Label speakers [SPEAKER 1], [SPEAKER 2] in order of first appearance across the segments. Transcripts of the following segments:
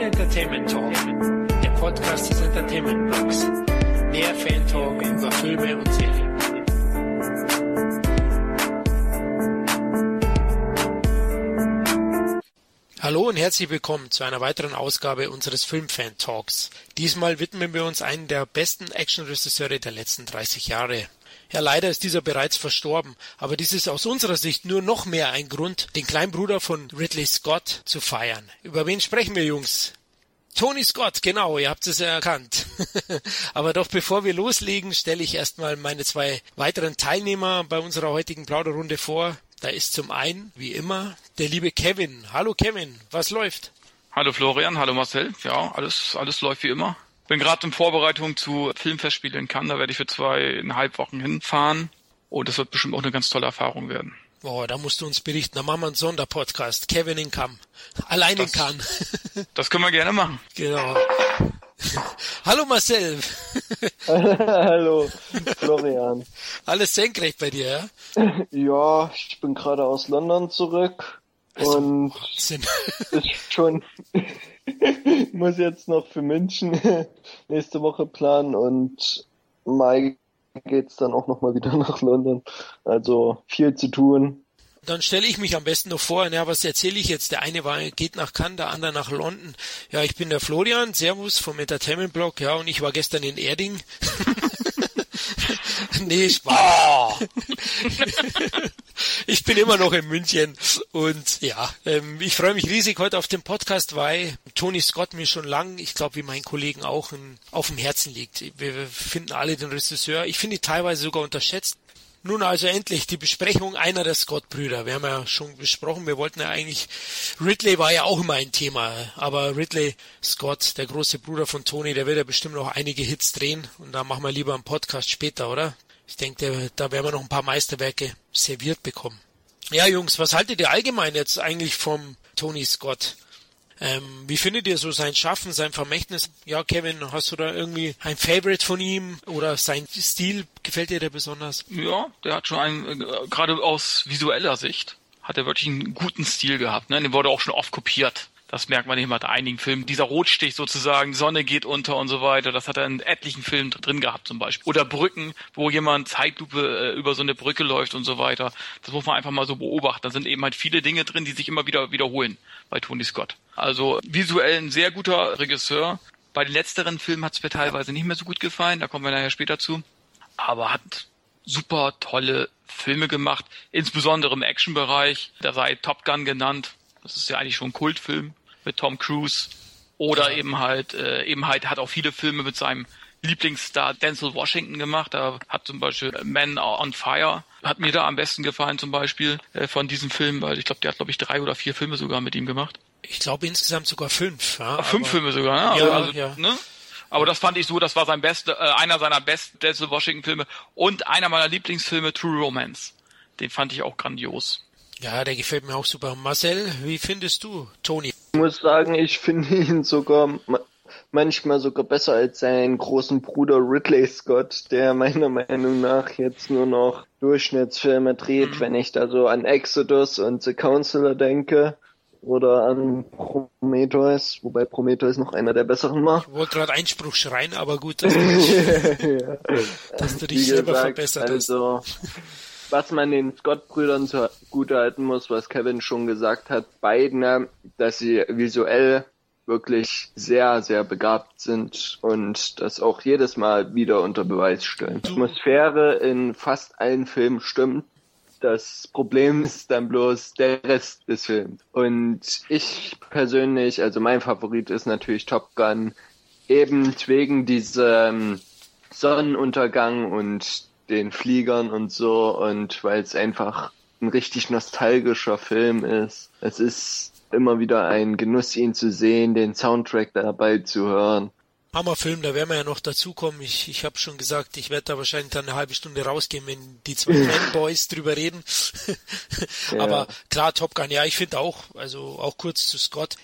[SPEAKER 1] Kevin Entertainment Talk, der Podcast des Entertainment Blogs. Der Fan Talk über Filme und Serien. Hallo und herzlich willkommen zu einer weiteren Ausgabe unseres Filmfan Talks. Diesmal widmen wir uns einem der besten Actionregisseure der letzten 30 Jahre. Ja, leider ist dieser bereits verstorben, aber dies ist aus unserer Sicht nur noch mehr ein Grund, den kleinen Bruder von Ridley Scott zu feiern. Über wen sprechen wir, Jungs? Tony Scott, genau, ihr habt es erkannt. aber doch bevor wir loslegen, stelle ich erstmal meine zwei weiteren Teilnehmer bei unserer heutigen Plauderrunde vor. Da ist zum einen, wie immer, der liebe Kevin. Hallo Kevin, was läuft?
[SPEAKER 2] Hallo Florian, hallo Marcel. Ja, alles, alles läuft wie immer. Bin gerade in Vorbereitung zu Filmfestspielen in Cannes, da werde ich für zweieinhalb Wochen hinfahren. Und das wird bestimmt auch eine ganz tolle Erfahrung werden.
[SPEAKER 1] Boah, da musst du uns berichten. Da machen wir einen Sonderpodcast. Kevin in Cannes. Allein das, in Cannes.
[SPEAKER 2] das können wir gerne machen.
[SPEAKER 1] Genau. Hallo Marcel.
[SPEAKER 3] Hallo Florian.
[SPEAKER 1] Alles senkrecht bei dir, ja?
[SPEAKER 3] Ja, ich bin gerade aus London zurück also, und Wahnsinn. ist schon muss jetzt noch für München nächste Woche planen und Mai geht's dann auch noch mal wieder nach London. Also viel zu tun.
[SPEAKER 1] Dann stelle ich mich am besten noch vor, ja, was erzähle ich jetzt? Der eine war, geht nach Cannes, der andere nach London. Ja, ich bin der Florian, Servus vom Entertainment Blog, ja, und ich war gestern in Erding. nee, Spaß. ich bin immer noch in München und ja, ähm, ich freue mich riesig heute auf den Podcast, weil Tony Scott mir schon lang, ich glaube wie meinen Kollegen auch, in, auf dem Herzen liegt. Wir finden alle den Regisseur, ich finde ihn teilweise sogar unterschätzt. Nun also endlich die Besprechung einer der Scott-Brüder. Wir haben ja schon besprochen, wir wollten ja eigentlich, Ridley war ja auch immer ein Thema, aber Ridley Scott, der große Bruder von Tony, der wird ja bestimmt noch einige Hits drehen und da machen wir lieber einen Podcast später, oder? Ich denke, da werden wir noch ein paar Meisterwerke serviert bekommen. Ja, Jungs, was haltet ihr allgemein jetzt eigentlich vom Tony Scott? Ähm, wie findet ihr so sein Schaffen, sein Vermächtnis? Ja, Kevin, hast du da irgendwie ein Favorite von ihm oder sein Stil gefällt dir der besonders?
[SPEAKER 2] Ja, der hat schon einen, äh, gerade aus visueller Sicht, hat er wirklich einen guten Stil gehabt. Ne? Den wurde auch schon oft kopiert. Das merkt man eben bei einigen Filmen. Dieser Rotstich sozusagen, Sonne geht unter und so weiter, das hat er in etlichen Filmen drin gehabt zum Beispiel. Oder Brücken, wo jemand Zeitlupe äh, über so eine Brücke läuft und so weiter. Das muss man einfach mal so beobachten. Da sind eben halt viele Dinge drin, die sich immer wieder wiederholen bei Tony Scott. Also visuell ein sehr guter Regisseur. Bei den letzteren Filmen hat es mir teilweise nicht mehr so gut gefallen, da kommen wir nachher später zu. Aber hat super tolle Filme gemacht, insbesondere im Actionbereich. Da sei Top Gun genannt. Das ist ja eigentlich schon ein Kultfilm mit Tom Cruise. Oder eben halt, äh, eben halt hat auch viele Filme mit seinem Lieblingsstar Denzel Washington gemacht. Da hat zum Beispiel Men on Fire, hat mir da am besten gefallen zum Beispiel äh, von diesem Film, weil ich glaube, der hat glaube ich drei oder vier Filme sogar mit ihm gemacht.
[SPEAKER 1] Ich glaube insgesamt sogar fünf.
[SPEAKER 2] Ja, fünf Filme sogar, ne? Ja, also, ja. Ne? Aber das fand ich so, das war sein beste, äh, einer seiner besten Denzel Washington Filme und einer meiner Lieblingsfilme True Romance. Den fand ich auch grandios.
[SPEAKER 1] Ja, der gefällt mir auch super. Marcel, wie findest du Tony?
[SPEAKER 3] Ich muss sagen, ich finde ihn sogar manchmal sogar besser als seinen großen Bruder Ridley Scott, der meiner Meinung nach jetzt nur noch Durchschnittsfilme dreht, mhm. wenn ich da so an Exodus und The Counselor denke oder an Prometheus, wobei Prometheus noch einer der besseren war.
[SPEAKER 1] Ich wollte gerade Einspruch schreien, aber gut, dass du dich, ja. dass du dich selber gesagt, verbessert hast. Also,
[SPEAKER 3] was man den Scott-Brüdern halten muss, was Kevin schon gesagt hat, beiden, dass sie visuell wirklich sehr, sehr begabt sind und das auch jedes Mal wieder unter Beweis stellen. Die Atmosphäre in fast allen Filmen stimmt. Das Problem ist dann bloß der Rest des Films. Und ich persönlich, also mein Favorit ist natürlich Top Gun, eben wegen diesem Sonnenuntergang und den Fliegern und so und weil es einfach ein richtig nostalgischer Film ist. Es ist immer wieder ein Genuss, ihn zu sehen, den Soundtrack dabei zu hören.
[SPEAKER 1] Hammerfilm, da werden wir ja noch dazukommen. Ich, ich habe schon gesagt, ich werde da wahrscheinlich dann eine halbe Stunde rausgehen, wenn die zwei Fanboys drüber reden. ja. Aber klar, Top Gun, ja, ich finde auch, also auch kurz zu Scott.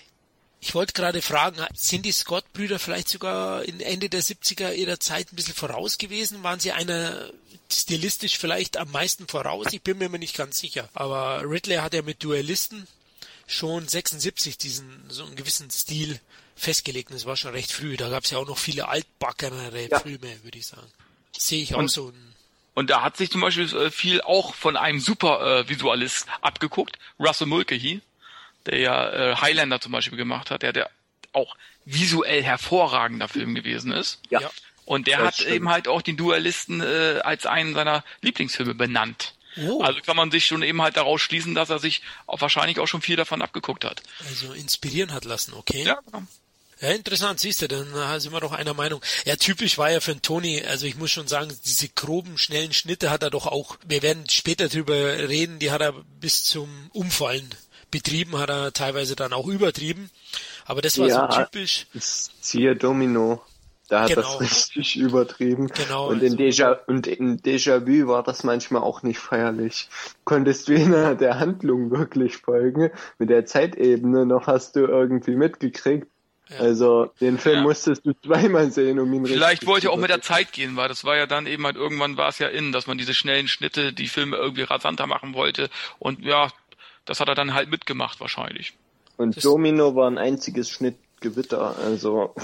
[SPEAKER 1] Ich wollte gerade fragen, sind die Scott-Brüder vielleicht sogar in Ende der 70er ihrer Zeit ein bisschen voraus gewesen? Waren sie einer stilistisch vielleicht am meisten voraus? Ich bin mir immer nicht ganz sicher. Aber Ridley hat ja mit Duellisten schon 76 diesen so einen gewissen Stil festgelegt. Das war schon recht früh. Da gab es ja auch noch viele altbackenere ja. Filme, würde ich sagen. Sehe ich auch und, so.
[SPEAKER 2] Und da hat sich zum Beispiel äh, viel auch von einem super äh, abgeguckt, Russell Mulcahy, der ja äh, Highlander zum Beispiel gemacht hat, der der auch visuell hervorragender Film gewesen ist.
[SPEAKER 3] Ja.
[SPEAKER 2] Und der das hat stimmt. eben halt auch den Duellisten äh, als einen seiner Lieblingsfilme benannt. Oh. Also kann man sich schon eben halt daraus schließen, dass er sich auch wahrscheinlich auch schon viel davon abgeguckt hat.
[SPEAKER 1] Also inspirieren hat lassen, okay.
[SPEAKER 2] Ja, genau.
[SPEAKER 1] Ja, interessant, siehst du, dann äh, sind wir doch einer Meinung. Ja, typisch war ja für den Tony, also ich muss schon sagen, diese groben, schnellen Schnitte hat er doch auch, wir werden später drüber reden, die hat er bis zum Umfallen betrieben, hat er teilweise dann auch übertrieben. Aber das war ja, so typisch.
[SPEAKER 3] Siehe Domino. Da hat genau. das richtig übertrieben. Genau. Und in also Déjà, und in Déjà-vu war das manchmal auch nicht feierlich. Konntest du in der Handlung wirklich folgen? Mit der Zeitebene noch hast du irgendwie mitgekriegt. Ja. Also den Film ja. musstest du zweimal sehen, um ihn
[SPEAKER 2] Vielleicht wollte er auch mit der Zeit gehen, weil das war ja dann eben halt irgendwann war es ja in, dass man diese schnellen Schnitte, die Filme irgendwie rasanter machen wollte. Und ja, das hat er dann halt mitgemacht wahrscheinlich.
[SPEAKER 3] Und das Domino war ein einziges Schnittgewitter, also.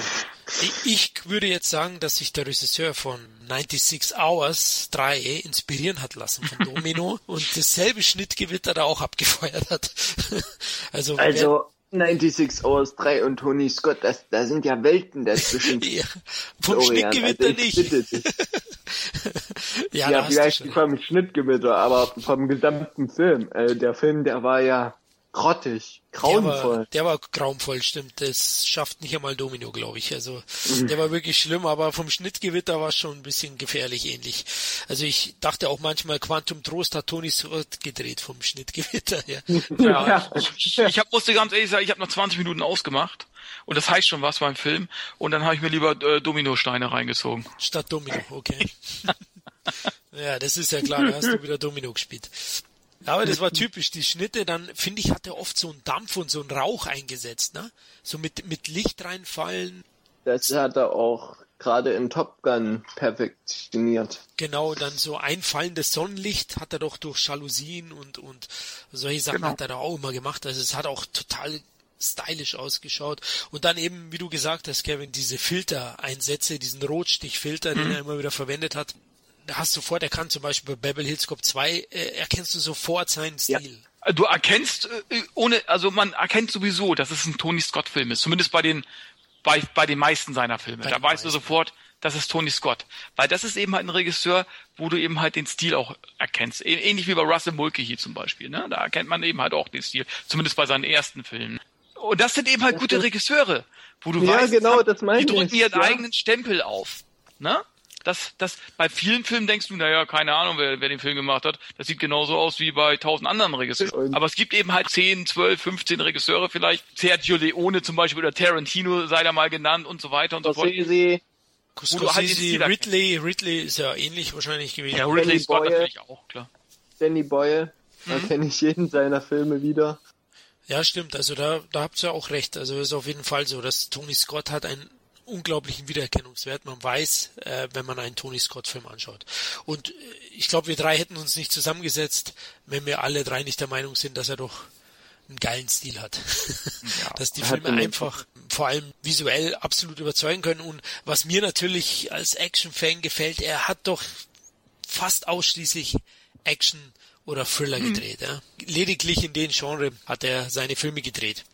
[SPEAKER 1] Ich würde jetzt sagen, dass sich der Regisseur von 96 Hours 3 inspirieren hat lassen von Domino und dasselbe Schnittgewitter da auch abgefeuert hat.
[SPEAKER 3] also, also 96 Hours 3 und Tony Scott, das, da sind ja Welten dazwischen.
[SPEAKER 1] ja, vom Florian, Schnittgewitter also nicht.
[SPEAKER 3] ja, ja vielleicht vom Schnittgewitter, aber vom gesamten Film. Äh, der Film, der war ja grottig, grauenvoll.
[SPEAKER 1] Der war, der war grauenvoll, stimmt. Das schafft nicht einmal Domino, glaube ich. Also mhm. der war wirklich schlimm, aber vom Schnittgewitter war es schon ein bisschen gefährlich ähnlich. Also ich dachte auch manchmal, Quantum Trost hat Tony Scott gedreht vom Schnittgewitter her.
[SPEAKER 2] Ja. ja. Ich, ich hab, musste ganz ehrlich sagen, ich habe noch 20 Minuten ausgemacht. Und das heißt schon was beim Film. Und dann habe ich mir lieber äh, Dominosteine reingezogen.
[SPEAKER 1] Statt Domino, okay. ja, das ist ja klar, da hast du wieder Domino gespielt. Aber das war typisch. Die Schnitte, dann finde ich, hat er oft so einen Dampf und so einen Rauch eingesetzt, ne? So mit, mit Licht reinfallen.
[SPEAKER 3] Das hat er auch gerade in Top Gun perfektioniert.
[SPEAKER 1] Genau, dann so einfallendes Sonnenlicht hat er doch durch Jalousien und, und solche Sachen genau. hat er da auch immer gemacht. Also es hat auch total stylisch ausgeschaut. Und dann eben, wie du gesagt hast, Kevin, diese Filtereinsätze, diesen Rotstichfilter, mhm. den er immer wieder verwendet hat, hast sofort erkannt, zum Beispiel bei Beverly Hills Cop 2, äh, erkennst du sofort seinen Stil.
[SPEAKER 2] Ja. Du erkennst äh, ohne, also man erkennt sowieso, dass es ein Tony Scott Film ist. Zumindest bei den, bei, bei den meisten seiner Filme. Bei da weißt meisten. du sofort, das ist Tony Scott. Weil das ist eben halt ein Regisseur, wo du eben halt den Stil auch erkennst. Ähnlich wie bei Russell Mulcahy hier zum Beispiel. Ne? Da erkennt man eben halt auch den Stil. Zumindest bei seinen ersten Filmen. Und das sind eben halt gute Regisseure, wo du ja, weißt,
[SPEAKER 3] genau, das
[SPEAKER 2] die drücken ihren ja. eigenen Stempel auf. Ne? Das, das, bei vielen Filmen denkst du, naja, keine Ahnung, wer, wer den Film gemacht hat. Das sieht genauso aus wie bei tausend anderen Regisseuren. Aber es gibt eben halt 10, 12, 15 Regisseure vielleicht. Sergio Leone zum Beispiel oder Tarantino sei da mal genannt und so weiter und so fort.
[SPEAKER 1] Scorsese, halt Ridley, Ridley ist ja ähnlich wahrscheinlich gewesen. Ja,
[SPEAKER 3] Ridley Scott natürlich auch, klar. Danny Boyle, da mhm. kenne ich jeden seiner Filme wieder.
[SPEAKER 1] Ja, stimmt. Also da, da habt ihr ja auch recht. Also ist auf jeden Fall so, dass Tony Scott hat ein unglaublichen Wiedererkennungswert. Man weiß, äh, wenn man einen Tony Scott-Film anschaut. Und äh, ich glaube, wir drei hätten uns nicht zusammengesetzt, wenn wir alle drei nicht der Meinung sind, dass er doch einen geilen Stil hat. Ja, dass die Filme einfach vor allem visuell absolut überzeugen können. Und was mir natürlich als Action-Fan gefällt, er hat doch fast ausschließlich Action oder Thriller mhm. gedreht. Ja. Lediglich in den Genre hat er seine Filme gedreht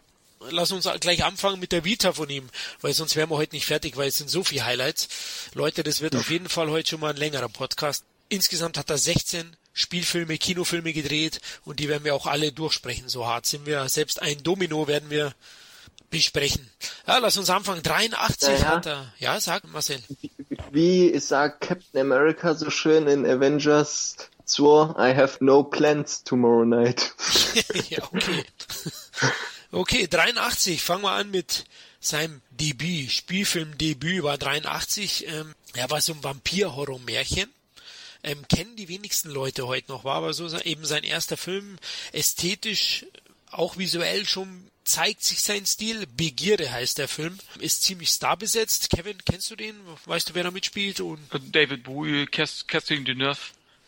[SPEAKER 1] lass uns gleich anfangen mit der Vita von ihm, weil sonst wären wir heute nicht fertig, weil es sind so viele Highlights. Leute, das wird auf jeden Fall heute schon mal ein längerer Podcast. Insgesamt hat er 16 Spielfilme, Kinofilme gedreht und die werden wir auch alle durchsprechen. So hart sind wir. Selbst ein Domino werden wir besprechen. Ja, lass uns anfangen. 83 ja, ja. hat er. Ja, sag Marcel.
[SPEAKER 3] Wie sagt Captain America so schön in Avengers 2, I have no plans tomorrow night.
[SPEAKER 1] ja, okay. Okay, 83, fangen wir an mit seinem Debüt, Spielfilmdebüt war 83. Ähm, er war so ein Vampir-Horror-Märchen. Ähm, kennen die wenigsten Leute heute noch, war aber so eben sein erster Film, ästhetisch, auch visuell schon zeigt sich sein Stil. Begierde heißt der Film, ist ziemlich starbesetzt. Kevin, kennst du den? Weißt du, wer da mitspielt? Und
[SPEAKER 2] David Bowie, Catherine Deneuve,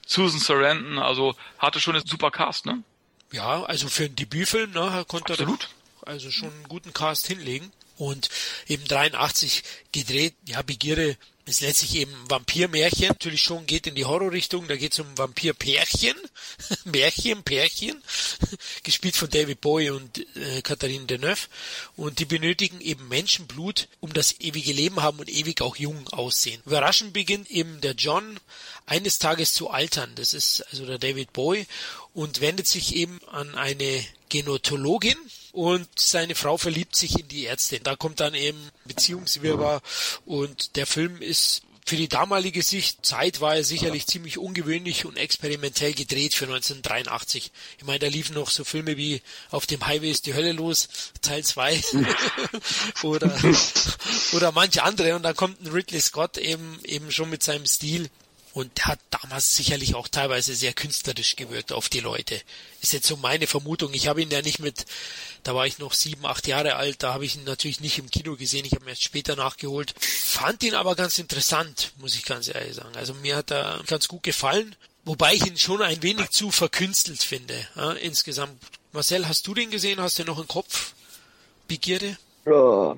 [SPEAKER 2] Susan Sarandon, also hatte schon einen super Cast, ne?
[SPEAKER 1] Ja, also für einen Debütfilm, ne, konnte
[SPEAKER 2] Absolut.
[SPEAKER 1] er also schon einen guten Cast hinlegen. Und eben 83 gedreht, ja, Begierde ist letztlich eben Vampirmärchen. Natürlich schon geht in die Horrorrichtung, da geht es um Vampirpärchen. Märchen, Pärchen. Gespielt von David Bowie und äh, Catherine Deneuve. Und die benötigen eben Menschenblut, um das ewige Leben haben und ewig auch jung aussehen. Überraschend beginnt eben der John eines Tages zu altern. Das ist also der David Bowie und wendet sich eben an eine Genotologin und seine Frau verliebt sich in die Ärztin. Da kommt dann eben Beziehungswirrwarr. Und der Film ist für die damalige Sicht, Zeit war er sicherlich ziemlich ungewöhnlich und experimentell gedreht für 1983. Ich meine, da liefen noch so Filme wie Auf dem Highway ist die Hölle los, Teil 2 oder, oder manche andere. Und dann kommt ein Ridley Scott eben, eben schon mit seinem Stil und hat damals sicherlich auch teilweise sehr künstlerisch gewirkt auf die Leute. Ist jetzt so meine Vermutung. Ich habe ihn ja nicht mit, da war ich noch sieben, acht Jahre alt, da habe ich ihn natürlich nicht im Kino gesehen, ich habe ihn erst später nachgeholt. Fand ihn aber ganz interessant, muss ich ganz ehrlich sagen. Also mir hat er ganz gut gefallen, wobei ich ihn schon ein wenig zu verkünstelt finde, ja, insgesamt. Marcel, hast du den gesehen? Hast du noch einen Kopf? Begierde?
[SPEAKER 3] Ja.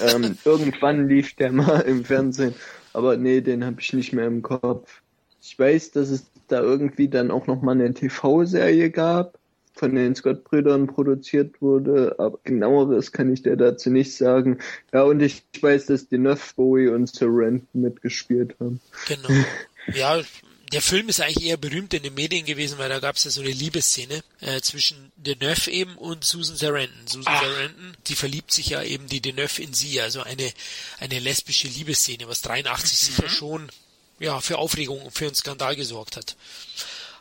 [SPEAKER 3] ähm, irgendwann lief der mal im Fernsehen aber nee, den habe ich nicht mehr im Kopf. Ich weiß, dass es da irgendwie dann auch noch mal eine TV-Serie gab, von den Scott-Brüdern produziert wurde, aber genaueres kann ich dir dazu nicht sagen. Ja, und ich, ich weiß, dass die Neuf Bowie und Sarandon mitgespielt haben.
[SPEAKER 1] Genau. Ja, der Film ist eigentlich eher berühmt in den Medien gewesen, weil da gab es ja so eine Liebesszene äh, zwischen Deneuve eben und Susan Sarandon. Susan Ach. Sarandon, die verliebt sich ja eben die Deneuve in sie, also eine eine lesbische Liebesszene, was 83 mhm. sicher schon ja für Aufregung und für einen Skandal gesorgt hat.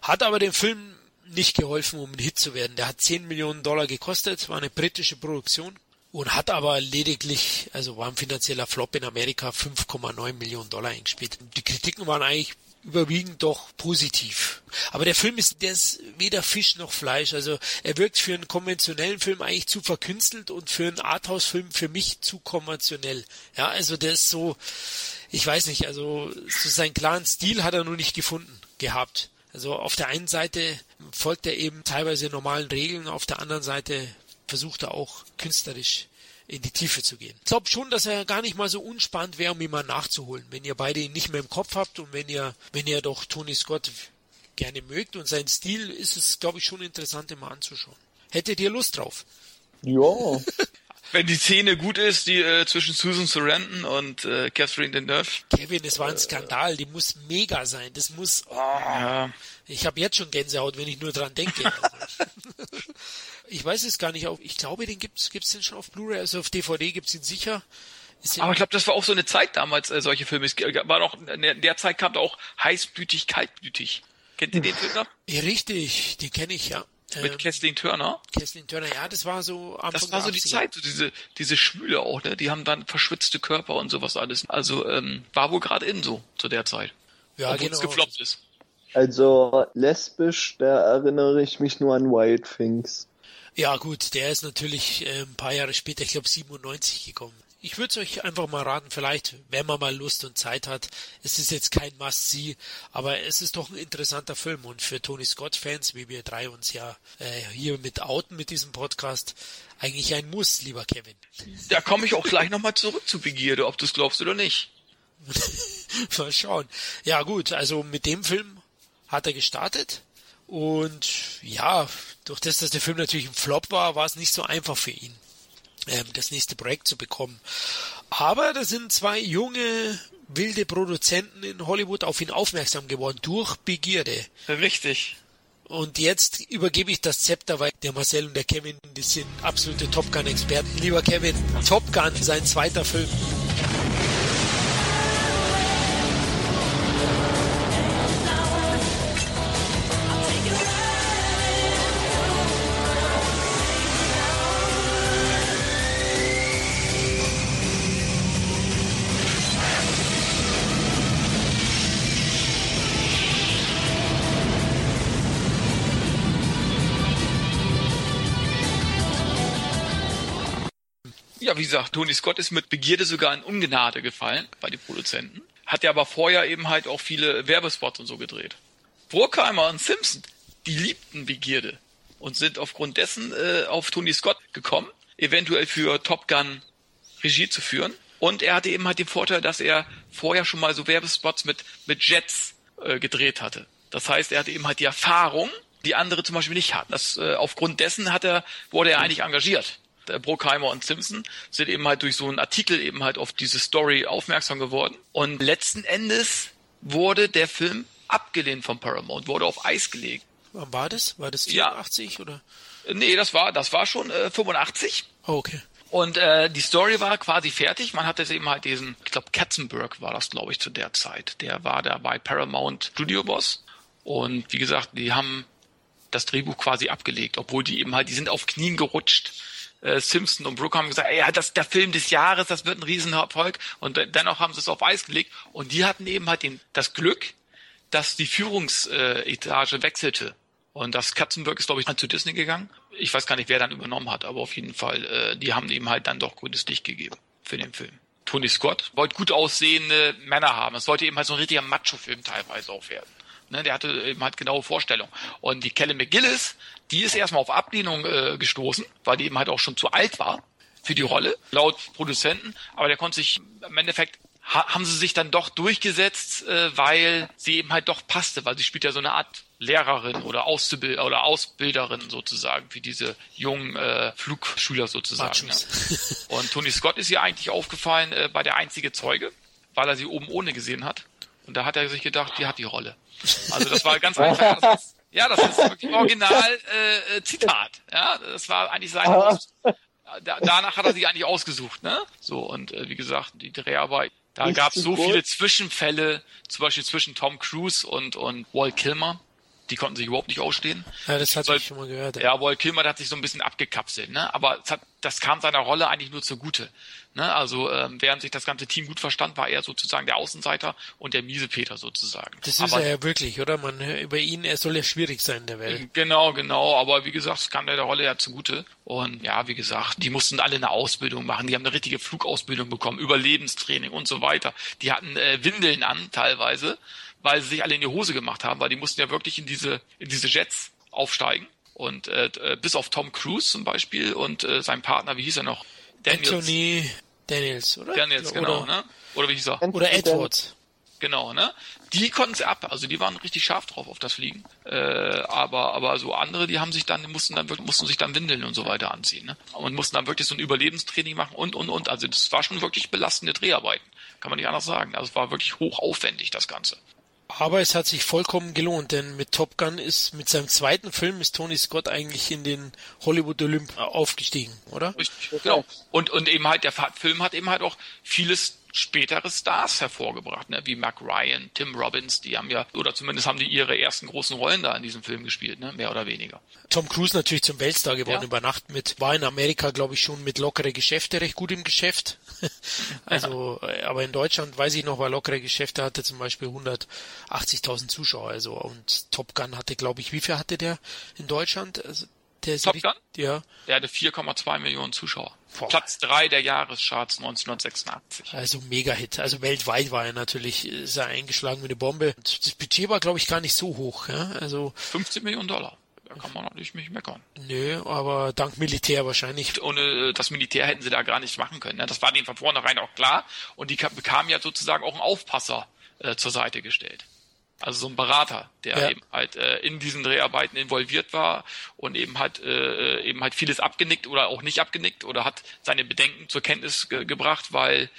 [SPEAKER 1] Hat aber dem Film nicht geholfen, um ein Hit zu werden. Der hat 10 Millionen Dollar gekostet, war eine britische Produktion und hat aber lediglich, also war ein finanzieller Flop in Amerika, 5,9 Millionen Dollar eingespielt. Die Kritiken waren eigentlich überwiegend doch positiv. Aber der Film ist, der ist weder Fisch noch Fleisch. Also er wirkt für einen konventionellen Film eigentlich zu verkünstelt und für einen Arthouse-Film für mich zu konventionell. Ja, also der ist so, ich weiß nicht, also so seinen klaren Stil hat er nur nicht gefunden gehabt. Also auf der einen Seite folgt er eben teilweise normalen Regeln, auf der anderen Seite versucht er auch künstlerisch in die Tiefe zu gehen. Ich glaube schon, dass er gar nicht mal so unspannend wäre, um ihn mal nachzuholen. Wenn ihr beide ihn nicht mehr im Kopf habt und wenn ihr, wenn ihr doch Tony Scott gerne mögt und sein Stil ist es, glaube ich, schon interessant, ihn mal anzuschauen. Hättet ihr Lust drauf?
[SPEAKER 3] Ja.
[SPEAKER 2] Wenn die Szene gut ist, die äh, zwischen Susan Sarandon und äh, Catherine Deneuve.
[SPEAKER 1] Kevin, es war ein Skandal, die muss mega sein. Das muss. Oh, ja. Ich habe jetzt schon Gänsehaut, wenn ich nur dran denke. Ich weiß es gar nicht. Ich glaube, den gibt's gibt's den schon auf Blu-ray, also auf DVD gibt's ihn sicher.
[SPEAKER 2] Aber ich glaube, das war auch so eine Zeit damals, äh, solche Filme. Es war noch, in der Zeit kam da auch heißblütig, kaltblütig. Kennt ihr den Film noch?
[SPEAKER 1] Ja, richtig, den kenne ich, ja.
[SPEAKER 2] Mit ähm, Kathleen Turner?
[SPEAKER 1] Kathleen Turner, ja, das war so
[SPEAKER 2] am Das war so die Zeit, so diese, diese Schwüle auch, ne? Die haben dann verschwitzte Körper und sowas alles. Also, ähm, war wohl gerade in so, zu der Zeit.
[SPEAKER 1] Ja, Obwohl genau. es
[SPEAKER 2] gefloppt ist.
[SPEAKER 3] Also, lesbisch, da erinnere ich mich nur an Wild Things.
[SPEAKER 1] Ja gut, der ist natürlich äh, ein paar Jahre später, ich glaube 97 gekommen. Ich würde es euch einfach mal raten, vielleicht, wenn man mal Lust und Zeit hat. Es ist jetzt kein Must-See, aber es ist doch ein interessanter Film und für Tony Scott-Fans, wie wir drei uns ja äh, hier mit outen mit diesem Podcast, eigentlich ein Muss, lieber Kevin.
[SPEAKER 2] Da komme ich auch gleich nochmal zurück zu Begierde, ob du es glaubst oder nicht.
[SPEAKER 1] mal schauen. Ja gut, also mit dem Film hat er gestartet und ja, durch das, dass der Film natürlich ein Flop war, war es nicht so einfach für ihn, ähm, das nächste Projekt zu bekommen. Aber da sind zwei junge, wilde Produzenten in Hollywood auf ihn aufmerksam geworden durch Begierde.
[SPEAKER 2] Richtig.
[SPEAKER 1] Und jetzt übergebe ich das Zepter, weil der Marcel und der Kevin, die sind absolute Top Gun-Experten. Lieber Kevin, Top Gun, sein zweiter Film.
[SPEAKER 2] Wie gesagt, Tony Scott ist mit Begierde sogar in Ungnade gefallen bei den Produzenten. Hat ja aber vorher eben halt auch viele Werbespots und so gedreht. Bruckheimer und Simpson, die liebten Begierde. und sind aufgrund dessen äh, auf Tony Scott gekommen, eventuell für Top Gun Regie zu führen. Und er hatte eben halt den Vorteil, dass er vorher schon mal so Werbespots mit, mit Jets äh, gedreht hatte. Das heißt, er hatte eben halt die Erfahrung, die andere zum Beispiel nicht hatten. Das, äh, aufgrund dessen hat er, wurde er eigentlich engagiert. Der Brockheimer und Simpson sind eben halt durch so einen Artikel eben halt auf diese Story aufmerksam geworden. Und letzten Endes wurde der Film abgelehnt von Paramount, wurde auf Eis gelegt.
[SPEAKER 1] Wann war das? War das 84 ja. oder?
[SPEAKER 2] Nee, das war, das war schon äh, 85.
[SPEAKER 1] Oh, okay.
[SPEAKER 2] Und äh, die Story war quasi fertig. Man hatte eben halt diesen, ich glaube, Katzenberg war das, glaube ich, zu der Zeit. Der war da bei Paramount Studio Boss. Und wie gesagt, die haben das Drehbuch quasi abgelegt, obwohl die eben halt, die sind auf Knien gerutscht. Äh, Simpson und Brooke haben gesagt, ja, das ist der Film des Jahres, das wird ein Riesenerfolg. Und dennoch haben sie es auf Eis gelegt. Und die hatten eben halt den, das Glück, dass die Führungsetage wechselte. Und das Katzenberg ist, glaube ich, zu Disney gegangen. Ich weiß gar nicht, wer dann übernommen hat, aber auf jeden Fall, äh, die haben ihm halt dann doch grünes Licht gegeben für den Film. Tony Scott wollte gut aussehende Männer haben. Es sollte eben halt so ein richtiger Macho-Film teilweise auch werden. Ne, der hatte eben halt genaue Vorstellungen. Und die Kelly McGillis, die ist erstmal auf Ablehnung äh, gestoßen, weil die eben halt auch schon zu alt war für die Rolle, laut Produzenten. Aber der konnte sich im Endeffekt haben sie sich dann doch durchgesetzt, äh, weil sie eben halt doch passte, weil sie spielt ja so eine Art Lehrerin oder Auszubild oder Ausbilderin sozusagen für diese jungen äh, Flugschüler sozusagen. Ja. Und Tony Scott ist ihr eigentlich aufgefallen äh, bei der einzige Zeuge, weil er sie oben ohne gesehen hat. Und da hat er sich gedacht, die hat die Rolle. Also das war ganz einfach. Das ja, das ist wirklich original äh, äh Zitat. Ja, das war eigentlich sein. Aus, da, danach hat er sich eigentlich ausgesucht, ne? So und äh, wie gesagt, die Dreharbeit da gab es so gut. viele Zwischenfälle, zum Beispiel zwischen Tom Cruise und, und Walt Kilmer. Die konnten sich überhaupt nicht ausstehen.
[SPEAKER 1] Ja, das hatte ich schon mal gehört.
[SPEAKER 2] Ja, Walt Kilmer hat sich so ein bisschen abgekapselt, ne? Aber hat, das kam seiner Rolle eigentlich nur zugute. Ne? Also ähm, während sich das ganze Team gut verstand, war er sozusagen der Außenseiter und der miese Peter sozusagen.
[SPEAKER 1] Das ist aber, er ja wirklich, oder? Man über ihn, er soll ja schwierig sein in der Welt.
[SPEAKER 2] Genau, genau. Aber wie gesagt, es kam der Rolle ja zugute. Und ja, wie gesagt, die mussten alle eine Ausbildung machen. Die haben eine richtige Flugausbildung bekommen, Überlebenstraining und so weiter. Die hatten äh, Windeln an teilweise, weil sie sich alle in die Hose gemacht haben, weil die mussten ja wirklich in diese in diese Jets aufsteigen. Und äh, äh bis auf Tom Cruise zum Beispiel und äh, sein Partner, wie hieß er noch?
[SPEAKER 1] Daniels. Anthony Daniels, oder?
[SPEAKER 2] Daniels, genau, oder, ne? Oder wie hieß er?
[SPEAKER 1] Oder Edwards.
[SPEAKER 2] Genau, ne? Die konnten sie ab, also die waren richtig scharf drauf auf das Fliegen. Äh, aber aber so andere, die haben sich dann mussten dann mussten sich dann Windeln und so weiter anziehen, ne? Und mussten dann wirklich so ein Überlebenstraining machen und und und. Also das war schon wirklich belastende Dreharbeiten, kann man nicht anders sagen. Also es war wirklich hochaufwendig das Ganze.
[SPEAKER 1] Aber es hat sich vollkommen gelohnt, denn mit Top Gun ist, mit seinem zweiten Film ist Tony Scott eigentlich in den Hollywood Olymp aufgestiegen, oder?
[SPEAKER 2] Richtig, genau. Und, und eben halt, der Film hat eben halt auch vieles spätere Stars hervorgebracht, ne? wie Mark Ryan, Tim Robbins, die haben ja, oder zumindest haben die ihre ersten großen Rollen da in diesem Film gespielt, ne? mehr oder weniger.
[SPEAKER 1] Tom Cruise natürlich zum Weltstar geworden ja. über Nacht mit, war in Amerika, glaube ich, schon mit lockere Geschäfte recht gut im Geschäft. also, ja. aber in Deutschland, weiß ich noch, war lockere Geschäfte, hatte zum Beispiel 180.000 Zuschauer, also, und Top Gun hatte, glaube ich, wie viel hatte der in Deutschland? Also,
[SPEAKER 2] der Top Gun?
[SPEAKER 1] Ja.
[SPEAKER 2] Der hatte 4,2 Millionen Zuschauer. Boah. Platz 3 der Jahrescharts 1986.
[SPEAKER 1] Also Mega-Hit. Also weltweit war er natürlich, ist er eingeschlagen wie eine Bombe. Das Budget war, glaube ich, gar nicht so hoch. Ja? Also
[SPEAKER 2] 15 Millionen Dollar. Da kann man natürlich nicht meckern.
[SPEAKER 1] Nö, aber dank Militär wahrscheinlich.
[SPEAKER 2] Ohne das Militär hätten sie da gar nichts machen können. Ne? Das war denen von vornherein auch klar. Und die bekamen ja sozusagen auch einen Aufpasser äh, zur Seite gestellt. Also so ein Berater, der ja. eben halt äh, in diesen Dreharbeiten involviert war und eben halt äh, eben halt vieles abgenickt oder auch nicht abgenickt oder hat seine Bedenken zur Kenntnis ge gebracht, weil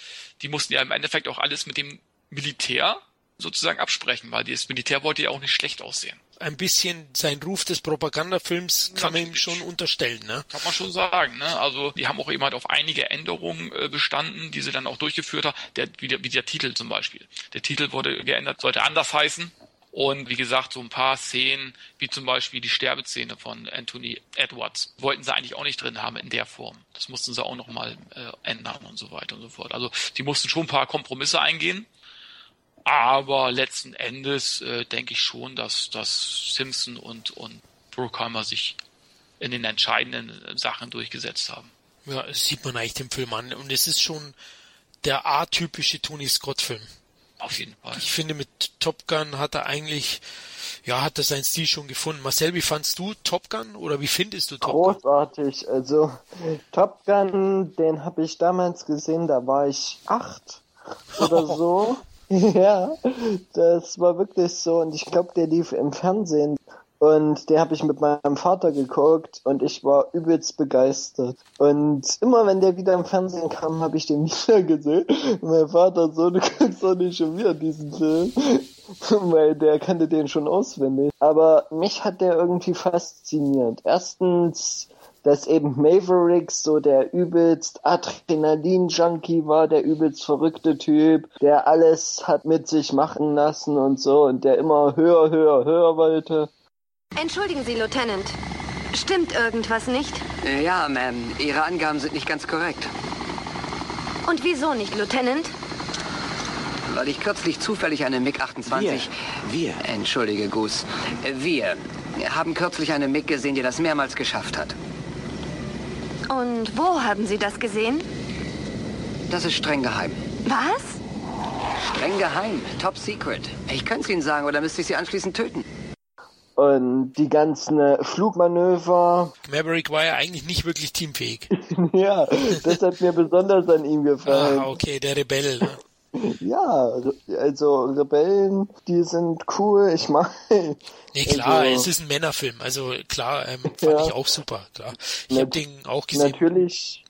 [SPEAKER 2] die mussten ja im Endeffekt auch alles mit dem Militär sozusagen absprechen, weil das Militär wollte ja auch nicht schlecht aussehen
[SPEAKER 1] ein bisschen sein Ruf des Propagandafilms kann man ihm schon unterstellen, ne?
[SPEAKER 2] Kann man schon sagen, ne? Also die haben auch eben halt auf einige Änderungen äh, bestanden, die sie dann auch durchgeführt haben. Der, wie, der, wie der Titel zum Beispiel. Der Titel wurde geändert, sollte anders heißen. Und wie gesagt, so ein paar Szenen, wie zum Beispiel die Sterbeszene von Anthony Edwards, wollten sie eigentlich auch nicht drin haben in der Form. Das mussten sie auch nochmal äh, ändern und so weiter und so fort. Also die mussten schon ein paar Kompromisse eingehen. Aber letzten Endes äh, denke ich schon, dass, dass Simpson und, und Bruckheimer sich in den entscheidenden Sachen durchgesetzt haben.
[SPEAKER 1] Ja, das sieht man eigentlich dem Film an. Und es ist schon der atypische Tony Scott-Film.
[SPEAKER 2] Auf jeden Fall.
[SPEAKER 1] Ich finde, mit Top Gun hat er eigentlich, ja, hat er seinen Stil schon gefunden. Marcel, wie fandst du Top Gun oder wie findest du Top
[SPEAKER 3] Gun? Großartig. Also Top Gun, den habe ich damals gesehen, da war ich acht oder so. ja, das war wirklich so und ich glaube, der lief im Fernsehen und den habe ich mit meinem Vater geguckt und ich war übelst begeistert. Und immer wenn der wieder im Fernsehen kam, habe ich den wieder gesehen. Und mein Vater so, du guckst doch nicht schon wieder diesen Film. Weil der kannte den schon auswendig. Aber mich hat der irgendwie fasziniert. Erstens, dass eben Mavericks so der übelst Adrenalin-Junkie war, der übelst verrückte Typ, der alles hat mit sich machen lassen und so und der immer höher, höher, höher wollte.
[SPEAKER 4] Entschuldigen Sie, Lieutenant. Stimmt irgendwas nicht?
[SPEAKER 5] Äh, ja, Ma'am. Ihre Angaben sind nicht ganz korrekt.
[SPEAKER 4] Und wieso nicht, Lieutenant?
[SPEAKER 5] Weil ich kürzlich zufällig eine MiG-28...
[SPEAKER 6] Wir. Wir.
[SPEAKER 5] Entschuldige, Goose. Äh, wir haben kürzlich eine MiG gesehen, die das mehrmals geschafft hat.
[SPEAKER 4] Und wo haben Sie das gesehen?
[SPEAKER 5] Das ist streng geheim.
[SPEAKER 4] Was?
[SPEAKER 5] Streng geheim. Top secret. Ich könnte es Ihnen sagen, oder müsste ich Sie anschließend töten.
[SPEAKER 3] Und die ganzen äh, Flugmanöver.
[SPEAKER 1] Maverick war ja eigentlich nicht wirklich teamfähig.
[SPEAKER 3] ja, das hat mir besonders an ihm gefallen.
[SPEAKER 1] Ah, okay, der Rebell. Ne?
[SPEAKER 3] Ja, also Rebellen, die sind cool, ich mag.
[SPEAKER 1] Nee, klar, also, es ist ein Männerfilm, also klar, ähm, fand ja, ich auch super, klar. Ich habe den auch gesehen.
[SPEAKER 3] Natürlich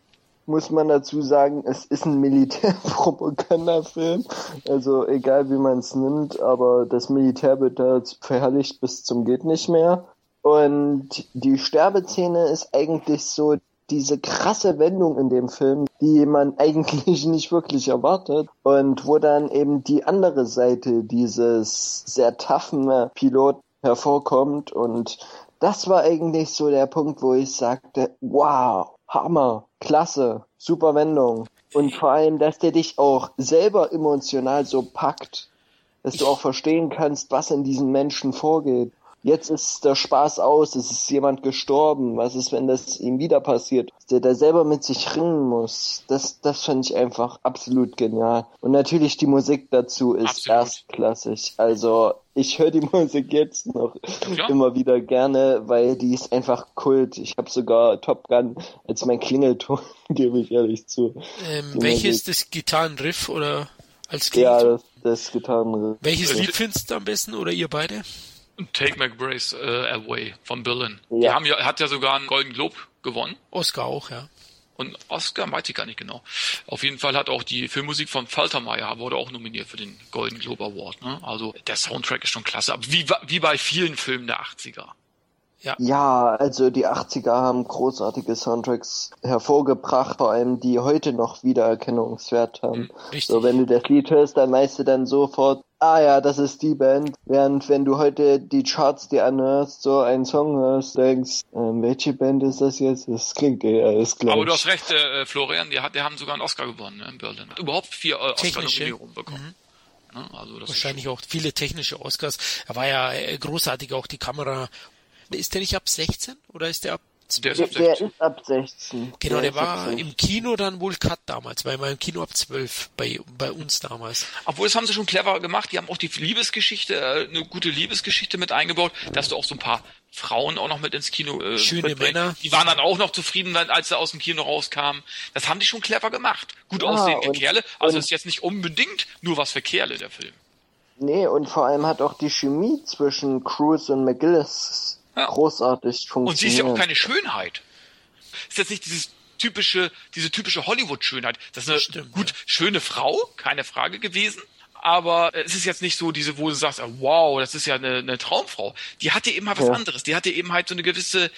[SPEAKER 3] muss man dazu sagen, es ist ein Militärpropagandafilm. Also egal wie man es nimmt, aber das Militär wird da verherrlicht bis zum geht nicht mehr. Und die Sterbeszene ist eigentlich so diese krasse Wendung in dem Film, die man eigentlich nicht wirklich erwartet und wo dann eben die andere Seite dieses sehr toughen Pilot hervorkommt und das war eigentlich so der Punkt, wo ich sagte, wow, Hammer, klasse, super Wendung. Und vor allem, dass der dich auch selber emotional so packt, dass du auch verstehen kannst, was in diesen Menschen vorgeht. Jetzt ist der Spaß aus, es ist jemand gestorben. Was ist, wenn das ihm wieder passiert? Der da selber mit sich ringen muss. Das, das fand ich einfach absolut genial. Und natürlich die Musik dazu ist absolut. erstklassig. Also ich höre die Musik jetzt noch ja. immer wieder gerne, weil die ist einfach Kult. Ich habe sogar Top Gun als mein Klingelton, gebe ich ehrlich zu.
[SPEAKER 1] Ähm, welches das Gitarrenriff oder als Klingelton?
[SPEAKER 3] Ja, das, das Gitarrenriff.
[SPEAKER 1] Welches Lied findest du am besten oder ihr beide?
[SPEAKER 2] Take McBrace äh, Away von Berlin. Ja. Die haben ja, hat ja sogar einen Golden Globe gewonnen.
[SPEAKER 1] Oscar auch, ja.
[SPEAKER 2] Und Oscar weiß ich gar nicht genau. Auf jeden Fall hat auch die Filmmusik von Faltermeier wurde auch nominiert für den Golden Globe Award. Ne? Also der Soundtrack ist schon klasse. Aber wie, wie bei vielen Filmen der 80er.
[SPEAKER 3] Ja. ja, also die 80er haben großartige Soundtracks hervorgebracht, vor allem die heute noch Wiedererkennungswert haben. Hm, richtig. So, wenn du das Lied hörst, dann weißt du dann sofort, ah ja, das ist die Band. Während wenn du heute die Charts dir anhörst, so einen Song hörst, denkst, ähm, welche Band ist das jetzt? Das klingt ja alles gleich.
[SPEAKER 2] Aber du hast recht, äh, Florian, die, hat, die haben sogar einen Oscar gewonnen ne, in Berlin. Überhaupt vier äh, Oscar-Nominierungen bekommen.
[SPEAKER 1] Mhm. Ne, also Wahrscheinlich auch viele technische Oscars. Er war ja äh, großartig, auch die Kamera ist der nicht ab 16 oder ist der ab
[SPEAKER 3] der ist, ab 16. der ist ab 16.
[SPEAKER 1] Genau, der, der war im Kino dann wohl Cut damals, weil wir im Kino ab 12 bei, bei uns damals.
[SPEAKER 2] Obwohl, das haben sie schon clever gemacht. Die haben auch die Liebesgeschichte, äh, eine gute Liebesgeschichte mit eingebaut, dass du auch so ein paar Frauen auch noch mit ins Kino
[SPEAKER 1] äh, Schöne mitbringen. Männer.
[SPEAKER 2] Die waren dann auch noch zufrieden, als sie aus dem Kino rauskamen. Das haben die schon clever gemacht. Gut ja, aussehende Kerle. Also ist jetzt nicht unbedingt nur was für Kerle, der Film.
[SPEAKER 3] Nee, und vor allem hat auch die Chemie zwischen Cruise und McGillis ja. großartig funktioniert.
[SPEAKER 2] Und sie ist ja auch keine Schönheit. Ist jetzt nicht dieses typische, diese typische Hollywood-Schönheit. Das ist eine Stimmt, gut ja. schöne Frau, keine Frage gewesen. Aber es ist jetzt nicht so diese, wo du sagst, wow, das ist ja eine, eine Traumfrau. Die hatte eben halt was ja. anderes. Die hatte eben halt so eine gewisse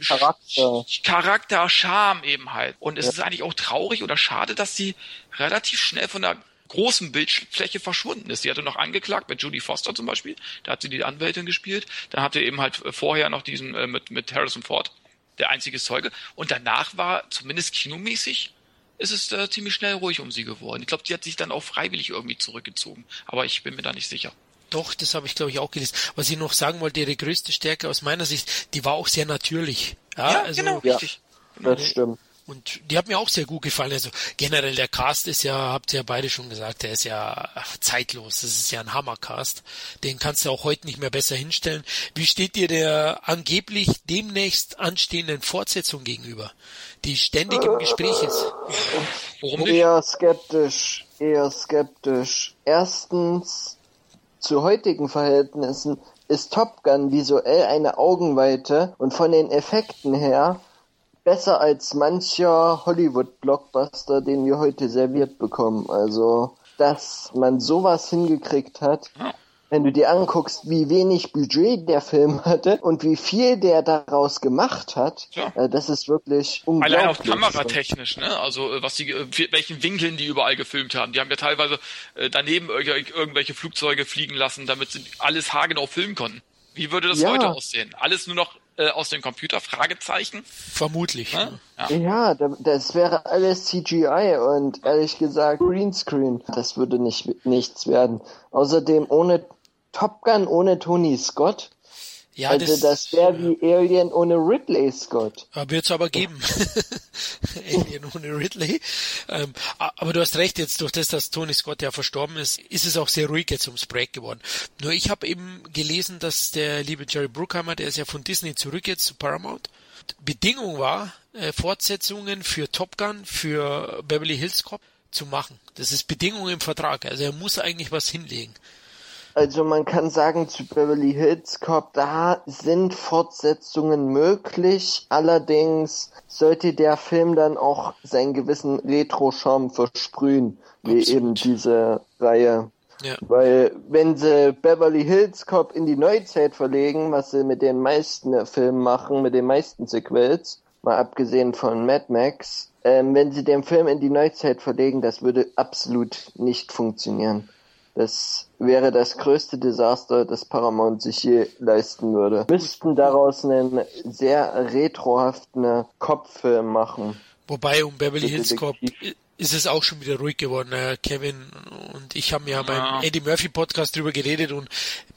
[SPEAKER 2] Charakter, Charakter Charme eben halt. Und es ja. ist eigentlich auch traurig oder schade, dass sie relativ schnell von der großen Bildfläche verschwunden ist. Sie hatte noch angeklagt, bei Judy Foster zum Beispiel, da hat sie die Anwältin gespielt. Dann hatte eben halt vorher noch diesen äh, mit, mit Harrison Ford, der einzige Zeuge. Und danach war zumindest kinomäßig ist es äh, ziemlich schnell ruhig um sie geworden. Ich glaube, die hat sich dann auch freiwillig irgendwie zurückgezogen. Aber ich bin mir da nicht sicher.
[SPEAKER 1] Doch, das habe ich glaube ich auch gelesen. Was ich noch sagen wollte, ihre größte Stärke aus meiner Sicht, die war auch sehr natürlich. Ja,
[SPEAKER 2] ja also, genau,
[SPEAKER 3] richtig. Ja, das stimmt
[SPEAKER 1] Und die hat mir auch sehr gut gefallen. Also generell der Cast ist ja, habt ihr ja beide schon gesagt, der ist ja zeitlos. Das ist ja ein Hammercast. Den kannst du auch heute nicht mehr besser hinstellen. Wie steht dir der angeblich demnächst anstehenden Fortsetzung gegenüber, die ständig im Gespräch ist?
[SPEAKER 3] Warum nicht? Eher skeptisch, eher skeptisch. Erstens, zu heutigen Verhältnissen ist Top Gun visuell eine Augenweite und von den Effekten her besser als mancher Hollywood-Blockbuster, den wir heute serviert bekommen. Also, dass man sowas hingekriegt hat, wenn du dir anguckst, wie wenig Budget der Film hatte und wie viel der daraus gemacht hat, ja. äh, das ist wirklich unglaublich.
[SPEAKER 2] Allein auch kameratechnisch, ne? Also äh, was die, äh, welchen Winkeln die überall gefilmt haben. Die haben ja teilweise äh, daneben irgendwelche Flugzeuge fliegen lassen, damit sie alles haargenau filmen konnten. Wie würde das ja. heute aussehen? Alles nur noch äh, aus dem Computer? Fragezeichen?
[SPEAKER 1] Vermutlich. Ja,
[SPEAKER 3] ja. ja das wäre alles CGI und ehrlich gesagt Greenscreen. Das würde nicht nichts werden. Außerdem ohne Top Gun ohne Tony Scott. Ja, also das, das wäre wie Alien ohne Ridley Scott.
[SPEAKER 1] Wird es aber geben. Alien ohne Ridley. Ähm, aber du hast recht, jetzt durch das, dass Tony Scott ja verstorben ist, ist es auch sehr ruhig jetzt ums Projekt geworden. Nur ich habe eben gelesen, dass der liebe Jerry Bruckheimer, der ist ja von Disney zurück jetzt zu Paramount, Bedingung war, äh, Fortsetzungen für Top Gun, für Beverly Hills Cop zu machen. Das ist Bedingung im Vertrag. Also er muss eigentlich was hinlegen.
[SPEAKER 3] Also man kann sagen, zu Beverly Hills Cop, da sind Fortsetzungen möglich. Allerdings sollte der Film dann auch seinen gewissen Retro-Charme versprühen, wie Absolut. eben diese Reihe. Ja. Weil wenn sie Beverly Hills Cop in die Neuzeit verlegen, was sie mit den meisten Filmen machen, mit den meisten Sequels, mal abgesehen von Mad Max, ähm, wenn sie den Film in die Neuzeit verlegen, das würde absolut nicht funktionieren. Das wäre das größte Desaster, das Paramount sich je leisten würde. Müssten daraus einen sehr retrohaften Kopffilm machen.
[SPEAKER 1] Wobei um Beverly Hills Cop ist es auch schon wieder ruhig geworden. Äh, Kevin und ich haben ja, ja. beim Eddie Murphy Podcast drüber geredet und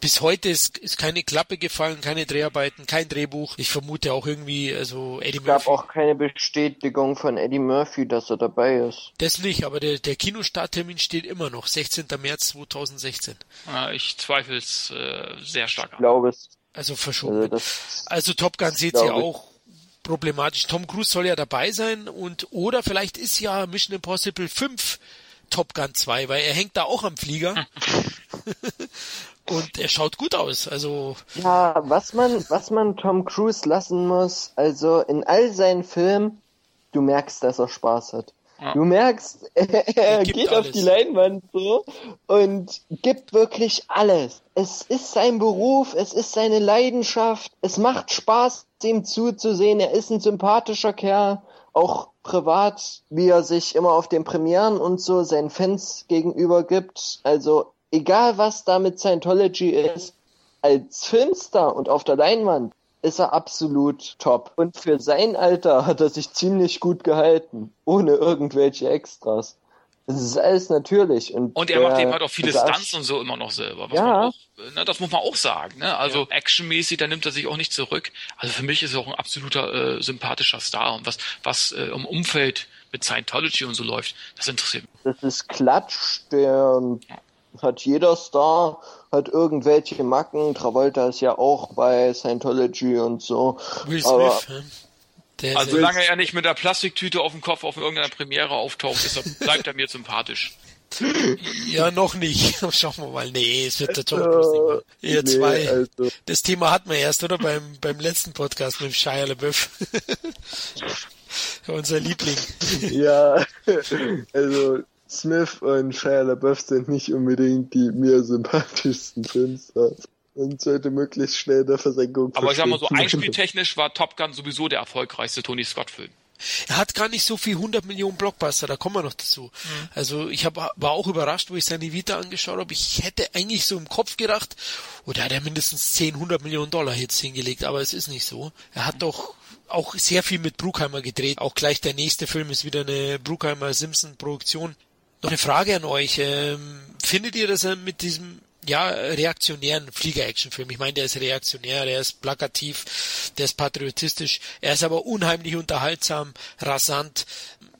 [SPEAKER 1] bis heute ist, ist keine Klappe gefallen, keine Dreharbeiten, kein Drehbuch. Ich vermute auch irgendwie, also
[SPEAKER 3] Eddie es Murphy. Es gab auch keine Bestätigung von Eddie Murphy, dass er dabei ist.
[SPEAKER 1] Das nicht, aber der, der Kinostarttermin steht immer noch, 16. März 2016.
[SPEAKER 2] Ja, ich zweifle es äh, sehr stark
[SPEAKER 3] an. Ich glaube es.
[SPEAKER 1] Also verschoben. Also, also Top Gun seht ihr auch problematisch. Tom Cruise soll ja dabei sein und oder vielleicht ist ja Mission Impossible 5 Top Gun 2, weil er hängt da auch am Flieger. und er schaut gut aus, also.
[SPEAKER 3] Ja, was man, was man Tom Cruise lassen muss, also in all seinen Filmen, du merkst, dass er Spaß hat. Du merkst, er, er geht alles. auf die Leinwand so und gibt wirklich alles. Es ist sein Beruf, es ist seine Leidenschaft, es macht Spaß, ihm zuzusehen. Er ist ein sympathischer Kerl, auch privat, wie er sich immer auf den Premieren und so seinen Fans gegenüber gibt. Also egal was da mit Scientology ist, als Filmstar und auf der Leinwand ist er absolut top. Und für sein Alter hat er sich ziemlich gut gehalten, ohne irgendwelche Extras. Das ist alles natürlich. Und,
[SPEAKER 2] und er macht eben halt auch viele Stunts und so immer noch selber. ja. Auch, ne, das muss man auch sagen. Ne? Also ja. actionmäßig, da nimmt er sich auch nicht zurück. Also für mich ist er auch ein absoluter äh, sympathischer Star. Und was, was äh, im Umfeld mit Scientology und so läuft, das interessiert mich.
[SPEAKER 3] Das ist Klatsch, der hat jeder Star, hat irgendwelche Macken. Travolta ist ja auch bei Scientology und so. Will Smith, Aber,
[SPEAKER 2] der also solange er nicht mit der Plastiktüte auf dem Kopf auf irgendeiner Premiere auftaucht, ist er, bleibt er mir sympathisch.
[SPEAKER 1] Ja, noch nicht. Schauen wir mal. Nee, es wird der Tom Cruise nicht mehr. Ihr nee, zwei. Also. Das Thema hatten wir erst, oder? Beim, beim letzten Podcast mit Shia LaBeouf. Unser Liebling.
[SPEAKER 3] Ja, also Smith und Shia LaBeouf sind nicht unbedingt die mir sympathischsten Filmstars. Und sollte möglichst schnell der Versenkung
[SPEAKER 2] Aber ich sag mal so, einspieltechnisch war Top Gun sowieso der erfolgreichste Tony Scott-Film.
[SPEAKER 1] Er hat gar nicht so viel 100 Millionen Blockbuster, da kommen wir noch dazu. Mhm. Also ich hab, war auch überrascht, wo ich seine Vita angeschaut habe. Ich hätte eigentlich so im Kopf gedacht, oder oh, hat er mindestens 10, 100 Millionen Dollar Hits hingelegt, aber es ist nicht so. Er hat doch auch sehr viel mit Bruckheimer gedreht. Auch gleich der nächste Film ist wieder eine Bruckheimer Simpson Produktion. Noch eine Frage an euch. Ähm, findet ihr, dass er mit diesem ja, reaktionären Flieger-Action-Film. Ich meine, der ist reaktionär, der ist plakativ, der ist patriotistisch, er ist aber unheimlich unterhaltsam, rasant.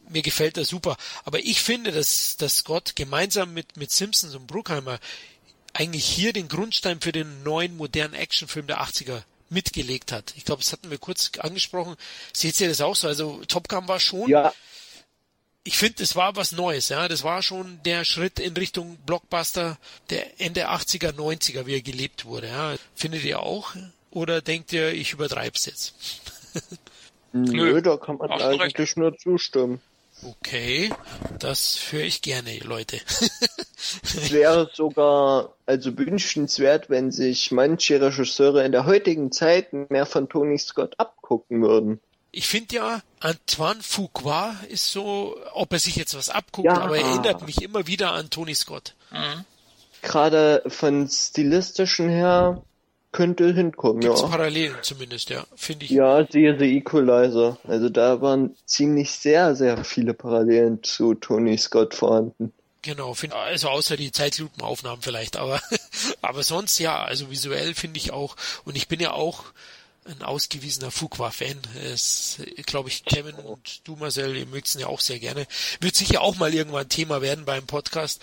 [SPEAKER 1] Mir gefällt er super. Aber ich finde, dass, dass Scott gemeinsam mit, mit Simpsons und Bruckheimer eigentlich hier den Grundstein für den neuen modernen Actionfilm der 80er mitgelegt hat. Ich glaube, das hatten wir kurz angesprochen. Seht ihr das auch so? Also Top Gun war schon
[SPEAKER 3] Ja,
[SPEAKER 1] ich finde, es war was Neues, ja. Das war schon der Schritt in Richtung Blockbuster der Ende 80er, 90er, wie er gelebt wurde, ja. Findet ihr auch? Oder denkt ihr, ich übertreib's jetzt?
[SPEAKER 3] nö, da kann man
[SPEAKER 2] du recht.
[SPEAKER 3] eigentlich nur zustimmen.
[SPEAKER 1] Okay, das höre ich gerne, Leute.
[SPEAKER 3] Es wäre sogar also wünschenswert, wenn sich manche Regisseure in der heutigen Zeit mehr von Tony Scott abgucken würden.
[SPEAKER 1] Ich finde ja, Antoine Fuqua ist so, ob er sich jetzt was abguckt,
[SPEAKER 3] Ja.
[SPEAKER 1] aber er erinnert mich immer wieder an Tony Scott.
[SPEAKER 3] Gerade von stilistischen her könnte hinkommen,
[SPEAKER 1] Gibt's
[SPEAKER 3] ja.
[SPEAKER 1] Parallelen zumindest, ja, finde ich.
[SPEAKER 3] Ja, siehe The Equalizer. Also da waren ziemlich sehr, sehr viele Parallelen zu Tony Scott vorhanden.
[SPEAKER 1] Genau, find, also außer die Zeitlupenaufnahmen vielleicht, aber aber sonst ja, also visuell finde ich auch und ich bin ja auch ein ausgewiesener Fuqua-Fan. Es, glaube ich, Kevin und du, Marcel, ihr mögt ihn ja auch sehr gerne. Wird sicher auch mal irgendwann Thema werden beim Podcast.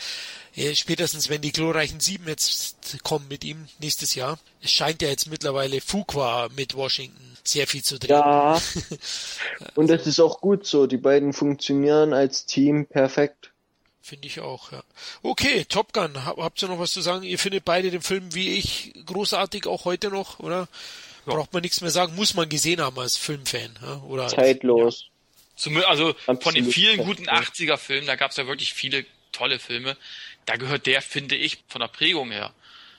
[SPEAKER 1] Spätestens, wenn die glorreichen Sieben jetzt kommen mit ihm nächstes Jahr. Es scheint ja jetzt mittlerweile Fuqua mit Washington sehr viel zu drehen.
[SPEAKER 3] Ja. Und das ist auch gut so. Die beiden funktionieren als Team perfekt.
[SPEAKER 1] Finde ich auch, ja. Okay, Top Gun, hab, habt ihr noch was zu sagen? Ihr findet beide den Film wie ich großartig, auch heute noch, oder? Braucht man nichts mehr sagen, muss man gesehen haben als Filmfan, ja? oder? als-
[SPEAKER 3] Zeitlos.
[SPEAKER 2] Zum, also von den
[SPEAKER 3] Absolut
[SPEAKER 2] vielen guten 80er-Filmen, da gab es ja wirklich viele tolle Filme. Da gehört der, finde ich, von der Prägung her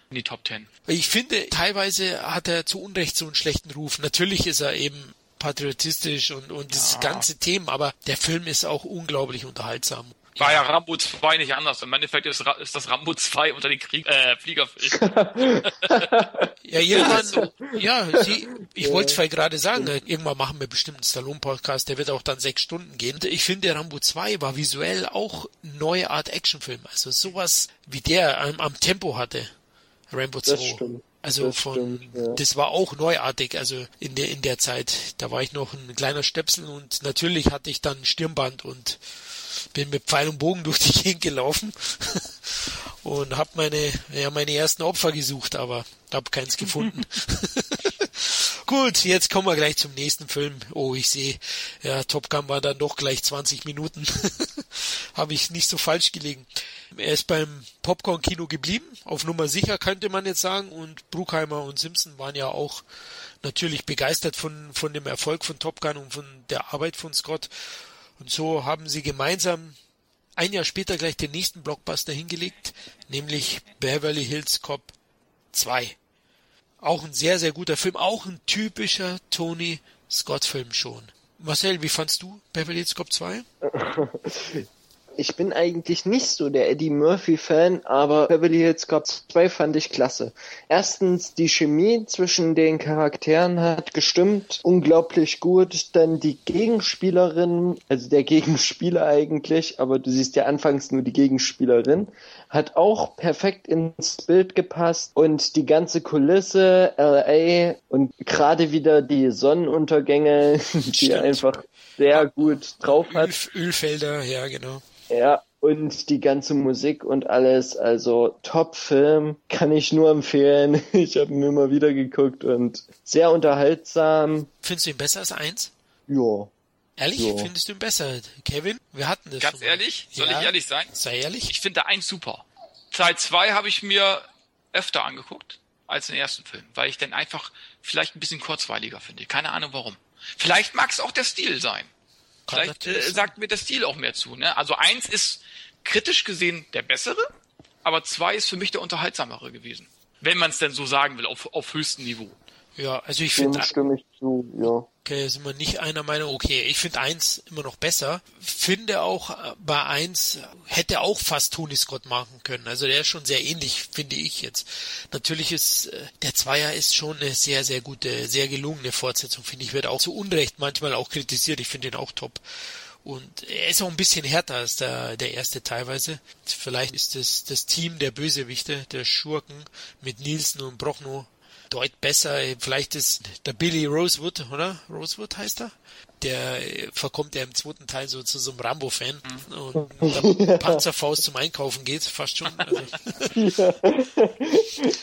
[SPEAKER 2] in die Top Ten.
[SPEAKER 1] Ich finde, teilweise hat er zu Unrecht so einen schlechten Ruf. Natürlich ist er eben patriotistisch und, und dieses ganze Thema, aber der Film ist auch unglaublich unterhaltsam.
[SPEAKER 2] War ja Rambo 2 nicht anders. Im Endeffekt ist, Ra- ist das Rambo 2 unter den Krieg, äh, Fliegerfilm.
[SPEAKER 1] Ja, irgendwann, ja, sie, ich wollte es gerade sagen, äh, irgendwann machen wir bestimmt einen Stallone-Podcast, der wird auch dann sechs Stunden gehen. Ich finde, Rambo 2 war visuell auch eine neue Art Actionfilm. Also sowas wie der am, am Tempo hatte. Rambo 2.
[SPEAKER 3] Das stimmt.
[SPEAKER 1] Also
[SPEAKER 3] Das
[SPEAKER 1] von,
[SPEAKER 3] stimmt, ja.
[SPEAKER 1] das war auch neuartig, also in der, in der Zeit. Da war ich noch ein kleiner Stöpsel und natürlich hatte ich dann Stirnband und bin mit Pfeil und Bogen durch die Gegend gelaufen und habe meine, ja, meine ersten Opfer gesucht, aber habe keins gefunden. Gut, jetzt kommen wir gleich zum nächsten Film. Oh, ich sehe, ja, Top Gun war dann doch gleich 20 Minuten. habe ich nicht so falsch gelegen. Er ist beim Popcorn-Kino geblieben, auf Nummer sicher könnte man jetzt sagen. Und Bruckheimer und Simpson waren ja auch natürlich begeistert von, von dem Erfolg von Top Gun und von der Arbeit von Scott. Und so haben sie gemeinsam ein Jahr später gleich den nächsten Blockbuster hingelegt, nämlich Beverly Hills Cop 2. Auch ein sehr, sehr guter Film, auch ein typischer Tony Scott Film schon. Marcel, wie fandst du Beverly Hills Cop 2?
[SPEAKER 3] Ich bin eigentlich nicht so der Eddie Murphy-Fan, aber Beverly Hills Cop 2 fand ich klasse. Erstens, die Chemie zwischen den Charakteren hat gestimmt, unglaublich gut. Dann die Gegenspielerin, also der Gegenspieler eigentlich, aber du siehst ja anfangs nur die Gegenspielerin, hat auch perfekt ins Bild gepasst und die ganze Kulisse, LA und gerade wieder die Sonnenuntergänge, die
[SPEAKER 1] Stimmt.
[SPEAKER 3] er einfach sehr gut drauf hat.
[SPEAKER 1] Öl, Ölfelder, ja genau.
[SPEAKER 3] Ja, und die ganze Musik und alles, also Top-Film, kann ich nur empfehlen. Ich habe ihn immer wieder geguckt und sehr unterhaltsam.
[SPEAKER 1] Findest du ihn besser als eins?
[SPEAKER 3] Ja.
[SPEAKER 1] Ehrlich?
[SPEAKER 3] Ja.
[SPEAKER 1] Findest du ihn besser? Kevin? Wir hatten das
[SPEAKER 2] Ganz
[SPEAKER 1] schon
[SPEAKER 2] ehrlich, soll
[SPEAKER 1] Ja.
[SPEAKER 2] ich ehrlich sein?
[SPEAKER 1] Sei ehrlich.
[SPEAKER 2] Ich finde eins super. Teil 2 habe ich mir öfter angeguckt als den ersten Film, weil ich den einfach vielleicht ein bisschen kurzweiliger finde. Keine Ahnung warum. Vielleicht mag es auch der Stil sein. Vielleicht äh, sagt mir der Stil auch mehr zu. Ne? Also eins ist kritisch gesehen der bessere, aber zwei ist für mich der unterhaltsamere gewesen. Wenn man es denn so sagen will, auf, auf höchstem Niveau.
[SPEAKER 1] Ja, also ich finde,
[SPEAKER 3] stimme ich zu, ja.
[SPEAKER 1] okay, sind wir nicht einer Meinung. Okay, ich finde eins immer noch besser. Finde auch äh, bei eins hätte auch fast Tony Scott machen können. Also der ist schon sehr ähnlich, finde ich jetzt. Natürlich ist äh, der Zweier ist schon eine sehr, sehr gute, sehr gelungene Fortsetzung, finde ich. Wird auch zu Unrecht manchmal auch kritisiert. Ich finde ihn auch top. Und er ist auch ein bisschen härter als der, der erste teilweise. Vielleicht ist das, das Team der Bösewichte, der Schurken mit Nielsen und Brochno deut besser. Vielleicht ist der Billy Rosewood, oder? Rosewood heißt er? Der verkommt ja im zweiten Teil so zu so einem Rambo-Fan und mit der Panzerfaust zum Einkaufen geht, fast schon. Also.
[SPEAKER 3] Ja.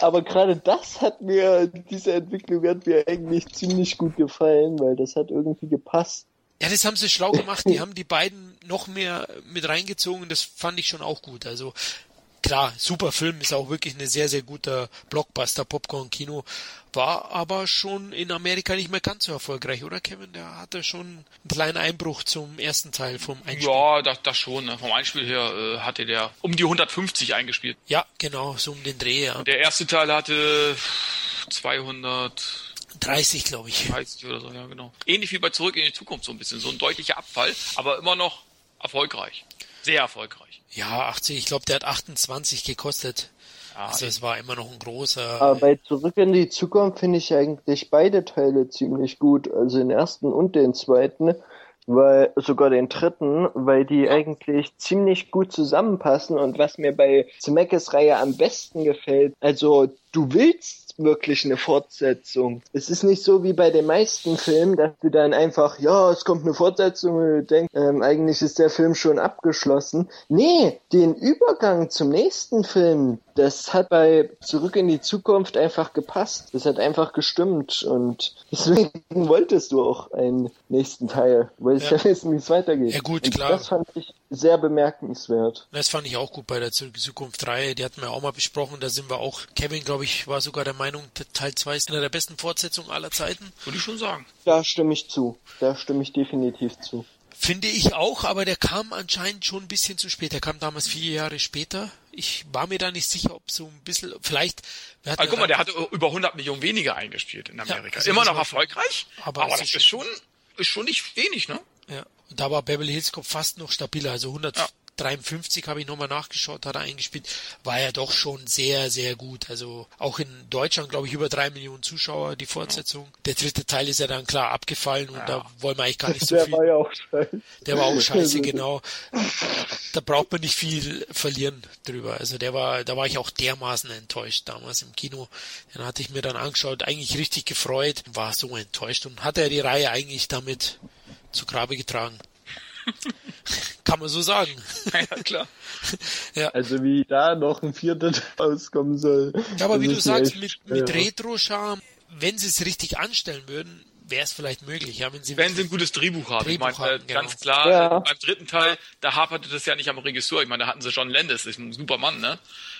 [SPEAKER 3] Aber gerade das hat mir, diese Entwicklung hat mir eigentlich ziemlich gut gefallen, weil das hat irgendwie gepasst.
[SPEAKER 1] Ja, das haben sie schlau gemacht. Die haben die beiden noch mehr mit reingezogen. Das fand ich schon auch gut. Also klar, super Film, ist auch wirklich eine sehr, sehr guter Blockbuster, Popcorn-Kino. War aber schon in Amerika nicht mehr ganz so erfolgreich, oder Kevin? Der hatte schon einen kleinen Einbruch zum ersten Teil vom Einspiel.
[SPEAKER 2] Ja, das, das schon. Ne? Vom Einspiel her äh, hatte der um die 150 eingespielt.
[SPEAKER 1] Ja, genau, so um den Dreh, ja.
[SPEAKER 2] Der erste Teil hatte 200
[SPEAKER 1] 30, glaube ich.
[SPEAKER 2] 30 oder so, ja, genau. Ähnlich wie bei Zurück in die Zukunft so ein bisschen. So ein deutlicher Abfall, aber immer noch erfolgreich. Sehr erfolgreich.
[SPEAKER 1] Ja, 80, ich glaube, der hat 28 gekostet. Ja, also es war immer noch ein großer.
[SPEAKER 3] Aber bei Zurück in die Zukunft finde ich eigentlich beide Teile ziemlich gut. Also den ersten und den zweiten. Weil, sogar den dritten, weil die eigentlich ziemlich gut zusammenpassen und was mir bei Zemeckis Reihe am besten gefällt, also du willst wirklich eine Fortsetzung. Es ist nicht so wie bei den meisten Filmen, dass du dann einfach, ja, es kommt eine Fortsetzung und du denkst, ähm, eigentlich ist der Film schon abgeschlossen. Nee, den Übergang zum nächsten Film, das hat bei Zurück in die Zukunft einfach gepasst. Das hat einfach gestimmt und deswegen wolltest du auch einen nächsten Teil, weil ich ja, ja wissen, wie es weitergeht.
[SPEAKER 1] Ja gut,
[SPEAKER 3] und
[SPEAKER 1] klar.
[SPEAKER 3] Das fand ich sehr bemerkenswert.
[SPEAKER 1] Das fand ich auch gut bei der Zurück in die Zukunft 3. Die hatten wir auch mal besprochen. Da sind wir auch, Kevin, glaube ich, war sogar der Meinung, Teil 2 ist eine der besten Fortsetzungen aller Zeiten.
[SPEAKER 2] Würde ich schon sagen.
[SPEAKER 3] Da stimme ich zu. Da stimme ich definitiv zu.
[SPEAKER 1] Finde ich auch, aber der kam anscheinend schon ein bisschen zu spät. Der kam damals vier Jahre später. Ich war mir da nicht sicher, ob so ein bisschen, vielleicht.
[SPEAKER 2] Also guck mal, der hat über 100 Millionen weniger eingespielt in Amerika. Ja, also Immer noch erfolgreich, aber, aber das ist schon, ist schon nicht wenig, ne?
[SPEAKER 1] Ja. Und da war Beverly Hills Cop fast noch stabiler, also 100, ja. 53 habe ich nochmal nachgeschaut, hat er eingespielt, war ja doch schon sehr, sehr gut. Also auch in Deutschland, glaube ich, über drei Millionen Zuschauer die Fortsetzung. Der dritte Teil ist ja dann klar abgefallen und ja. da wollen wir eigentlich gar nicht so
[SPEAKER 3] der
[SPEAKER 1] viel.
[SPEAKER 3] Der war ja auch scheiße.
[SPEAKER 1] Der war auch scheiße, genau. Da braucht man nicht viel verlieren drüber. Also der war, da war ich auch dermaßen enttäuscht damals im Kino. Den hatte ich mir dann angeschaut, eigentlich richtig gefreut, war so enttäuscht und hat er die Reihe eigentlich damit zu Grabe getragen. Kann man so sagen.
[SPEAKER 2] Ja, klar.
[SPEAKER 3] ja. Also wie da noch ein vierter auskommen soll.
[SPEAKER 1] Ja, aber wie du sagst, mit, mit Retro-Charme, wenn sie es richtig anstellen würden, wäre es vielleicht möglich, ja, wenn sie
[SPEAKER 2] wenn sie ein gutes Drehbuch haben.
[SPEAKER 1] Drehbuch
[SPEAKER 2] ich meine,
[SPEAKER 1] haben,
[SPEAKER 2] ganz
[SPEAKER 1] genau.
[SPEAKER 2] klar,
[SPEAKER 3] Ja.
[SPEAKER 2] äh, beim dritten Teil, da haperte das ja nicht am Regisseur. Ich meine, da hatten sie John Landis, ist ein super Mann, ne?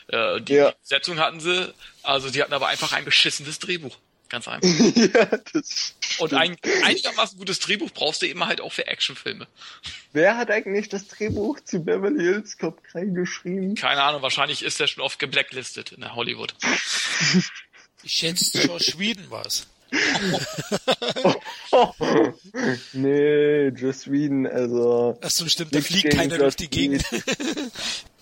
[SPEAKER 2] Äh, die
[SPEAKER 3] Ja.
[SPEAKER 2] Setzung hatten sie, also die hatten aber einfach ein beschissenes Drehbuch. Ganz einfach.
[SPEAKER 3] ja, das
[SPEAKER 2] Und ein einigermaßen gutes Drehbuch brauchst du eben halt auch für Actionfilme.
[SPEAKER 3] Wer hat eigentlich das Drehbuch zu Beverly Hills Cop 3 geschrieben?
[SPEAKER 2] Keine Ahnung, wahrscheinlich ist der schon oft geblacklistet in der Hollywood.
[SPEAKER 1] Ich schätze, Josh Whedon war es.
[SPEAKER 3] nee, Joss Whedon, also
[SPEAKER 1] Ach so, stimmt, da fliegt keiner durch die Gegend.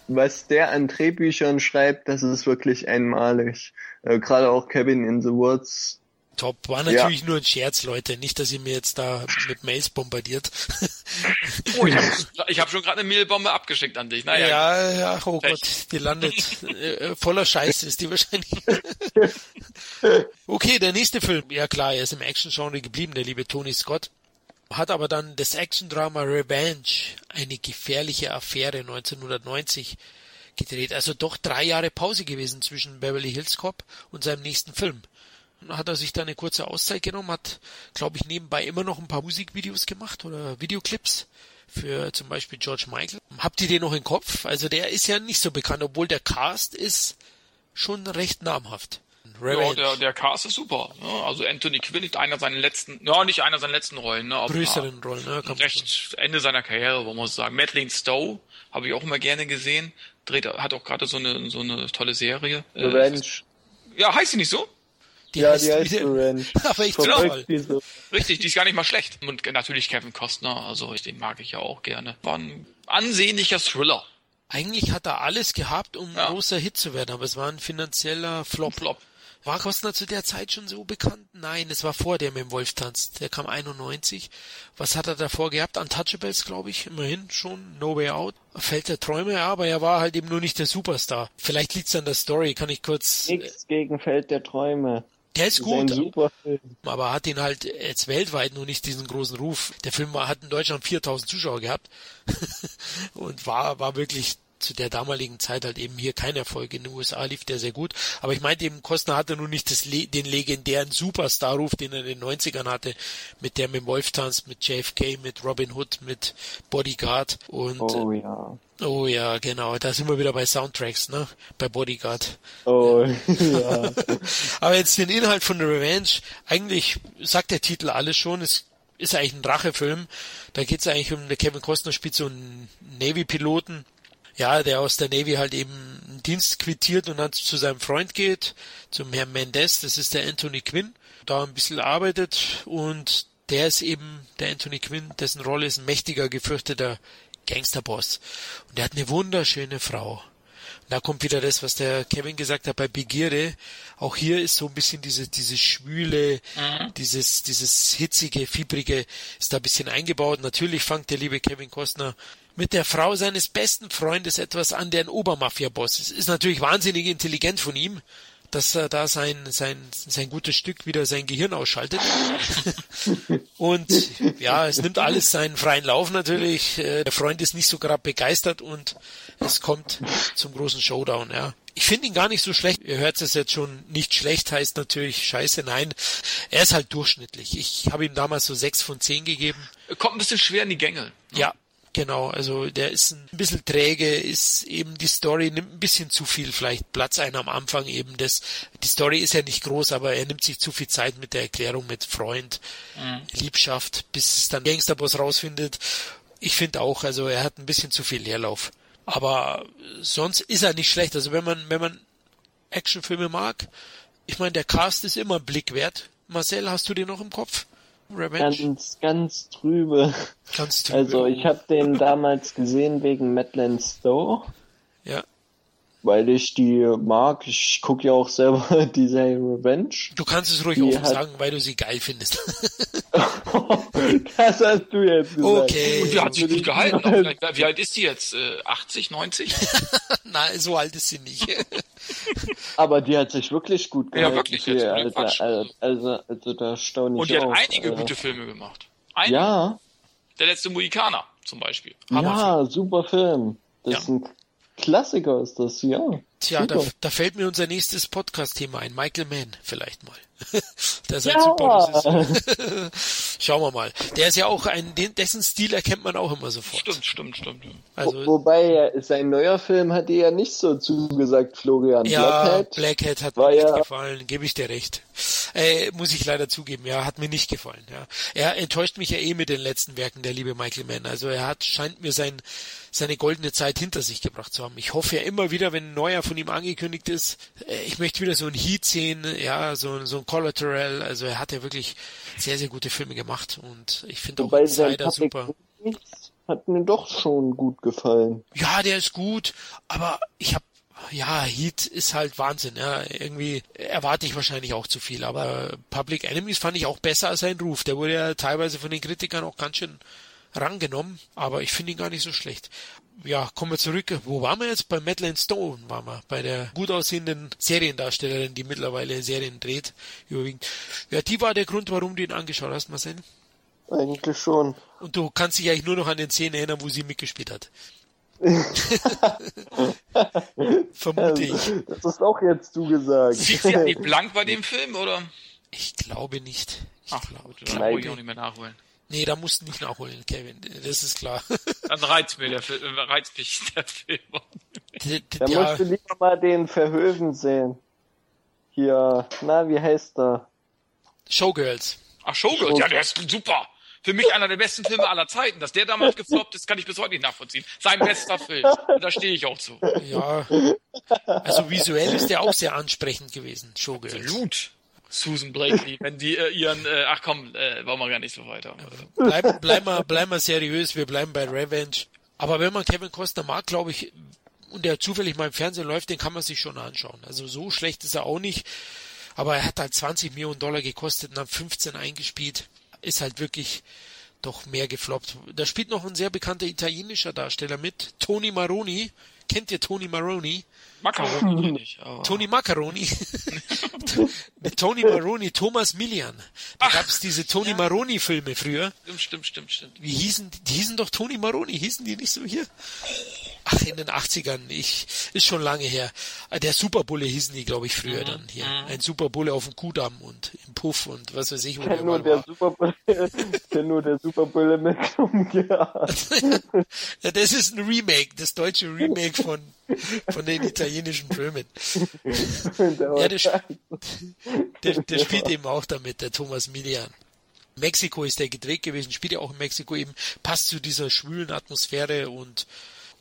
[SPEAKER 3] was der an Drehbüchern schreibt, das ist wirklich einmalig. Äh, Gerade auch Cabin in the Woods.
[SPEAKER 1] Top. War natürlich nur ein Scherz, Leute. Nicht, dass ihr mir jetzt da mit Mails bombardiert.
[SPEAKER 2] Oh, ich habe ich hab schon gerade eine Mailbombe abgeschickt an dich. Naja,
[SPEAKER 1] ja, ja, oh
[SPEAKER 2] Pech.
[SPEAKER 1] Gott, die landet äh, voller Scheiße ist die wahrscheinlich. okay, der nächste Film. Ja klar, er ist im Action-Genre geblieben, der liebe Tony Scott. Hat aber dann das Action-Drama Revenge, eine gefährliche Affäre 1990 gedreht. Also doch drei Jahre Pause gewesen zwischen Beverly Hills Cop und seinem nächsten Film. Dann hat er sich da eine kurze Auszeit genommen, hat, glaube ich, nebenbei immer noch ein paar Musikvideos gemacht oder Videoclips für zum Beispiel George Michael. Habt ihr den noch im Kopf? Also der ist ja nicht so bekannt, obwohl der Cast ist schon recht namhaft.
[SPEAKER 2] ja, der, der Cast ist super. Ne? Also Anthony Quinn ist einer seiner letzten, ja, nicht einer seiner letzten Rollen, ne? aber
[SPEAKER 1] größeren Rollen, ne?
[SPEAKER 2] Recht Ende seiner Karriere, wo man sagen. Madeleine Stowe habe ich auch immer gerne gesehen. Dreht, hat auch gerade so eine, so eine tolle Serie. Äh,
[SPEAKER 3] Revenge.
[SPEAKER 2] Ja, heißt sie nicht so?
[SPEAKER 1] Die
[SPEAKER 3] ja,
[SPEAKER 1] heißt
[SPEAKER 3] die heißt Revenge.
[SPEAKER 1] Aber ich
[SPEAKER 2] Genau.
[SPEAKER 3] So.
[SPEAKER 2] Richtig, die ist gar nicht mal schlecht. Und natürlich Kevin Costner, also ich, den mag ich ja auch gerne. War ein ansehnlicher Thriller.
[SPEAKER 1] Eigentlich hat er alles gehabt, um
[SPEAKER 2] Ja.
[SPEAKER 1] großer Hit zu werden, aber es war ein finanzieller Flop.
[SPEAKER 2] Flop.
[SPEAKER 1] War Costner zu der Zeit schon so bekannt? Nein, es war vor der mit dem Wolf tanzt. Der kam 91. Was hat er davor gehabt? Untouchables, glaube ich, immerhin schon. No Way Out. Fällt der Träume, ja, aber er war halt eben nur nicht der Superstar. Vielleicht liegt's an der Story, kann ich kurz...
[SPEAKER 3] Nix gegen Feld der Träume.
[SPEAKER 1] Der ist
[SPEAKER 3] Das
[SPEAKER 1] gut,
[SPEAKER 3] ein super Film.
[SPEAKER 1] aber hat ihn halt jetzt weltweit nur nicht diesen großen Ruf. Der Film war, hat in Deutschland 4000 Zuschauer gehabt und war, war wirklich zu der damaligen Zeit halt eben hier kein Erfolg. In den USA lief der sehr gut. Aber ich meinte eben, Costner hatte nun nicht das, den legendären Superstar-Ruf, den er in den 90ern hatte, mit der mit dem Wolf tanzt, mit JFK, mit Robin Hood, mit Bodyguard und
[SPEAKER 3] Oh ja.
[SPEAKER 1] oh ja, genau, da sind wir wieder bei Soundtracks, ne? Bei Bodyguard.
[SPEAKER 3] Oh ja.
[SPEAKER 1] Aber jetzt den Inhalt von The Revenge, eigentlich sagt der Titel alles schon, es ist eigentlich ein Rachefilm. Da geht es eigentlich um, der Kevin Costner spielt so einen Navy-Piloten, ja, der aus der Navy halt eben Dienst quittiert und dann zu seinem Freund geht, zum Herrn Mendes, das ist der Anthony Quinn, da ein bisschen arbeitet und der ist eben der Anthony Quinn, dessen Rolle ist ein mächtiger, gefürchteter Gangsterboss. Und der hat eine wunderschöne Frau. Da kommt wieder das, was der Kevin gesagt hat bei Begierde. Auch hier ist so ein bisschen diese, diese schwüle, dieses, dieses hitzige, fiebrige ist da ein bisschen eingebaut. Natürlich fängt der liebe Kevin Costner mit der Frau seines besten Freundes etwas an, der ein Obermafia-Boss ist. Ist natürlich wahnsinnig intelligent von ihm, dass er da sein, sein, sein gutes Stück wieder sein Gehirn ausschaltet. und ja, es nimmt alles seinen freien Lauf natürlich. Äh, Der Freund ist nicht so gerade begeistert und es kommt zum großen Showdown, ja. Ich finde ihn gar nicht so schlecht. Ihr hört es jetzt schon, nicht schlecht heißt natürlich scheiße, nein. Er ist halt durchschnittlich. Ich habe ihm damals so sechs von zehn gegeben.
[SPEAKER 2] Kommt ein bisschen schwer in die Gänge.
[SPEAKER 1] Ja, genau. Also der ist ein bisschen träge, ist eben die Story nimmt ein bisschen zu viel vielleicht Platz ein am Anfang eben. Das, die Story ist ja nicht groß, aber er nimmt sich zu viel Zeit mit der Erklärung mit Freund, Liebschaft, bis es dann Gangsterboss rausfindet. Ich finde auch, also er hat ein bisschen zu viel Leerlauf. Aber sonst ist er nicht schlecht. Also wenn man, wenn man Actionfilme mag, ich meine, der Cast ist immer Blick wert. Marcel, hast du den noch im Kopf? Revenge?
[SPEAKER 3] Ganz, ganz trübe.
[SPEAKER 1] Ganz trübe.
[SPEAKER 3] Also ich habe den damals gesehen wegen Madeleine Stowe. Weil ich die mag. Ich gucke ja auch selber die Serie Revenge.
[SPEAKER 1] Du kannst es ruhig offen
[SPEAKER 3] hat-
[SPEAKER 1] sagen, weil du sie geil findest.
[SPEAKER 3] das hast du jetzt gesagt.
[SPEAKER 1] Okay.
[SPEAKER 2] Und die hat sich gut gehalten. wie alt ist die jetzt? Äh, 80, 90?
[SPEAKER 1] Nein, so alt ist sie nicht.
[SPEAKER 3] Aber die hat sich wirklich gut
[SPEAKER 2] Ja,
[SPEAKER 3] gehalten.
[SPEAKER 2] wirklich,
[SPEAKER 3] Die,
[SPEAKER 2] jetzt, ohne
[SPEAKER 3] Alter,
[SPEAKER 2] Quatsch.
[SPEAKER 3] also, also, also da staune ich
[SPEAKER 2] Und die hat einige
[SPEAKER 3] äh,
[SPEAKER 2] gute Filme gemacht. Einige.
[SPEAKER 3] Ja,
[SPEAKER 2] Der letzte Mohikaner zum Beispiel.
[SPEAKER 3] ja, super Film. Das
[SPEAKER 1] Ja.
[SPEAKER 3] ist ein Klassiker, ist das, ja.
[SPEAKER 1] Tja, da, da fällt mir unser nächstes Podcast-Thema ein. Michael Mann vielleicht mal. Der ist ein
[SPEAKER 3] Ja.
[SPEAKER 1] super Regisseur. Schauen wir mal. Der ist ja auch ein, den, dessen Stil erkennt man auch immer sofort.
[SPEAKER 2] Stimmt, stimmt, stimmt.
[SPEAKER 1] Also,
[SPEAKER 3] Wobei, ja, sein neuer Film hat dir ja nicht so zugesagt, Florian.
[SPEAKER 1] ja,
[SPEAKER 3] Blackhead.
[SPEAKER 1] Blackhead hat
[SPEAKER 3] war
[SPEAKER 1] mir nicht
[SPEAKER 3] ja-
[SPEAKER 1] gefallen, gebe ich dir recht. Äh, muss ich leider zugeben, ja, hat mir nicht gefallen. Ja. Er enttäuscht mich ja eh mit den letzten Werken, der liebe Michael Mann. Also er hat, scheint mir sein, seine goldene Zeit hinter sich gebracht zu haben. Ich hoffe ja immer wieder, wenn ein neuer von ihm angekündigt ist, äh, ich möchte wieder so ein Heat sehen, ja, so, so ein Collateral. Also er hat ja wirklich sehr, sehr gute Filme gemacht und ich finde auch Insider super.
[SPEAKER 3] Hat mir doch schon gut gefallen.
[SPEAKER 1] Ja, der ist gut, aber ich habe ja, Heat ist halt Wahnsinn, ja. Irgendwie erwarte ich wahrscheinlich auch zu viel, aber Public Enemies fand ich auch besser als sein Ruf. Der wurde ja teilweise von den Kritikern auch ganz schön rangenommen, aber ich finde ihn gar nicht so schlecht. Ja, kommen wir zurück. Wo waren wir jetzt? Bei Madeleine Stone waren wir. Bei der gut aussehenden Seriendarstellerin, die mittlerweile Serien dreht, überwiegend. Ja, die war der Grund, warum du ihn angeschaut hast, Marcel.
[SPEAKER 3] Eigentlich schon.
[SPEAKER 1] Und du kannst dich eigentlich nur noch an den Szenen erinnern, wo sie mitgespielt hat. Vermute ich.
[SPEAKER 3] Das ist auch jetzt du gesagt.
[SPEAKER 2] Sieht sie eigentlich blank bei dem Film, oder?
[SPEAKER 1] Ich glaube nicht. Ich
[SPEAKER 2] Ach,
[SPEAKER 1] glaube,
[SPEAKER 2] gut, dann ich auch nicht mehr nachholen.
[SPEAKER 1] Nee, da musst du nicht nachholen, Kevin. Das ist klar.
[SPEAKER 2] Dann reizt mir der Film, äh, reizt mich der Film.
[SPEAKER 3] Da
[SPEAKER 1] ja,
[SPEAKER 3] musst du lieber mal den Verhöven sehen. Hier, na, wie heißt der?
[SPEAKER 1] Showgirls.
[SPEAKER 2] Ach, Showgirls, ja, der ist super. Für mich einer der besten Filme aller Zeiten. Dass der damals gefloppt ist, kann ich bis heute nicht nachvollziehen. Sein bester Film. Und da stehe ich auch zu.
[SPEAKER 1] Ja. Also visuell ist der auch sehr ansprechend gewesen, Showgirls.
[SPEAKER 2] Absolut. Susan Blakely, wenn die äh, ihren, äh, ach komm, äh, wollen wir gar nicht so weiter.
[SPEAKER 1] Bleib, bleib, mal, bleib mal seriös, wir bleiben bei Revenge. Aber wenn man Kevin Costner mag, glaube ich, und der zufällig mal im Fernsehen läuft, den kann man sich schon anschauen. Also so schlecht ist er auch nicht. Aber er hat halt 20 Millionen Dollar gekostet und dann 15 eingespielt. Ist halt wirklich doch mehr gefloppt. Da spielt noch ein sehr bekannter italienischer Darsteller mit, Tony Maroni. Kennt ihr Tony Maroni?
[SPEAKER 2] Macaroni nicht. Aber
[SPEAKER 1] Tony Macaroni. mit Tony Maroni, Thomas Millian. Da
[SPEAKER 2] Ach,
[SPEAKER 1] gab es diese Tony Maroni Filme früher.
[SPEAKER 2] stimmt, stimmt, stimmt, stimmt.
[SPEAKER 1] Wie hießen, die hießen doch Tony Maroni, hießen die nicht so hier? Ach, in den 80ern, ich, ist schon lange her. Ah, Der Superbulle hießen die, glaube ich, früher dann hier. Ein Superbulle auf dem Kudamm und im Puff und was weiß ich, wo
[SPEAKER 3] Ich
[SPEAKER 1] der
[SPEAKER 3] nur der
[SPEAKER 1] war.
[SPEAKER 3] Superbulle, kenn nur der Superbulle mit
[SPEAKER 1] ja, das ist ein Remake, das deutsche Remake von, von den italienischen Filmen. Ja, der, der, der spielt eben auch damit, der Thomas Milian. Mexiko ist der gedreht gewesen, spielt ja auch in Mexiko eben, passt zu dieser schwülen Atmosphäre und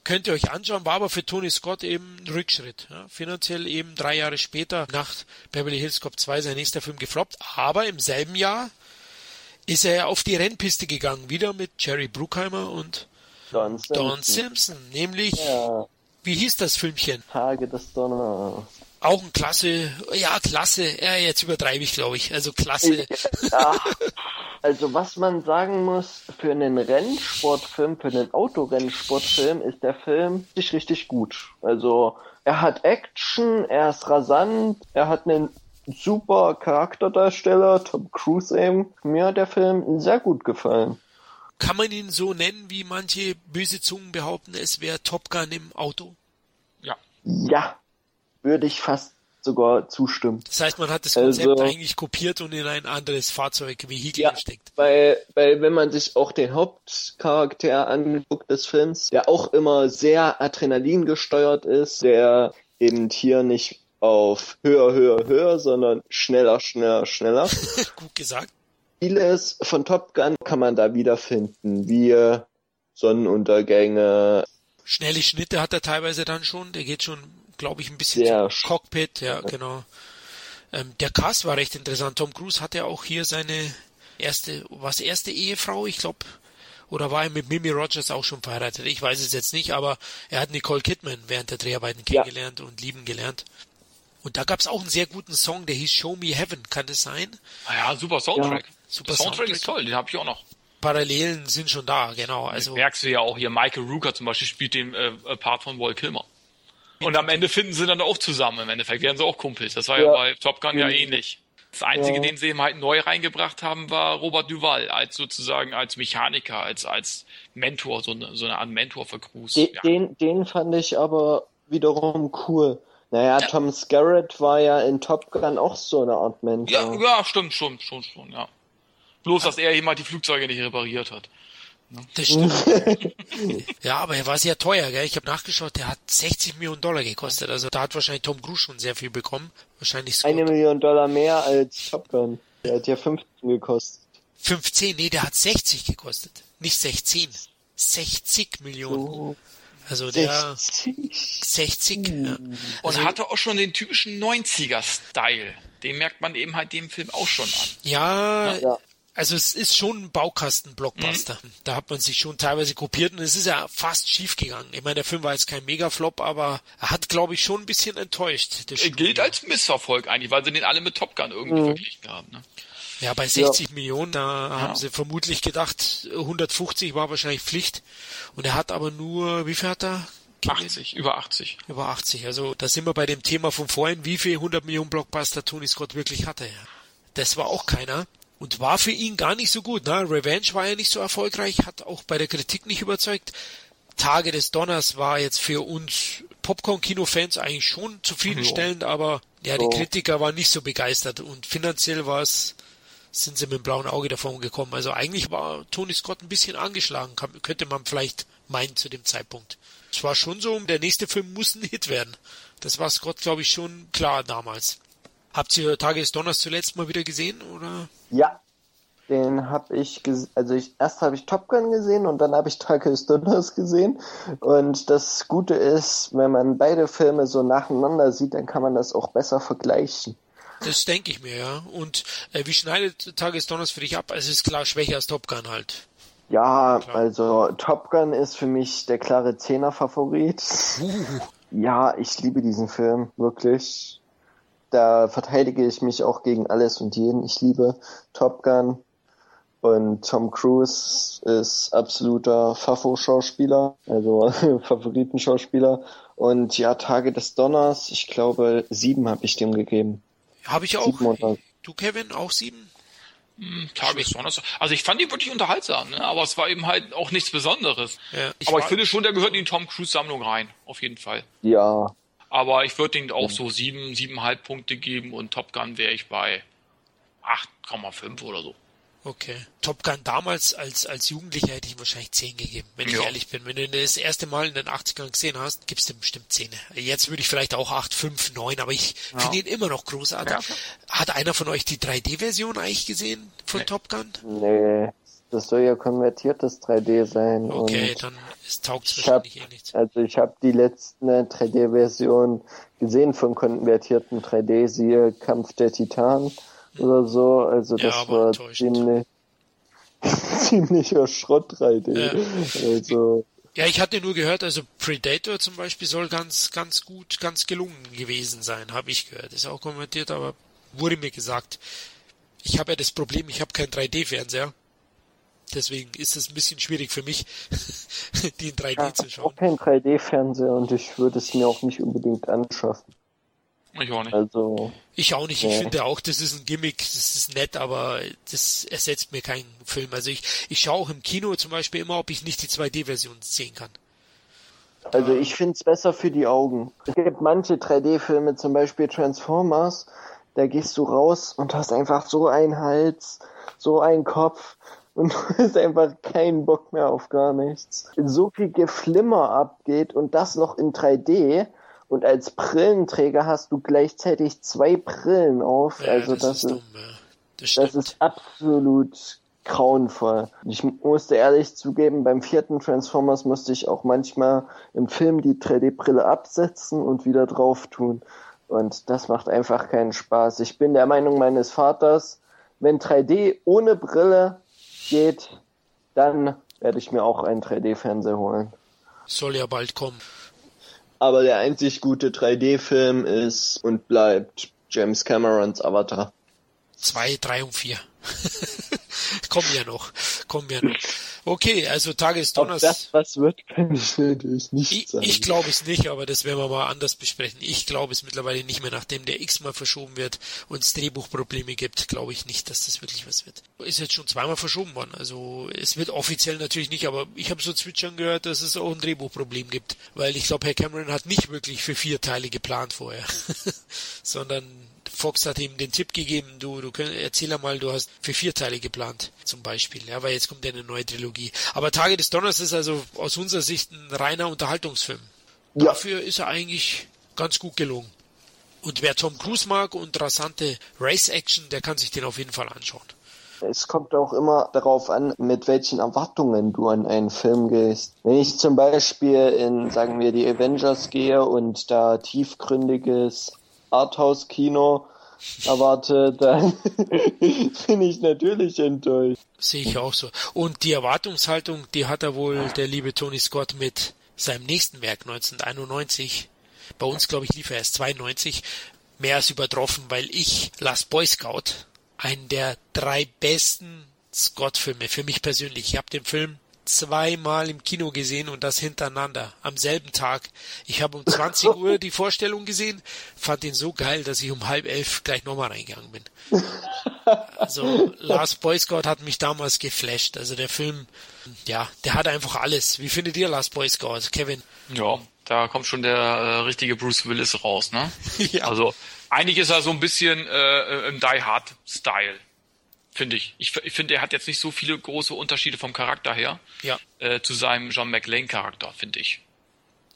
[SPEAKER 1] könnt ihr euch anschauen, war aber für Tony Scott eben ein Rückschritt. Ja, finanziell eben drei Jahre später nach Beverly Hills Cop 2 sein nächster Film gefloppt, aber im selben Jahr ist er auf die Rennpiste gegangen, wieder mit Jerry Bruckheimer und
[SPEAKER 3] Don Simpson.
[SPEAKER 1] Don Simpson, nämlich,
[SPEAKER 3] Ja,
[SPEAKER 1] wie hieß das Filmchen?
[SPEAKER 3] Tage des Donners.
[SPEAKER 1] Auch ein klasse, ja, klasse, ja, jetzt übertreibe ich, glaube ich, also klasse.
[SPEAKER 3] Ja, also was man sagen muss, für einen Rennsportfilm, für einen Autorennsportfilm ist der Film richtig, richtig gut. Also er hat Action, er ist rasant, er hat einen super Charakterdarsteller, Tom Cruise eben. Mir hat der Film sehr gut gefallen.
[SPEAKER 1] Kann man ihn so nennen, wie manche böse Zungen behaupten, es wäre Top Gun im Auto?
[SPEAKER 2] Ja.
[SPEAKER 3] Ja, würde ich fast sogar zustimmen.
[SPEAKER 1] Das heißt, man hat das
[SPEAKER 3] Also-
[SPEAKER 1] Konzept eigentlich kopiert und in ein anderes Fahrzeug, Vehikel
[SPEAKER 3] Ja.
[SPEAKER 1] gesteckt.
[SPEAKER 3] Weil, weil wenn man sich auch den Hauptcharakter anguckt des Films, der auch immer sehr Adrenalin gesteuert ist, der eben hier nicht auf höher, höher, höher, sondern schneller, schneller, schneller.
[SPEAKER 1] Gut gesagt.
[SPEAKER 3] Vieles von Top Gun kann man da wiederfinden, wie Sonnenuntergänge,
[SPEAKER 1] Schnelle Schnitte hat er teilweise dann schon. Der geht schon, glaube ich, ein bisschen zum Cockpit. Ja, genau. Ähm, der Cast war recht interessant. Tom Cruise hatte auch hier seine erste, was erste Ehefrau, ich glaube, oder war er mit Mimi Rogers auch schon verheiratet? Ich weiß es jetzt nicht, aber er hat Nicole Kidman während der Dreharbeiten
[SPEAKER 3] Ja.
[SPEAKER 1] kennengelernt und lieben gelernt. Und da gab es auch einen sehr guten Song, der hieß Show Me Heaven, kann das sein?
[SPEAKER 2] Naja, super Soundtrack.
[SPEAKER 1] Super
[SPEAKER 2] der Soundtrack,
[SPEAKER 1] Soundtrack.
[SPEAKER 2] ist toll, den habe ich auch noch.
[SPEAKER 1] Parallelen sind schon da, genau. Also
[SPEAKER 2] Merkst du ja auch hier, Michael Rooker zum Beispiel spielt den äh, Part von Walt Kilmer. Und am Ende finden sie dann auch zusammen. Im Endeffekt werden sie auch Kumpels. Das war ja,
[SPEAKER 3] Ja.
[SPEAKER 2] bei Top Gun ja
[SPEAKER 3] Mhm.
[SPEAKER 2] ähnlich. Das Einzige,
[SPEAKER 3] Ja.
[SPEAKER 2] den sie eben halt neu reingebracht haben, war Robert Duval als sozusagen als Mechaniker, als als Mentor, so eine, so eine Art Mentor für Cruise.
[SPEAKER 3] Den,
[SPEAKER 2] ja.
[SPEAKER 3] den, den fand ich aber wiederum cool. Naja, Tom Skerritt war ja in Top Gun auch so eine Art Mentor.
[SPEAKER 2] ja, ja, stimmt, schon, schon, schon, ja. Bloß, dass er jemand die Flugzeuge nicht repariert hat.
[SPEAKER 1] Das stimmt. ja, aber er war sehr teuer, gell? Ich habe nachgeschaut, der hat 60 Millionen Dollar gekostet. Also da hat wahrscheinlich Tom Cruise schon sehr viel bekommen. Wahrscheinlich Scott.
[SPEAKER 3] Eine Million Dollar mehr als Top Gun. Der hat ja 15 gekostet.
[SPEAKER 1] 15, nee, der hat 60 gekostet. Nicht 16. 60 Millionen.
[SPEAKER 3] So
[SPEAKER 1] Also der
[SPEAKER 3] 60.
[SPEAKER 1] 60. Ja.
[SPEAKER 2] Und
[SPEAKER 1] Also-
[SPEAKER 2] hatte auch schon den typischen 90er-Style. Den merkt man eben halt dem Film auch schon an.
[SPEAKER 1] Ja,
[SPEAKER 3] Ja.
[SPEAKER 1] Also es ist schon ein Baukasten-Blockbuster. Da hat man sich schon teilweise kopiert und es ist ja fast schief gegangen. Ich meine, der Film war jetzt kein Megaflop, aber er hat, glaube ich, schon ein bisschen enttäuscht.
[SPEAKER 2] Er gilt als Misserfolg eigentlich, weil sie den alle mit Top Gun irgendwie verglichen haben. Ne?
[SPEAKER 1] Ja, bei 60 Millionen, da haben sie vermutlich gedacht, 150 war wahrscheinlich Pflicht. Und er hat aber nur, wie viel hat er?
[SPEAKER 2] 80, über 80.
[SPEAKER 1] Über 80. Also da sind wir bei dem Thema von vorhin, wie viel 100 Millionen Blockbuster Tony Scott wirklich hatte. Ja. Das war auch keiner. Und war für ihn gar nicht so gut. Ne? Revenge war ja nicht so erfolgreich, hat auch bei der Kritik nicht überzeugt. Tage des Donners war jetzt für uns Popcorn-Kino-Fans eigentlich schon zufriedenstellend, aber ja, die. Kritiker waren nicht so begeistert und finanziell war es, sind sie mit dem blauen Auge davon gekommen. Also eigentlich war Tony Scott ein bisschen angeschlagen, könnte man vielleicht meinen zu dem Zeitpunkt. Es war schon so, der nächste Film muss ein Hit werden. Das war Scott, glaube ich, schon klar damals. Habt ihr Tage des Donners zuletzt mal wieder gesehen, oder?
[SPEAKER 3] Ja. Den habe ich, also ich, erst habe ich Top Gun gesehen und dann habe ich Tage des Donners gesehen. Und das Gute ist, wenn man beide Filme so nacheinander sieht, dann kann man das auch besser vergleichen.
[SPEAKER 1] Das denke ich mir, ja. Und äh, wie schneidet Tage des Donners für dich ab? Es ist klar schwächer als Top Gun halt.
[SPEAKER 3] Ja, also Top Gun ist für mich der klare Zehner-Favorit.
[SPEAKER 1] Uh,
[SPEAKER 3] Ja, ich liebe diesen Film, wirklich. Da verteidige ich mich auch gegen alles und jeden. Ich liebe Top Gun und Tom Cruise ist absoluter Fafo-Schauspieler, also Favoritenschauspieler. Und ja, Tage des Donners, ich glaube, sieben habe ich dem gegeben.
[SPEAKER 1] Habe ich auch. Du, Kevin, auch sieben?
[SPEAKER 2] Hm, Tage des Donners. Also ich fand ihn wirklich unterhaltsam, ne? aber es war eben halt auch nichts Besonderes. Ja, ich aber ich finde schon, der gehört in die Tom Cruise-Sammlung rein, auf jeden Fall.
[SPEAKER 3] Ja.
[SPEAKER 2] Aber ich würde ihm auch so sieben, siebeneinhalb Punkte geben und Top Gun wäre ich bei 8,5 oder so.
[SPEAKER 1] Okay. Top Gun damals als, als Jugendlicher hätte ich wahrscheinlich 10 gegeben, wenn ja. ich ehrlich bin. Wenn du das erste Mal in den 80ern gesehen hast, gibst du bestimmt 10. Jetzt würde ich vielleicht auch 8, 5, 9, aber ich ja. finde ihn immer noch großartig. Ja. Hat einer von euch die 3D-Version eigentlich gesehen von nee. Top Gun?
[SPEAKER 3] Nee, das soll ja konvertiertes 3D sein.
[SPEAKER 1] Okay, dann taugt es wahrscheinlich hab, eh nichts.
[SPEAKER 3] Also ich habe die letzte 3D-Version gesehen von konvertierten 3D, siehe Kampf der Titanen oder so. Also das ja, war ziemlich, ziemlicher Schrott 3D. Ja. Also,
[SPEAKER 1] ja, ich hatte nur gehört, also Predator zum Beispiel soll ganz, ganz gut, ganz gelungen gewesen sein, habe ich gehört. Ist auch kommentiert, aber wurde mir gesagt. Ich habe ja das Problem, ich habe keinen 3D-Fernseher. Deswegen ist es ein bisschen schwierig für mich, die in 3D
[SPEAKER 3] ich
[SPEAKER 1] zu schauen.
[SPEAKER 3] Ich habe keinen 3D-Fernseher und ich würde es mir auch nicht unbedingt anschaffen.
[SPEAKER 2] Ich auch nicht.
[SPEAKER 3] Also,
[SPEAKER 1] ich auch nicht. Ich finde auch, das ist ein Gimmick, das ist nett, aber das ersetzt mir keinen Film. Also ich, ich schaue auch im Kino zum Beispiel immer, ob ich nicht die 2D-Version sehen kann.
[SPEAKER 3] Also ich finde es besser für die Augen. Es gibt manche 3D-Filme, zum Beispiel Transformers, da gehst du raus und hast einfach so einen Hals, so einen Kopf und du hast einfach keinen Bock mehr auf gar nichts. So viel Geflimmer abgeht und das noch in 3D und als Brillenträger hast du gleichzeitig zwei Brillen auf. Ja, also das, das ist, dumm, ja. das, das ist absolut grauenvoll. Ich musste ehrlich zugeben, beim vierten Transformers musste ich auch manchmal im Film die 3D-Brille absetzen und wieder drauf tun. Und das macht einfach keinen Spaß. Ich bin der Meinung meines Vaters, wenn 3D ohne Brille geht, dann werde ich mir auch einen 3D-Fernseher holen.
[SPEAKER 1] Soll ja bald kommen.
[SPEAKER 3] Aber der einzig gute 3D-Film ist und bleibt James Camerons Avatar.
[SPEAKER 1] Zwei, drei und vier. kommen ja noch. Kommen ja noch. Okay, also Tagesdonners.
[SPEAKER 3] Das was wird, kann ich natürlich nicht
[SPEAKER 1] ich,
[SPEAKER 3] sagen.
[SPEAKER 1] Ich glaube es nicht, aber das werden wir mal anders besprechen. Ich glaube es mittlerweile nicht mehr, nachdem der x-mal verschoben wird und es Drehbuchprobleme gibt, glaube ich nicht, dass das wirklich was wird. Ist jetzt schon zweimal verschoben worden. Also es wird offiziell natürlich nicht, aber ich habe so zwitschern gehört, dass es auch ein Drehbuchproblem gibt. Weil ich glaube, Herr Cameron hat nicht wirklich für vier Teile geplant vorher, sondern Fox hat ihm den Tipp gegeben, du, du erzähl einmal, du hast für vier Teile geplant, zum Beispiel, ja, weil jetzt kommt ja eine neue Trilogie. Aber Tage des Donners ist also aus unserer Sicht ein reiner Unterhaltungsfilm. Ja. Dafür ist er eigentlich ganz gut gelungen. Und wer Tom Cruise mag und rasante Race-Action, der kann sich den auf jeden Fall anschauen.
[SPEAKER 3] Es kommt auch immer darauf an, mit welchen Erwartungen du an einen Film gehst. Wenn ich zum Beispiel in, sagen wir, die Avengers gehe und da tiefgründiges Arthouse-Kino erwarte, dann bin ich natürlich enttäuscht.
[SPEAKER 1] Sehe ich auch so. Und die Erwartungshaltung, die hat er wohl, der liebe Tony Scott, mit seinem nächsten Werk 1991. Bei uns, glaube ich, lief er erst 92. Mehr als übertroffen, weil ich Last Boy Scout, einen der drei besten Scott-Filme für mich persönlich. Ich habe den Film zweimal im Kino gesehen und das hintereinander am selben Tag. Ich habe um 20 Uhr die Vorstellung gesehen, fand ihn so geil, dass ich um halb elf gleich nochmal reingegangen bin. Also Last Boy Scout hat mich damals geflasht. Also der Film, ja, der hat einfach alles. Wie findet ihr Last Boy Scout, Kevin?
[SPEAKER 2] Ja, da kommt schon der äh, richtige Bruce Willis raus, ne? ja. Also eigentlich ist er so ein bisschen äh, im Die Hard Style finde ich. ich. Ich finde, er hat jetzt nicht so viele große Unterschiede vom Charakter her
[SPEAKER 1] ja.
[SPEAKER 2] äh, zu seinem John McLean-Charakter, finde ich.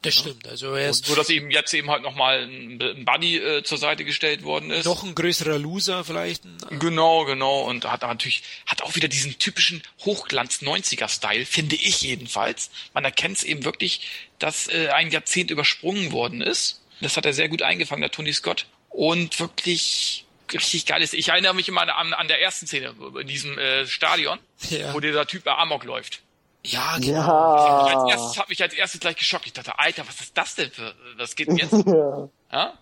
[SPEAKER 1] Das ja. stimmt. Also er ist
[SPEAKER 2] so, dass eben jetzt eben halt nochmal ein, ein Buddy äh, zur Seite gestellt worden ist.
[SPEAKER 1] Noch ein größerer Loser vielleicht.
[SPEAKER 2] Genau, genau. Und hat natürlich hat auch wieder diesen typischen Hochglanz 90er Style, finde ich jedenfalls. Man erkennt es eben wirklich, dass äh, ein Jahrzehnt übersprungen worden ist. Das hat er sehr gut eingefangen, der Tony Scott. Und wirklich richtig geil ist. Ich erinnere mich immer an, an der ersten Szene in diesem äh, Stadion, ja. wo dieser Typ bei Amok läuft.
[SPEAKER 1] Ja, genau.
[SPEAKER 3] Ja.
[SPEAKER 2] Als erstes hat mich als erstes gleich geschockt. Ich dachte, Alter, was ist das denn für, was geht denn jetzt? ja. ja?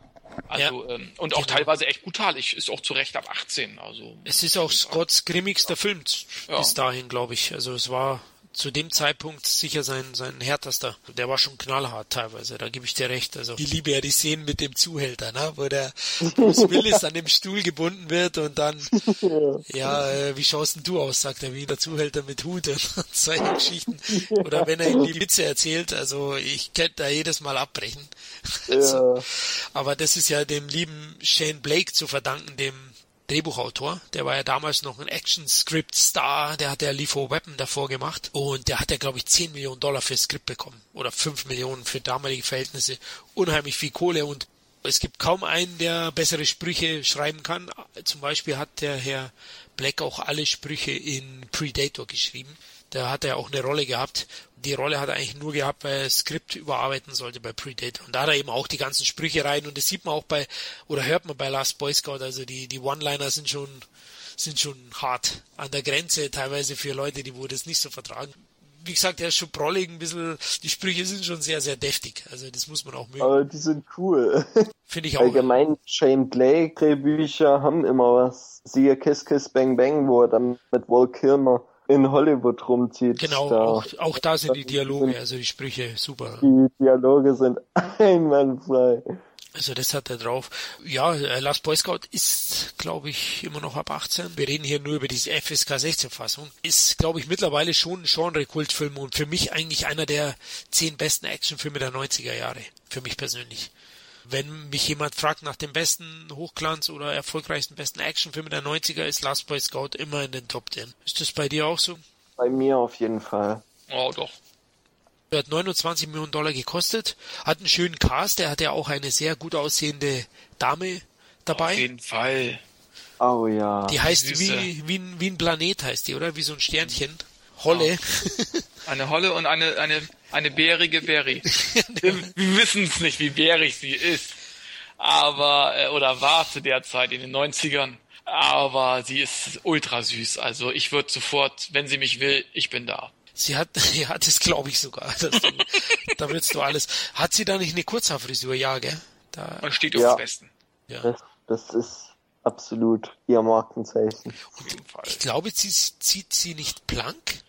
[SPEAKER 2] Also, ähm, und auch
[SPEAKER 1] Genau.
[SPEAKER 2] teilweise echt brutal. Ich, ist auch zu Recht ab 18. Also,
[SPEAKER 1] Es ist auch Scotts grimmigster Film
[SPEAKER 2] Ja.
[SPEAKER 1] bis dahin, glaube ich. Also es war zu dem Zeitpunkt sicher sein, sein härtester. Der war schon knallhart teilweise, da gebe ich dir recht. Also ich liebe ja die Szenen mit dem Zuhälter, ne? wo der Bruce Willis an dem Stuhl gebunden wird und dann, ja, äh, wie schaust denn du aus, sagt er, wie der Zuhälter mit Hut und solche Geschichten. Oder wenn er ihm die Witze erzählt, also ich könnte da jedes Mal abbrechen. Also,
[SPEAKER 3] Ja.
[SPEAKER 1] aber das ist ja dem lieben Shane Blake zu verdanken, dem Drehbuchautor. Der war ja damals noch ein Action-Script-Star. Der hat ja Lethal Weapon davor gemacht. Und der hat ja, glaube ich, 10 Millionen Dollar für Skript bekommen. Oder 5 Millionen für damalige Verhältnisse. Unheimlich viel Kohle und es gibt kaum einen, der bessere Sprüche schreiben kann. Zum Beispiel hat der Herr Black auch alle Sprüche in Predator geschrieben. Da hat er auch eine Rolle gehabt. Die Rolle hat er eigentlich nur gehabt, weil er Skript überarbeiten sollte bei Predator. Und da hat er eben auch die ganzen Sprüche rein. Und das sieht man auch bei, oder hört man bei Last Boy Scout. Also die, die One-Liner sind schon, sind schon hart. An der Grenze teilweise für Leute, die wo das nicht so vertragen. Wie gesagt, er ist schon prollig ein bisschen. Die Sprüche sind schon sehr, sehr deftig. Also das muss man auch mögen.
[SPEAKER 3] Aber die sind cool.
[SPEAKER 1] Finde ich auch.
[SPEAKER 3] Allgemein, Shane Blake Drehbücher haben immer was. Siehe Kiss Kiss Bang Bang, wo er dann mit Walt Kilmer in Hollywood rumzieht.
[SPEAKER 1] Genau,
[SPEAKER 3] Da-
[SPEAKER 1] auch, auch da sind die Dialoge, also die Sprüche super.
[SPEAKER 3] Die Dialoge sind einwandfrei.
[SPEAKER 1] Also das hat er drauf. Ja, äh, Last Boy Scout ist, glaube ich, immer noch ab 18. Wir reden hier nur über diese FSK 16 Fassung. Ist, glaube ich, mittlerweile schon ein Genre-Kultfilm und für mich eigentlich einer der zehn besten Actionfilme der 90er Jahre. Für mich persönlich. Wenn mich jemand fragt nach dem besten Hochglanz oder erfolgreichsten besten Actionfilm der 90er, ist Last Boy Scout immer in den Top 10. Ist das bei dir auch so?
[SPEAKER 3] Bei mir auf jeden Fall.
[SPEAKER 2] oh doch.
[SPEAKER 1] Er hat 29 Millionen Dollar gekostet, hat einen schönen Cast, er hat ja auch eine sehr gut aussehende Dame
[SPEAKER 2] Auf
[SPEAKER 1] dabei.
[SPEAKER 2] jeden Fall.
[SPEAKER 3] Oh ja.
[SPEAKER 1] Die heißt
[SPEAKER 2] Süße.
[SPEAKER 1] wie, wie, ein, wie ein Planet heißt die, oder? Wie so ein Sternchen. Holle.
[SPEAKER 2] Eine Holle und eine, eine, eine bärige Berry. wir wir wissen es nicht, wie bärig sie ist. Aber, äh, oder war zu der Zeit in den 90ern. Aber sie ist ultra süß. Also ich würde sofort, wenn sie mich will, ich bin da.
[SPEAKER 1] Sie hat, ja, das glaube ich sogar. Das, da willst du alles. Hat sie da nicht eine Kurzhaarfrisur? Ja, gell? Da,
[SPEAKER 2] Man steht auf
[SPEAKER 3] Ja.
[SPEAKER 2] dem Besten.
[SPEAKER 1] ja.
[SPEAKER 3] Das, das ist absolut ihr Markenzeichen.
[SPEAKER 2] Auf jeden Fall.
[SPEAKER 1] Ich glaube, sie zieht sie nicht blank.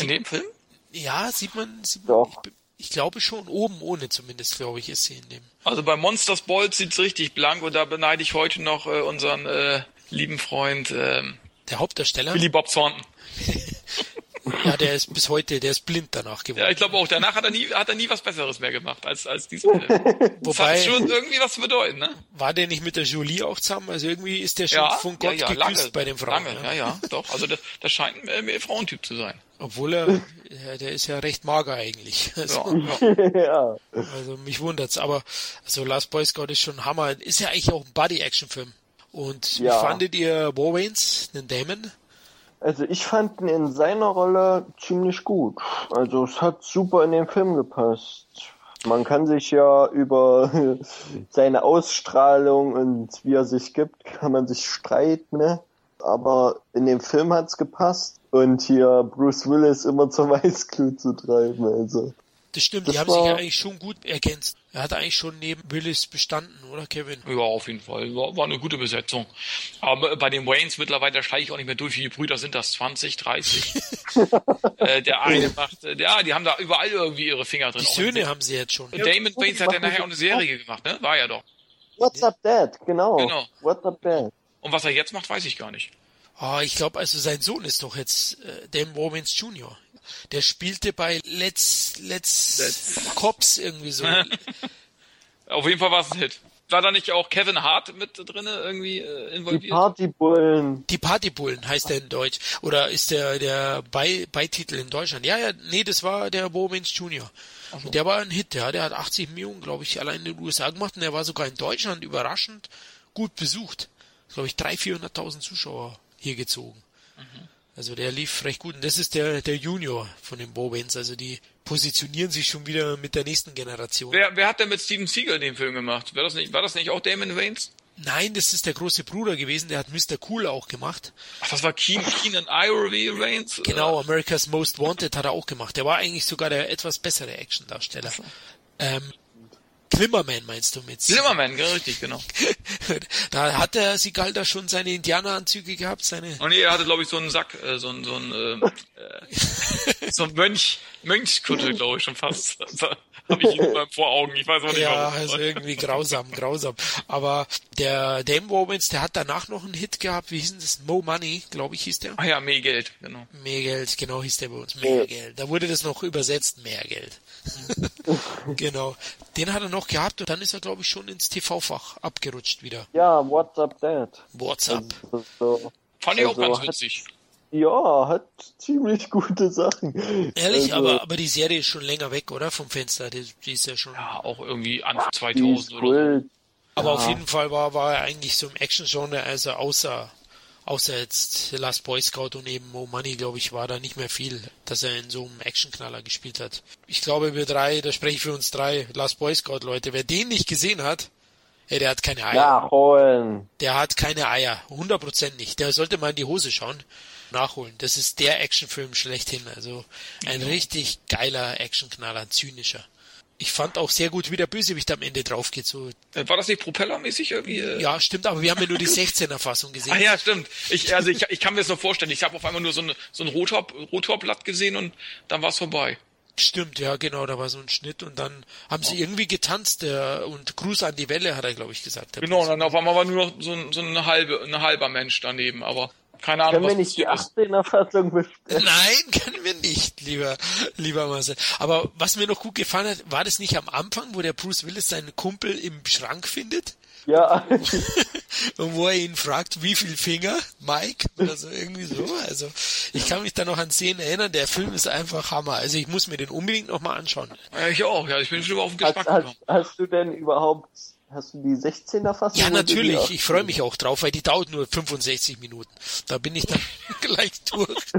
[SPEAKER 2] In dem Film?
[SPEAKER 1] ja, sieht man, sieht man.
[SPEAKER 3] Doch.
[SPEAKER 1] Ich, ich glaube schon, oben ohne zumindest, glaube ich, ist sie in dem.
[SPEAKER 2] Also bei Monsters Ball sieht's richtig blank und da beneide ich heute noch äh, unseren äh, lieben Freund ähm,
[SPEAKER 1] Der Hauptdarsteller,
[SPEAKER 2] Billy Bob Thornton.
[SPEAKER 1] ja, der ist bis heute, der ist blind danach geworden.
[SPEAKER 2] Ja, ich glaube auch, danach hat er nie, hat er nie was Besseres mehr gemacht als, als diesen Film. Das
[SPEAKER 1] Wobei,
[SPEAKER 2] hat schon irgendwie was zu bedeuten, ne?
[SPEAKER 1] war der nicht mit der Jolie auch zusammen? Also irgendwie ist der schon
[SPEAKER 2] Ja,
[SPEAKER 1] von
[SPEAKER 2] ja,
[SPEAKER 1] Gott
[SPEAKER 2] ja,
[SPEAKER 1] geküsst
[SPEAKER 2] lange,
[SPEAKER 1] bei den Frauen.
[SPEAKER 2] lange,
[SPEAKER 1] ja.
[SPEAKER 2] ja, ja, doch. Also das, das scheint ein äh, Frauentyp zu sein.
[SPEAKER 1] Obwohl er, ja, der ist ja recht mager eigentlich. Also,
[SPEAKER 2] Ja, ja.
[SPEAKER 3] ja.
[SPEAKER 1] also mich wundert's. Aber also Last Boy Scout ist schon Hammer. Ist ja eigentlich auch ein Buddy-Action-Film. Und wie
[SPEAKER 3] Ja.
[SPEAKER 1] fandet ihr Warwains, den Damon?
[SPEAKER 3] Also ich fand ihn in seiner Rolle ziemlich gut. Also es hat super in den Film gepasst. Man kann sich ja über seine Ausstrahlung und wie er sich gibt, kann man sich streiten, ne? Aber in dem Film hat's gepasst. Und hier Bruce Willis immer zur Weißglut zu treiben, also.
[SPEAKER 1] Das stimmt,
[SPEAKER 3] Das
[SPEAKER 1] die haben sich ja eigentlich schon gut ergänzt. Er hat eigentlich schon neben Willis bestanden, oder Kevin?
[SPEAKER 2] Ja, auf jeden Fall. War, war eine gute Besetzung. Aber bei den Waynes mittlerweile, da steige ich auch nicht mehr durch. Wie viele Brüder sind das? 20, 30? äh, der eine macht, äh, ja, die haben da überall irgendwie ihre Finger drin.
[SPEAKER 1] Die Söhne haben sie jetzt schon.
[SPEAKER 2] Damon Waynes hat ja nachher auch eine Serie gemacht, ne? War ja doch.
[SPEAKER 3] What's up, Dad? Genau.
[SPEAKER 2] Genau.
[SPEAKER 3] What's up, Dad?
[SPEAKER 2] Und was er jetzt macht, weiß ich gar nicht.
[SPEAKER 1] Ah, ich glaube, also sein Sohn ist doch jetzt äh, Dan Warwins Jr. Der spielte bei Let's Let's,
[SPEAKER 2] Let's-
[SPEAKER 1] Cops irgendwie so.
[SPEAKER 2] Auf jeden Fall war es ein Hit. War da nicht auch Kevin Hart mit drinne irgendwie äh,
[SPEAKER 3] Die
[SPEAKER 2] involviert?
[SPEAKER 3] Partybullen.
[SPEAKER 1] Die Partybullen heißt er in Deutsch. Oder ist der der Bei, Beititel in Deutschland? Ja, ja, nee, das war der Warwins Jr. Und der war ein Hit, ja, der hat 80 Millionen, glaube ich, allein in den USA gemacht und der war sogar in Deutschland überraschend gut besucht. Glaube ich, 300.000, 400.000 Zuschauer hier gezogen. Also der lief recht gut. Und das ist der, der Junior von den Bowens. Also die positionieren sich schon wieder mit der nächsten Generation.
[SPEAKER 2] Wer, wer hat denn mit Steven Seagal den Film gemacht? War das nicht, war das nicht auch Damon Waynes?
[SPEAKER 1] Nein, das ist der große Bruder gewesen. Der hat Mr. Cool auch gemacht.
[SPEAKER 2] Ach, das war Keen, Keenan Ivory Waynes?
[SPEAKER 1] Genau, America's Most Wanted hat er auch gemacht. Der war eigentlich sogar der etwas bessere Actiondarsteller. Ähm, Slimmerman meinst du mit?
[SPEAKER 2] Zimmerman, ja, richtig, genau.
[SPEAKER 1] da hat der Sigalda schon seine Indianeranzüge gehabt, seine.
[SPEAKER 2] Und er hatte, glaube ich, so einen Sack, äh, so ein, so ein, äh, äh, so ein Mönch, Mönchskutte, glaube ich, schon fast. Habe ich ihn mal vor Augen. Ich weiß auch nicht,
[SPEAKER 1] Ja,
[SPEAKER 2] warum.
[SPEAKER 1] also irgendwie grausam, grausam. Aber der Dame Romans, der hat danach noch einen Hit gehabt. Wie hieß denn das? Mo Money, glaube ich, hieß der.
[SPEAKER 2] Ah ja, mehr Geld, genau.
[SPEAKER 1] Mehr Geld, genau hieß der bei uns. Mehr
[SPEAKER 3] Ja.
[SPEAKER 1] Geld. Da wurde das noch übersetzt, mehr Geld. genau. Den hat er noch gehabt und dann ist er, glaube ich, schon ins TV-Fach abgerutscht wieder.
[SPEAKER 3] Ja, What's Up Dad?
[SPEAKER 1] WhatsApp.
[SPEAKER 3] Also,
[SPEAKER 2] Fand ich auch
[SPEAKER 3] Also
[SPEAKER 2] ganz
[SPEAKER 3] hat-
[SPEAKER 2] witzig.
[SPEAKER 3] Ja, hat ziemlich gute Sachen.
[SPEAKER 1] Ehrlich,
[SPEAKER 3] also,
[SPEAKER 1] aber, aber die Serie ist schon länger weg, oder? Vom Fenster. Die, die ist ja schon.
[SPEAKER 2] Ja, auch irgendwie Anfang
[SPEAKER 3] die ist
[SPEAKER 2] 2000 oder so.
[SPEAKER 3] cool.
[SPEAKER 1] Aber auf
[SPEAKER 3] Ja.
[SPEAKER 1] jeden Fall war, war er eigentlich so im Action-Genre, also außer, außer jetzt Last Boy Scout und eben Mo Money, glaube ich, war da nicht mehr viel, dass er in so einem Actionknaller gespielt hat. Ich glaube, wir drei, da spreche ich für uns drei, Last Boy Scout Leute, wer den nicht gesehen hat, ey, der hat keine Eier.
[SPEAKER 3] Nachholen.
[SPEAKER 1] Der hat keine Eier. 100% nicht. Der sollte mal in die Hose schauen. Nachholen. Das ist der Actionfilm schlechthin. Also ein richtig geiler Actionknaller, ein zynischer. Ich fand auch sehr gut, wie der Bösewicht am Ende drauf geht. So,
[SPEAKER 2] Äh, War das nicht propellermäßig irgendwie? Äh?
[SPEAKER 1] ja, stimmt, aber wir haben ja nur die 16er Fassung gesehen.
[SPEAKER 2] Ah ja, stimmt. Ich, also ich, ich kann mir das noch vorstellen. Ich habe auf einmal nur so, eine, so ein Rotor, Rotorblatt gesehen und dann war es vorbei.
[SPEAKER 1] Stimmt, ja, genau, da war so ein Schnitt und dann haben sie irgendwie getanzt der, und Gruß an die Welle, hat er, glaube ich, gesagt.
[SPEAKER 2] Genau, und
[SPEAKER 1] Bösewicht.
[SPEAKER 2] dann auf einmal war nur noch so ein, so eine halbe, ein halber Mensch daneben, aber keine Ahnung,
[SPEAKER 3] Können wir nicht die
[SPEAKER 2] passiert ist.
[SPEAKER 3] 18er Fassung besprechen?
[SPEAKER 1] Nein, können wir nicht, lieber, lieber Marcel. Aber was mir noch gut gefallen hat, war das nicht am Anfang, wo der Bruce Willis seinen Kumpel im Schrank findet?
[SPEAKER 3] Ja,
[SPEAKER 1] Und wo er ihn fragt, wie viel Finger, Mike? Oder so, irgendwie so. Also, ich kann mich da noch an Szenen erinnern, der Film ist einfach Hammer. Also, ich muss mir den unbedingt nochmal anschauen.
[SPEAKER 2] Ja, ich auch, ja, ich bin schon auf den
[SPEAKER 3] hast,
[SPEAKER 2] Geschmack gekommen.
[SPEAKER 3] hast, hast du denn überhaupt, hast du die 16er Fassung?
[SPEAKER 1] Ja, natürlich.
[SPEAKER 3] 18er?
[SPEAKER 1] Ich freue mich auch drauf, weil die dauert nur 65 Minuten. Da bin ich dann gleich durch.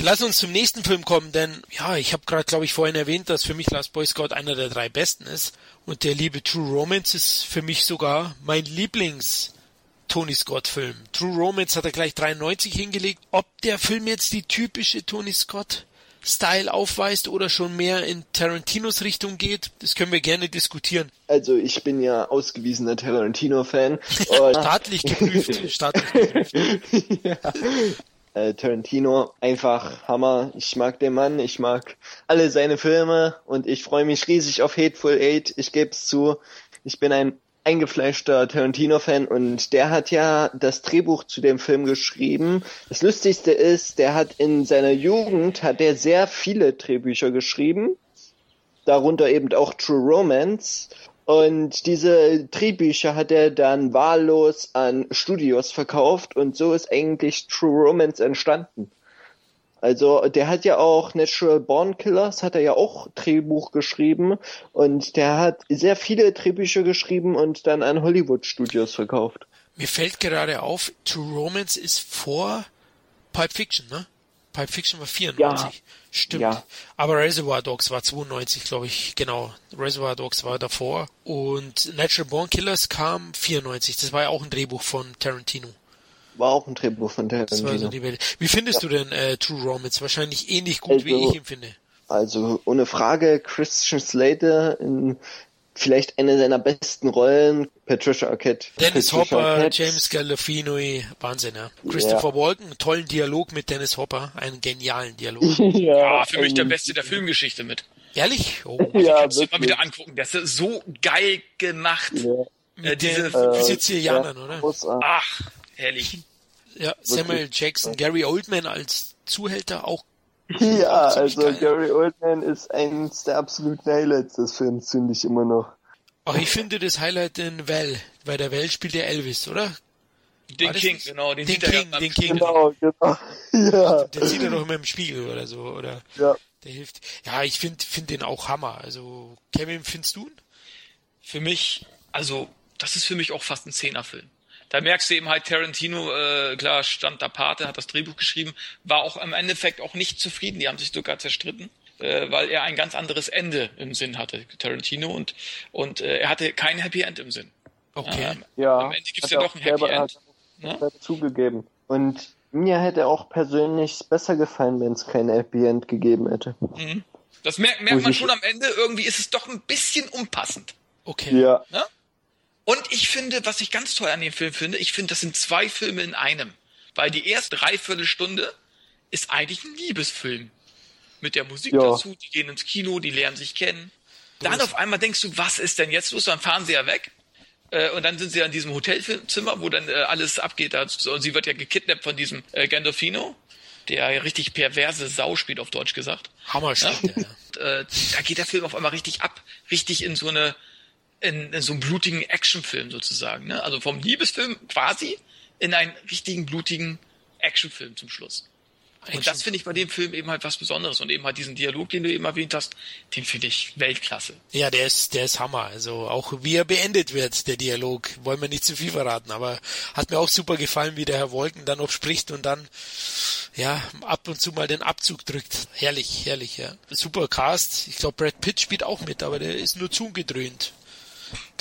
[SPEAKER 1] Lass uns zum nächsten Film kommen, denn ja, ich habe gerade, glaube ich, vorhin erwähnt, dass für mich Last Boy Scout einer der drei besten ist. Und der liebe True Romance ist für mich sogar mein Lieblings Tony Scott Film. True Romance hat er gleich 93 hingelegt. Ob der Film jetzt die typische Tony Scott Style aufweist oder schon mehr in Tarantinos Richtung geht, das können wir gerne diskutieren.
[SPEAKER 3] Also ich bin ja ausgewiesener Tarantino-Fan.
[SPEAKER 1] Staatlich geprüft. Staatlich geprüft.
[SPEAKER 3] ja. äh, Tarantino, einfach Hammer. Ich mag den Mann, ich mag alle seine Filme und ich freue mich riesig auf Hateful Eight. Ich gebe es zu, ich bin ein eingefleischter Tarantino-Fan und der hat ja das Drehbuch zu dem Film geschrieben. Das Lustigste ist, der hat in seiner Jugend hat er sehr viele Drehbücher geschrieben, darunter eben auch True Romance. Und diese Drehbücher hat er dann wahllos an Studios verkauft und so ist eigentlich True Romance entstanden. Also der hat ja auch Natural Born Killers, hat er ja auch Drehbuch geschrieben und der hat sehr viele Drehbücher geschrieben und dann an Hollywood Studios verkauft.
[SPEAKER 1] Mir fällt gerade auf, True Romance ist vor Pulp Fiction, ne? Pulp Fiction war 94.
[SPEAKER 3] Ja.
[SPEAKER 1] Stimmt.
[SPEAKER 3] Ja.
[SPEAKER 1] Aber Reservoir Dogs war 92, glaube ich. Genau. Reservoir Dogs war davor. Und Natural Born Killers kam 94. Das war ja auch ein Drehbuch von Tarantino.
[SPEAKER 3] War auch ein Drehbuch von
[SPEAKER 1] Das war so
[SPEAKER 3] Tarantino.
[SPEAKER 1] die Welt. Wie findest du denn äh, True Romance? Wahrscheinlich ähnlich gut, wie
[SPEAKER 3] Also-
[SPEAKER 1] ich ihn finde.
[SPEAKER 3] Also ohne Frage Christian Slater in vielleicht eine seiner besten Rollen, Patricia Arquette.
[SPEAKER 1] Dennis
[SPEAKER 3] Patricia
[SPEAKER 1] Hopper,
[SPEAKER 3] Arquette.
[SPEAKER 1] James Gandolfini, Wahnsinn, ja. Christopher Walken, einen tollen Dialog mit Dennis Hopper, einen genialen Dialog.
[SPEAKER 3] ja,
[SPEAKER 2] Ja, für mich der Beste der Filmgeschichte mit.
[SPEAKER 1] Ehrlich? Oh.
[SPEAKER 3] Ja,
[SPEAKER 2] Kannst du dir mal wieder angucken. Das ist so geil gemacht.
[SPEAKER 3] Ja.
[SPEAKER 2] Äh,
[SPEAKER 1] Mit
[SPEAKER 2] diese,
[SPEAKER 1] den
[SPEAKER 3] Äh,
[SPEAKER 1] Sizilianern,
[SPEAKER 3] ja,
[SPEAKER 1] oder?
[SPEAKER 3] großartig.
[SPEAKER 2] ach, herrlich.
[SPEAKER 1] Ja, Samuel Jackson, Gary Oldman als Zuhälter auch.
[SPEAKER 3] Ja, also
[SPEAKER 1] geil.
[SPEAKER 3] Gary Oldman ist eins der absoluten Highlights des Films, finde ich immer noch.
[SPEAKER 1] Ach, ich finde das Highlight in Val, weil der Val spielt der Elvis, oder?
[SPEAKER 2] Den King,
[SPEAKER 1] nicht?
[SPEAKER 2] genau. Den,
[SPEAKER 1] Den
[SPEAKER 2] sieht
[SPEAKER 1] King, den King.
[SPEAKER 3] Genau, genau. Ja,
[SPEAKER 1] Den sieht er doch immer im Spiegel oder so, oder?
[SPEAKER 3] ja.
[SPEAKER 1] Der hilft. Ja, ich finde find den auch Hammer. Also, Kevin, findest du ihn?
[SPEAKER 2] Für mich, also, das ist für mich auch fast ein Zehnerfilm. Da merkst du eben halt, Tarantino, äh, klar, stand da Pate, hat das Drehbuch geschrieben, war auch im Endeffekt auch nicht zufrieden. Die haben sich sogar zerstritten, äh, weil er ein ganz anderes Ende im Sinn hatte, Tarantino, und, und äh, er hatte kein Happy End im Sinn.
[SPEAKER 1] Okay.
[SPEAKER 2] Ähm,
[SPEAKER 3] ja.
[SPEAKER 2] Am Ende gibt's
[SPEAKER 3] Hat
[SPEAKER 2] ja
[SPEAKER 3] er
[SPEAKER 2] doch
[SPEAKER 3] auch
[SPEAKER 2] ein Happy End.
[SPEAKER 3] hat
[SPEAKER 2] Ne?
[SPEAKER 3] er zugegeben. Und mir hätte auch persönlich besser gefallen, wenn es kein Happy End gegeben hätte.
[SPEAKER 2] Mhm. Das merkt, merkt man schon am Ende. Irgendwie ist es doch ein bisschen unpassend.
[SPEAKER 1] Okay.
[SPEAKER 3] Ja.
[SPEAKER 2] Ne? Und ich finde, was ich ganz toll an dem Film finde, ich finde, das sind zwei Filme in einem. Weil die erste Dreiviertelstunde ist eigentlich ein Liebesfilm. Mit der Musik
[SPEAKER 3] Ja.
[SPEAKER 2] dazu, die gehen ins Kino, die lernen sich kennen. Dann auf einmal denkst du, was ist denn jetzt los? Dann fahren sie ja weg. Äh, Und dann sind sie ja in diesem Hotelzimmer, wo dann äh, alles abgeht. Da- Und sie wird ja gekidnappt von diesem äh, Gandolfino, der ja richtig perverse Sau spielt, auf Deutsch gesagt.
[SPEAKER 1] Hammer spielt der, ja.
[SPEAKER 2] Und, äh, da geht der Film auf einmal richtig ab, richtig in so eine, in, in so einen blutigen Actionfilm sozusagen. Ne? Also vom Liebesfilm quasi in einen richtigen blutigen Actionfilm zum Schluss. Und das finde ich bei dem Film eben halt was Besonderes. Und eben halt diesen Dialog, den du eben erwähnt hast, den finde ich Weltklasse.
[SPEAKER 1] Ja, der ist, der ist Hammer. Also auch wie er beendet wird, der Dialog. Wollen wir nicht zu viel verraten, aber hat mir auch super gefallen, wie der Herr Wolken dann noch spricht und dann, ja, ab und zu mal den Abzug drückt. Herrlich, herrlich, ja. Super Cast. Ich glaube, Brad Pitt spielt auch mit, aber der ist nur zugedröhnt.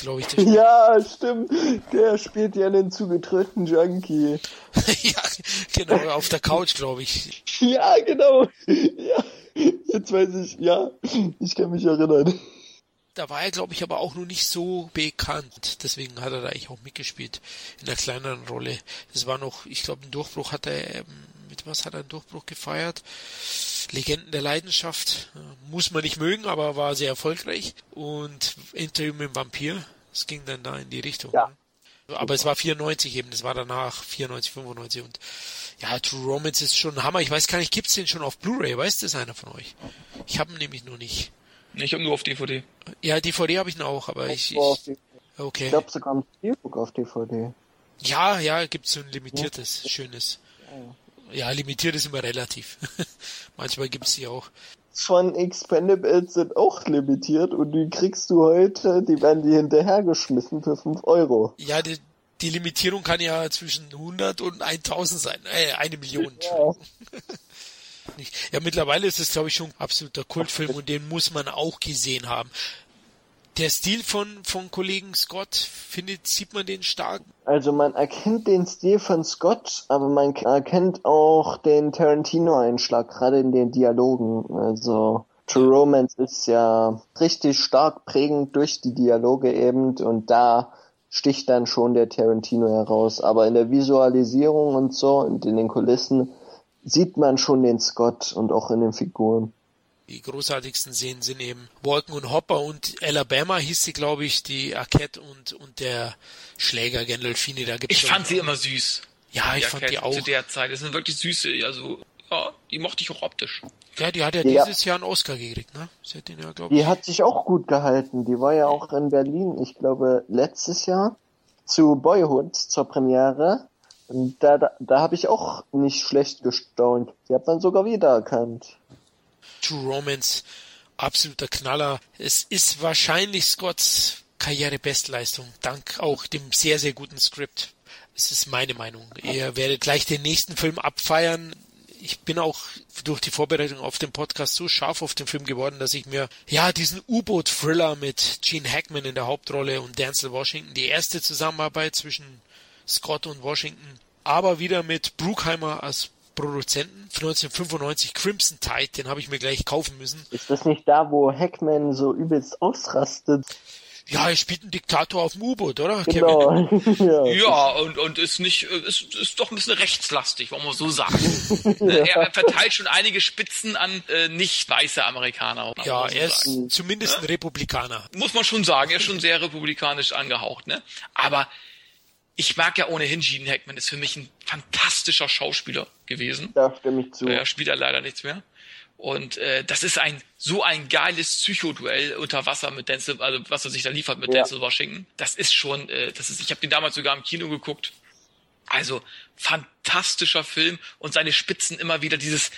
[SPEAKER 1] Glaube ich. Der
[SPEAKER 3] Ja, stimmt. Der spielt ja einen zugetröten Junkie.
[SPEAKER 1] ja, genau, auf der Couch, glaube ich.
[SPEAKER 3] Ja, genau. Ja. Jetzt weiß ich, ja. Ich kann mich erinnern.
[SPEAKER 1] Da war er, glaube ich, aber auch noch nicht so bekannt. Deswegen hat er da eigentlich auch mitgespielt. In einer kleineren Rolle. Das war noch, ich glaube, ein Durchbruch hat er, ähm, was hat einen Durchbruch gefeiert? Legenden der Leidenschaft. Äh, Muss man nicht mögen, aber war sehr erfolgreich. Und Interview mit dem Vampir. Das ging dann da in die Richtung.
[SPEAKER 3] Ja.
[SPEAKER 1] ne? Aber es war 94 eben, das war danach 94, 95 und ja, True Romance ist schon ein Hammer. Ich weiß gar nicht, gibt's den schon auf Blu-ray? Weiß das einer von euch? Ich habe ihn nämlich nur nicht.
[SPEAKER 2] Ich habe nur auf DVD.
[SPEAKER 1] Ja, DVD habe ich ihn auch, aber ich, ich okay.
[SPEAKER 3] Ich glaube sogar ein Steelbook auf DVD.
[SPEAKER 1] Ja, ja, gibt's so ein limitiertes, schönes. Ja, limitiert ist immer relativ. Manchmal gibt's die auch.
[SPEAKER 3] Von Expendables sind auch limitiert und die kriegst du heute, die werden dir hinterhergeschmissen für 5 Euro.
[SPEAKER 1] Ja, die, die Limitierung kann ja zwischen 100 und 1000 sein. Äh, eine Million.
[SPEAKER 3] Ja.
[SPEAKER 1] Ja, mittlerweile ist es, glaube ich, schon ein absoluter Kultfilm und den muss man auch gesehen haben. Der Stil von, von Kollegen Scott, findet, sieht man den stark?
[SPEAKER 3] Also man erkennt den Stil von Scott, aber man erkennt auch den Tarantino-Einschlag, gerade in den Dialogen. Also True Romance ist ja richtig stark prägend durch die Dialoge eben und da sticht dann schon der Tarantino heraus. Aber in der Visualisierung und so und in den Kulissen sieht man schon den Scott und auch in den Figuren.
[SPEAKER 1] Die großartigsten Szenen sind eben Walken und Hopper und Alabama hieß sie, glaube ich, die Arquette und, und der Schläger Gandolfini. Da gibt's
[SPEAKER 2] Ich fand sie immer süß.
[SPEAKER 1] Ja, ich
[SPEAKER 2] Die
[SPEAKER 1] fand die
[SPEAKER 2] Arquette
[SPEAKER 1] auch.
[SPEAKER 2] Zu der Zeit. Das sind wirklich süße, also, ja, die mochte ich auch optisch.
[SPEAKER 1] Ja, die hat ja,
[SPEAKER 3] Ja.
[SPEAKER 1] dieses Jahr einen Oscar gekriegt, ne? Sie hat den ja, glaube ich.
[SPEAKER 3] Die hat sich auch gut gehalten. Die war ja auch in Berlin, ich glaube, letztes Jahr zu Boyhood zur Premiere. Und da, da, da habe ich auch nicht schlecht gestaunt. Die hat man sogar wiedererkannt.
[SPEAKER 1] True Romance, absoluter Knaller. Es ist wahrscheinlich Scotts Karrierebestleistung, dank auch dem sehr, sehr guten Skript. Es ist meine Meinung. Ihr werdet gleich den nächsten Film abfeiern. Ich bin auch durch die Vorbereitung auf den Podcast so scharf auf den Film geworden, dass ich mir, ja, diesen U-Boot-Thriller mit Gene Hackman in der Hauptrolle und Denzel Washington, die erste Zusammenarbeit zwischen Scott und Washington, aber wieder mit Bruckheimer als Produzenten. Für 1995 Crimson Tide, den habe ich mir gleich kaufen müssen.
[SPEAKER 3] Ist das nicht da, wo Hackman so übelst ausrastet?
[SPEAKER 1] Ja, er spielt einen Diktator auf dem U-Boot, oder? Kevin?
[SPEAKER 3] Genau. ja.
[SPEAKER 2] Ja, und, und ist nicht, ist, ist doch ein bisschen rechtslastig, wollen wir so sagen. Ne, Er verteilt schon einige Spitzen an äh, nicht weiße Amerikaner.
[SPEAKER 1] Ja, er ist
[SPEAKER 2] sagen.
[SPEAKER 1] zumindest ein Republikaner.
[SPEAKER 2] Muss man schon sagen, er ist schon sehr republikanisch angehaucht, ne? Aber ich mag ja ohnehin Gene Hackman, ist für mich ein fantastischer Schauspieler gewesen.
[SPEAKER 3] Da stimme ich zu.
[SPEAKER 2] Er spielt ja leider nichts mehr. Und äh, das ist ein so ein geiles Psychoduell unter Wasser mit Denzel, also was er sich da liefert mit
[SPEAKER 3] Ja.
[SPEAKER 2] Denzel Washington. Das ist schon, äh, das ist, ich habe den damals sogar im Kino geguckt. Also fantastischer Film und seine Spitzen immer wieder dieses,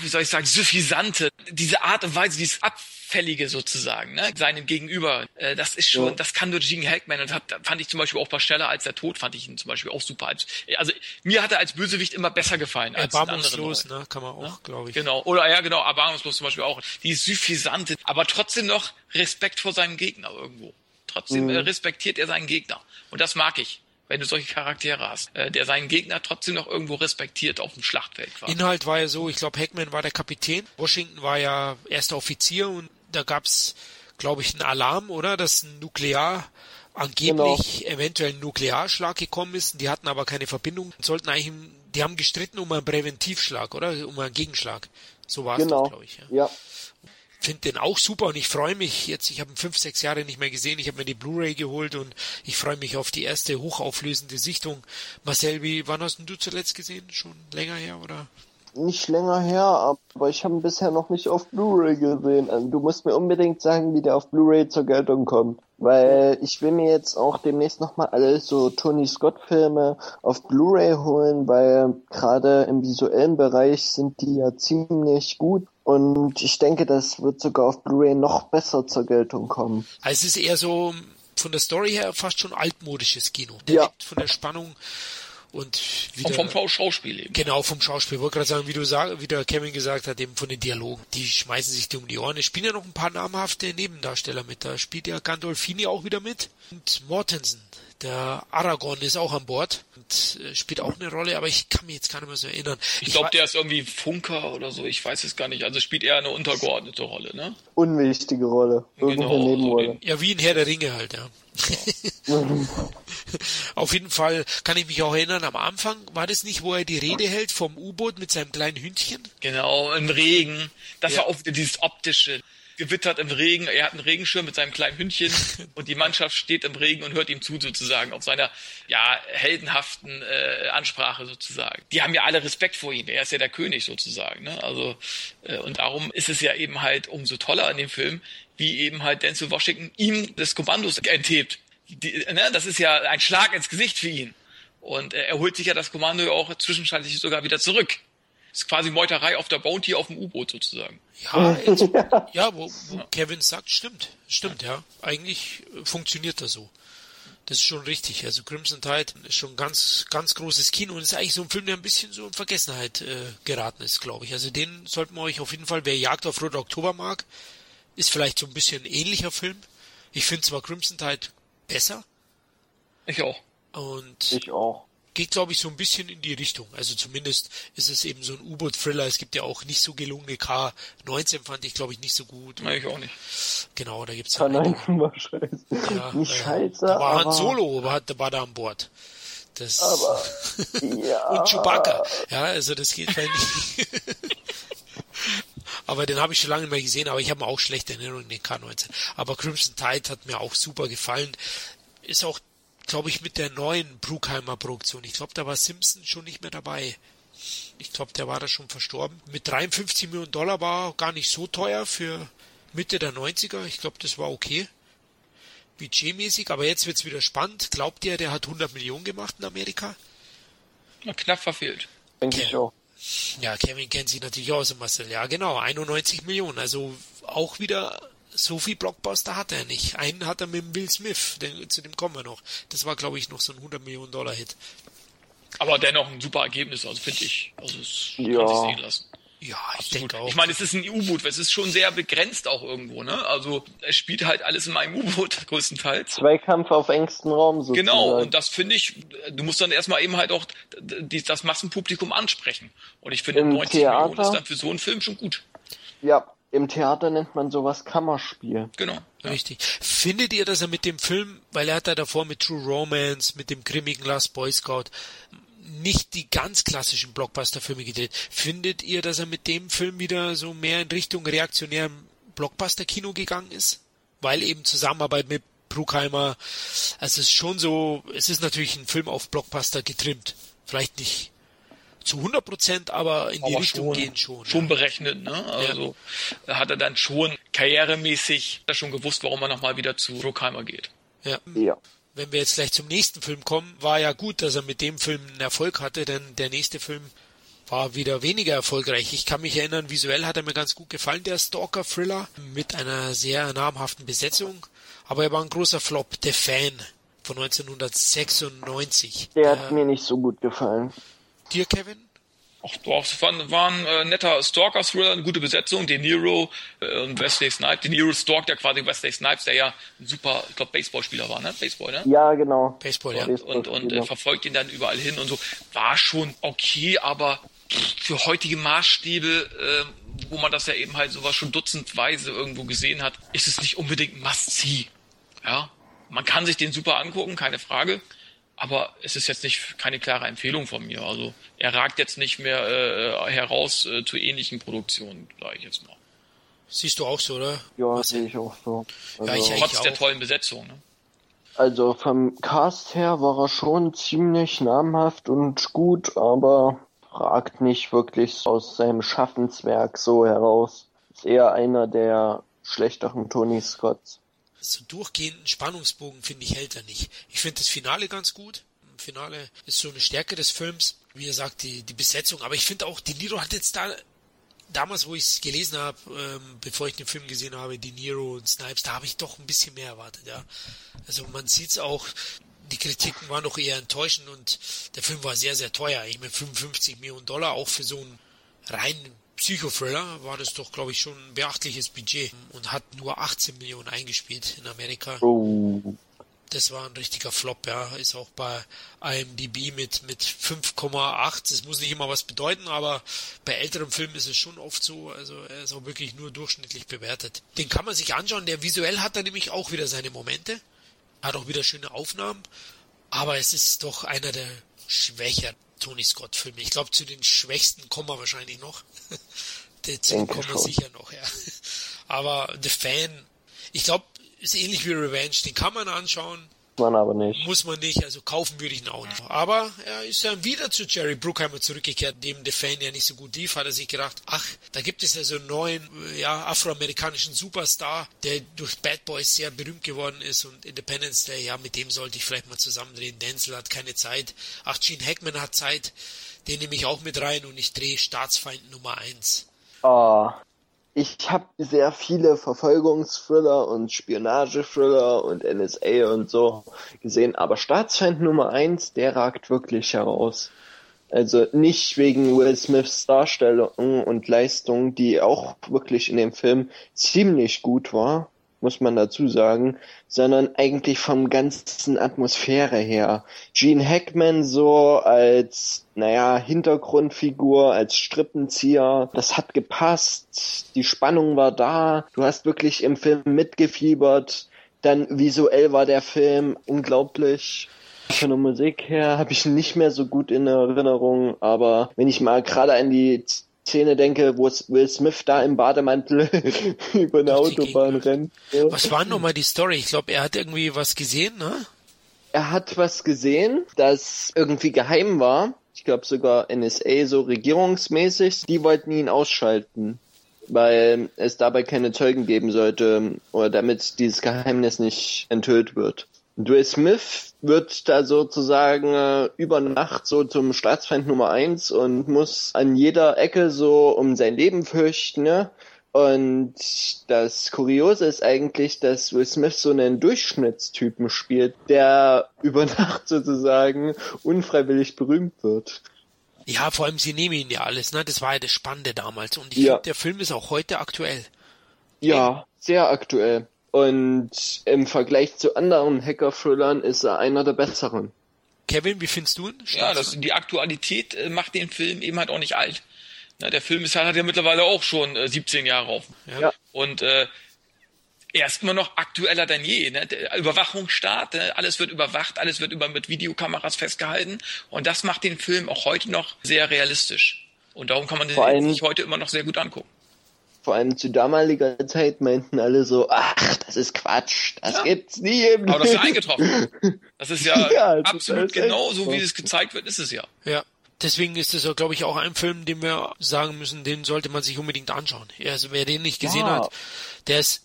[SPEAKER 2] wie soll ich sagen, suffisante, diese Art und Weise, dieses abfällige sozusagen, ne, seinem Gegenüber. Äh, das ist schon,
[SPEAKER 3] Ja.
[SPEAKER 2] das kann nur Gene Hackman und hat, fand ich zum Beispiel auch bei Schneller als der Tod fand ich ihn zum Beispiel auch super. Als, also mir hat er als Bösewicht immer besser gefallen als
[SPEAKER 1] Erbarmungslos, ne? Kann man auch, glaube ich.
[SPEAKER 2] Genau. Oder ja, genau, erbarmungslos zum Beispiel auch. Die suffisante, aber trotzdem noch Respekt vor seinem Gegner irgendwo. Trotzdem
[SPEAKER 3] Mhm.
[SPEAKER 2] äh, respektiert er seinen Gegner. Und das mag ich. Wenn du solche Charaktere hast, äh, der seinen Gegner trotzdem noch irgendwo respektiert auf dem Schlachtfeld. Quasi.
[SPEAKER 1] Inhalt war ja so, ich glaube, Hackman war der Kapitän, Washington war ja erster Offizier und da gab's, glaube ich, einen Alarm, oder? Dass ein Nuklear angeblich genau. eventuell ein Nuklearschlag gekommen ist. Die hatten aber keine Verbindung. Sollten eigentlich, die haben gestritten um einen Präventivschlag, oder? Um einen Gegenschlag. So war es
[SPEAKER 3] genau.
[SPEAKER 1] glaube ich.
[SPEAKER 3] Ja. ja
[SPEAKER 1] finde den auch super und ich freue mich jetzt, ich habe ihn fünf, sechs Jahre nicht mehr gesehen, ich habe mir die Blu-ray geholt und ich freue mich auf die erste hochauflösende Sichtung. Marcel, wie, wann hast du zuletzt gesehen? Schon länger her, oder?
[SPEAKER 3] Nicht länger her, aber ich habe ihn bisher noch nicht auf Blu-ray gesehen. Also du musst mir unbedingt sagen, wie der auf Blu-ray zur Geltung kommt. Weil ich will mir jetzt auch demnächst nochmal alle so Tony Scott Filme auf Blu-ray holen, weil gerade im visuellen Bereich sind die ja ziemlich gut und ich denke, das wird sogar auf Blu-ray noch besser zur Geltung kommen.
[SPEAKER 1] Also es ist eher so von der Story her fast schon altmodisches Kino. Der
[SPEAKER 3] ja.
[SPEAKER 1] von der Spannung und
[SPEAKER 2] wieder, vom, vom Schauspiel eben.
[SPEAKER 1] Genau, vom Schauspiel. Ich wollte gerade sagen, wie du sag, wie der Kevin gesagt hat, eben von den Dialogen. Die schmeißen sich die um die Ohren. Es spielen ja noch ein paar namhafte Nebendarsteller mit. Da spielt ja Gandolfini auch wieder mit. Und Mortensen, der Aragorn ist auch an Bord und äh, spielt auch eine Rolle, aber ich kann mich jetzt gar nicht mehr so erinnern.
[SPEAKER 2] Ich, ich glaube, der ist irgendwie Funker oder so, ich weiß es gar nicht. Also spielt eher eine untergeordnete Rolle, ne?
[SPEAKER 3] Unwichtige Rolle. Irgendeine genau, Nebenrolle.
[SPEAKER 1] ja, wie in Herr der Ringe halt, ja. ja. Auf jeden Fall kann ich mich auch erinnern, am Anfang war das nicht, wo er die Rede hält vom U-Boot mit seinem kleinen Hündchen?
[SPEAKER 2] Genau, im Regen. Das ja. war auch dieses optische gewittert im Regen, er hat einen Regenschirm mit seinem kleinen Hündchen und die Mannschaft steht im Regen und hört ihm zu sozusagen auf seiner ja heldenhaften äh, Ansprache sozusagen. Die haben ja alle Respekt vor ihm, er ist ja der König sozusagen, ne? Also äh, und darum ist es ja eben halt umso toller in dem Film, wie eben halt Denzel Washington ihm des Kommandos enthebt. Die, ne? Das ist ja ein Schlag ins Gesicht für ihn. Und äh, er holt sich ja das Kommando ja auch zwischenzeitlich sogar wieder zurück. Ist quasi Meuterei auf der Bounty auf dem U-Boot sozusagen.
[SPEAKER 1] Ja, jetzt, ja, wo, wo Kevin sagt, stimmt, stimmt, ja. Eigentlich funktioniert das so. Das ist schon richtig. Also Crimson Tide ist schon ganz, ganz großes Kino und ist eigentlich so ein Film, der ein bisschen so in Vergessenheit äh, geraten ist, glaube ich. Also den sollten wir euch auf jeden Fall, wer Jagd auf Rote Oktober mag, ist vielleicht so ein bisschen ein ähnlicher Film. Ich finde zwar Crimson Tide besser.
[SPEAKER 2] Ich auch.
[SPEAKER 1] Und
[SPEAKER 3] ich auch
[SPEAKER 1] geht, glaube ich, so ein bisschen in die Richtung. Also zumindest ist es eben so ein U-Boot-Thriller. Es gibt ja auch nicht so gelungene K19 fand ich, glaube ich, nicht so gut.
[SPEAKER 2] Nein, ich auch nicht.
[SPEAKER 1] Genau, da gibt's
[SPEAKER 3] K19 war scheiße.
[SPEAKER 1] Ja,
[SPEAKER 3] nicht
[SPEAKER 1] ja,
[SPEAKER 3] scheiße.
[SPEAKER 1] Da war Han Solo, war, war da an Bord. Das,
[SPEAKER 3] aber, ja.
[SPEAKER 1] und Chewbacca. Ja, also das geht halt nicht. aber den habe ich schon lange nicht mehr gesehen, aber ich habe mir auch schlechte Erinnerungen den K19. Aber Crimson Tide hat mir auch super gefallen. Ist auch glaube ich, mit der neuen Bruckheimer Produktion. Ich glaube, da war Simpson schon nicht mehr dabei. Ich glaube, der war da schon verstorben. Mit 53 Millionen Dollar war gar nicht so teuer für Mitte der 90er. Ich glaube, das war okay. Budgetmäßig, aber jetzt wird's wieder spannend. Glaubt ihr, der hat 100 Millionen gemacht in Amerika?
[SPEAKER 2] Ja, knapp verfehlt.
[SPEAKER 3] Denke ich auch.
[SPEAKER 1] Ja, Kevin kennt sich natürlich aus, Marcel. Ja, genau, 91 Millionen. Also auch wieder so viel Blockbuster hat er nicht. Einen hat er mit Will Smith, den, zu dem kommen wir noch. Das war, glaube ich, noch so ein 100 Millionen Dollar Hit.
[SPEAKER 2] Aber dennoch ein super Ergebnis, also finde ich. Also es
[SPEAKER 3] ja. kann sich
[SPEAKER 2] sehen lassen.
[SPEAKER 1] Ja, ich Absolut. denke auch.
[SPEAKER 2] Ich meine, es ist ein U-Boot, es ist schon sehr begrenzt auch irgendwo, ne? Also es spielt halt alles in meinem U-Boot größtenteils.
[SPEAKER 3] Zweikampf auf engstem Raum
[SPEAKER 2] sozusagen. Genau, und das finde ich, du musst dann erstmal eben halt auch die, das Massenpublikum ansprechen. Und ich finde 90 Theater, Millionen ist dann für so einen Film schon gut.
[SPEAKER 3] Ja, im Theater nennt man sowas Kammerspiel.
[SPEAKER 2] Genau.
[SPEAKER 1] Ja. Richtig. Findet ihr, dass er mit dem Film, weil er hat da davor mit True Romance, mit dem grimmigen Last Boy Scout, nicht die ganz klassischen Blockbuster-Filme gedreht. Findet ihr, dass er mit dem Film wieder so mehr in Richtung reaktionärem Blockbuster-Kino gegangen ist? Weil eben Zusammenarbeit mit Bruckheimer, also es ist schon so, es ist natürlich ein Film auf Blockbuster getrimmt. Vielleicht nicht zu 100 Prozent, aber in die aber Richtung schon, gehen schon.
[SPEAKER 2] Schon ja. berechnet, ne? Also ja. hat er dann schon karrieremäßig schon gewusst, warum er nochmal wieder zu Bruckheimer geht.
[SPEAKER 1] Ja.
[SPEAKER 3] ja.
[SPEAKER 1] Wenn wir jetzt gleich zum nächsten Film kommen, war ja gut, dass er mit dem Film einen Erfolg hatte, denn der nächste Film war wieder weniger erfolgreich. Ich kann mich erinnern, visuell hat er mir ganz gut gefallen, der Stalker-Thriller, mit einer sehr namhaften Besetzung. Aber er war ein großer Flop, The Fan von 1996.
[SPEAKER 3] Der hat äh, mir nicht so gut gefallen.
[SPEAKER 1] Dir, Kevin?
[SPEAKER 2] Ach doch, es war, war ein äh, netter Stalker-Thriller, eine gute Besetzung. De Niro äh, und Wesley Snipes. De Niro stalkt ja quasi Wesley Snipes, der ja ein super, ich glaube, Baseballspieler war, ne? Baseball, ne?
[SPEAKER 3] Ja, genau.
[SPEAKER 1] Baseball, ja.
[SPEAKER 2] Und, und, und äh, verfolgt ihn dann überall hin und so. War schon okay, aber für heutige Maßstäbe, äh, wo man das ja eben halt sowas schon dutzendweise irgendwo gesehen hat, ist es nicht unbedingt Must-See. Ja, man kann sich den super angucken, keine Frage. Aber es ist jetzt nicht keine klare Empfehlung von mir. Also er ragt jetzt nicht mehr äh, heraus äh, zu ähnlichen Produktionen, sage ich jetzt mal.
[SPEAKER 1] Siehst du auch so, oder?
[SPEAKER 3] Ja, sehe ich auch so.
[SPEAKER 1] Also, ja, ich
[SPEAKER 2] Trotz der
[SPEAKER 1] auch.
[SPEAKER 2] tollen Besetzung. Ne?
[SPEAKER 3] Also vom Cast her war er schon ziemlich namhaft und gut, aber ragt nicht wirklich aus seinem Schaffenswerk so heraus. Ist eher einer der schlechteren Tony Scotts.
[SPEAKER 1] So durchgehenden Spannungsbogen, finde ich, hält er nicht. Ich finde das Finale ganz gut. Finale ist so eine Stärke des Films, wie er sagt, die, die Besetzung. Aber ich finde auch, De Niro hat jetzt da, damals, wo ich es gelesen habe, ähm, bevor ich den Film gesehen habe, De Niro und Snipes, da habe ich doch ein bisschen mehr erwartet, ja. Also man sieht's auch, die Kritiken waren doch eher enttäuschend und der Film war sehr, sehr teuer. Ich meine, 55 Millionen Dollar, auch für so einen reinen Psychothriller war das doch, glaube ich, schon ein beachtliches Budget und hat nur 18 Millionen eingespielt in Amerika.
[SPEAKER 3] Oh.
[SPEAKER 1] Das war ein richtiger Flop, ja. Ist auch bei IMDb mit, mit 5,8. Das muss nicht immer was bedeuten, aber bei älteren Filmen ist es schon oft so. Also er ist auch wirklich nur durchschnittlich bewertet. Den kann man sich anschauen. Der visuell hat er nämlich auch wieder seine Momente. Hat auch wieder schöne Aufnahmen. Aber es ist doch einer der schwächeren Tony Scott Filme. Ich glaube, zu den schwächsten kommen wir wahrscheinlich noch. Dazu kommen wir sicher noch, ja. Aber The Fan, ich glaube, ist ähnlich wie Revenge. Den kann man anschauen.
[SPEAKER 3] Man aber nicht.
[SPEAKER 1] Muss man nicht, also kaufen würde ich ihn auch nicht. Aber er ist dann wieder zu Jerry Bruckheimer zurückgekehrt, dem The Fan ja nicht so gut lief, hat er sich gedacht, ach, da gibt es ja so einen neuen, ja, afroamerikanischen Superstar, der durch Bad Boys sehr berühmt geworden ist und Independence Day, ja, mit dem sollte ich vielleicht mal zusammendrehen. Denzel hat keine Zeit. Ach, Gene Hackman hat Zeit. Den nehme ich auch mit rein und ich drehe Staatsfeind Nummer eins.
[SPEAKER 3] Oh, ich habe sehr viele Verfolgungsthriller und Spionagethriller und NSA und so gesehen, aber Staatsfeind Nummer eins, der ragt wirklich heraus. Also nicht wegen Will Smiths Darstellung und Leistung, die auch wirklich in dem Film ziemlich gut war, muss man dazu sagen, sondern eigentlich vom ganzen Atmosphäre her. Gene Hackman so als, naja, Hintergrundfigur, als Strippenzieher, das hat gepasst, die Spannung war da, du hast wirklich im Film mitgefiebert, dann visuell war der Film unglaublich. Von der Musik her habe ich nicht mehr so gut in Erinnerung, aber wenn ich mal gerade an die Szene denke, wo Will Smith da im Bademantel über eine Autobahn rennt.
[SPEAKER 1] So. Was war nochmal die Story? Ich glaube, er hat irgendwie was gesehen, ne?
[SPEAKER 3] Er hat was gesehen, das irgendwie geheim war. Ich glaube sogar NSA, so regierungsmäßig. Die wollten ihn ausschalten, weil es dabei keine Zeugen geben sollte oder damit dieses Geheimnis nicht enthüllt wird. Will Smith wird da sozusagen äh, über Nacht so zum Staatsfeind Nummer eins und muss an jeder Ecke so um sein Leben fürchten. Ne? Und das Kuriose ist eigentlich, dass Will Smith so einen Durchschnittstypen spielt, der über Nacht sozusagen unfreiwillig berühmt wird.
[SPEAKER 1] Ja, vor allem sie nehmen ihn ja alles, ne? Das war ja das Spannende damals. Und ich ja. finde, der Film ist auch heute aktuell.
[SPEAKER 3] Ja, sehr aktuell. Und im Vergleich zu anderen Hacker-Thrillern ist er einer der besseren.
[SPEAKER 1] Kevin, wie findest du ihn?
[SPEAKER 2] Ja, das, die Aktualität äh, macht den Film eben halt auch nicht alt. Na, der Film ist, hat ja mittlerweile auch schon äh, 17 Jahre auf.
[SPEAKER 3] Ja.
[SPEAKER 2] Und äh, er ist immer noch aktueller denn je. Ne? Der Überwachungsstaat, ne? alles wird überwacht, alles wird über mit Videokameras festgehalten. Und das macht den Film auch heute noch sehr realistisch. Und darum kann man den sich heute immer noch sehr gut angucken
[SPEAKER 3] vor allem zu damaliger Zeit meinten alle so, ach, das ist Quatsch, das ja. gibt's nie im
[SPEAKER 2] Aber das ist ja eingetroffen. Das ist ja, ja absolut genau so, wie es gezeigt wird, ist es ja.
[SPEAKER 1] Ja. Deswegen ist es ja, glaube ich, auch ein Film, den wir sagen müssen, den sollte man sich unbedingt anschauen. Also wer den nicht gesehen ja. hat, der ist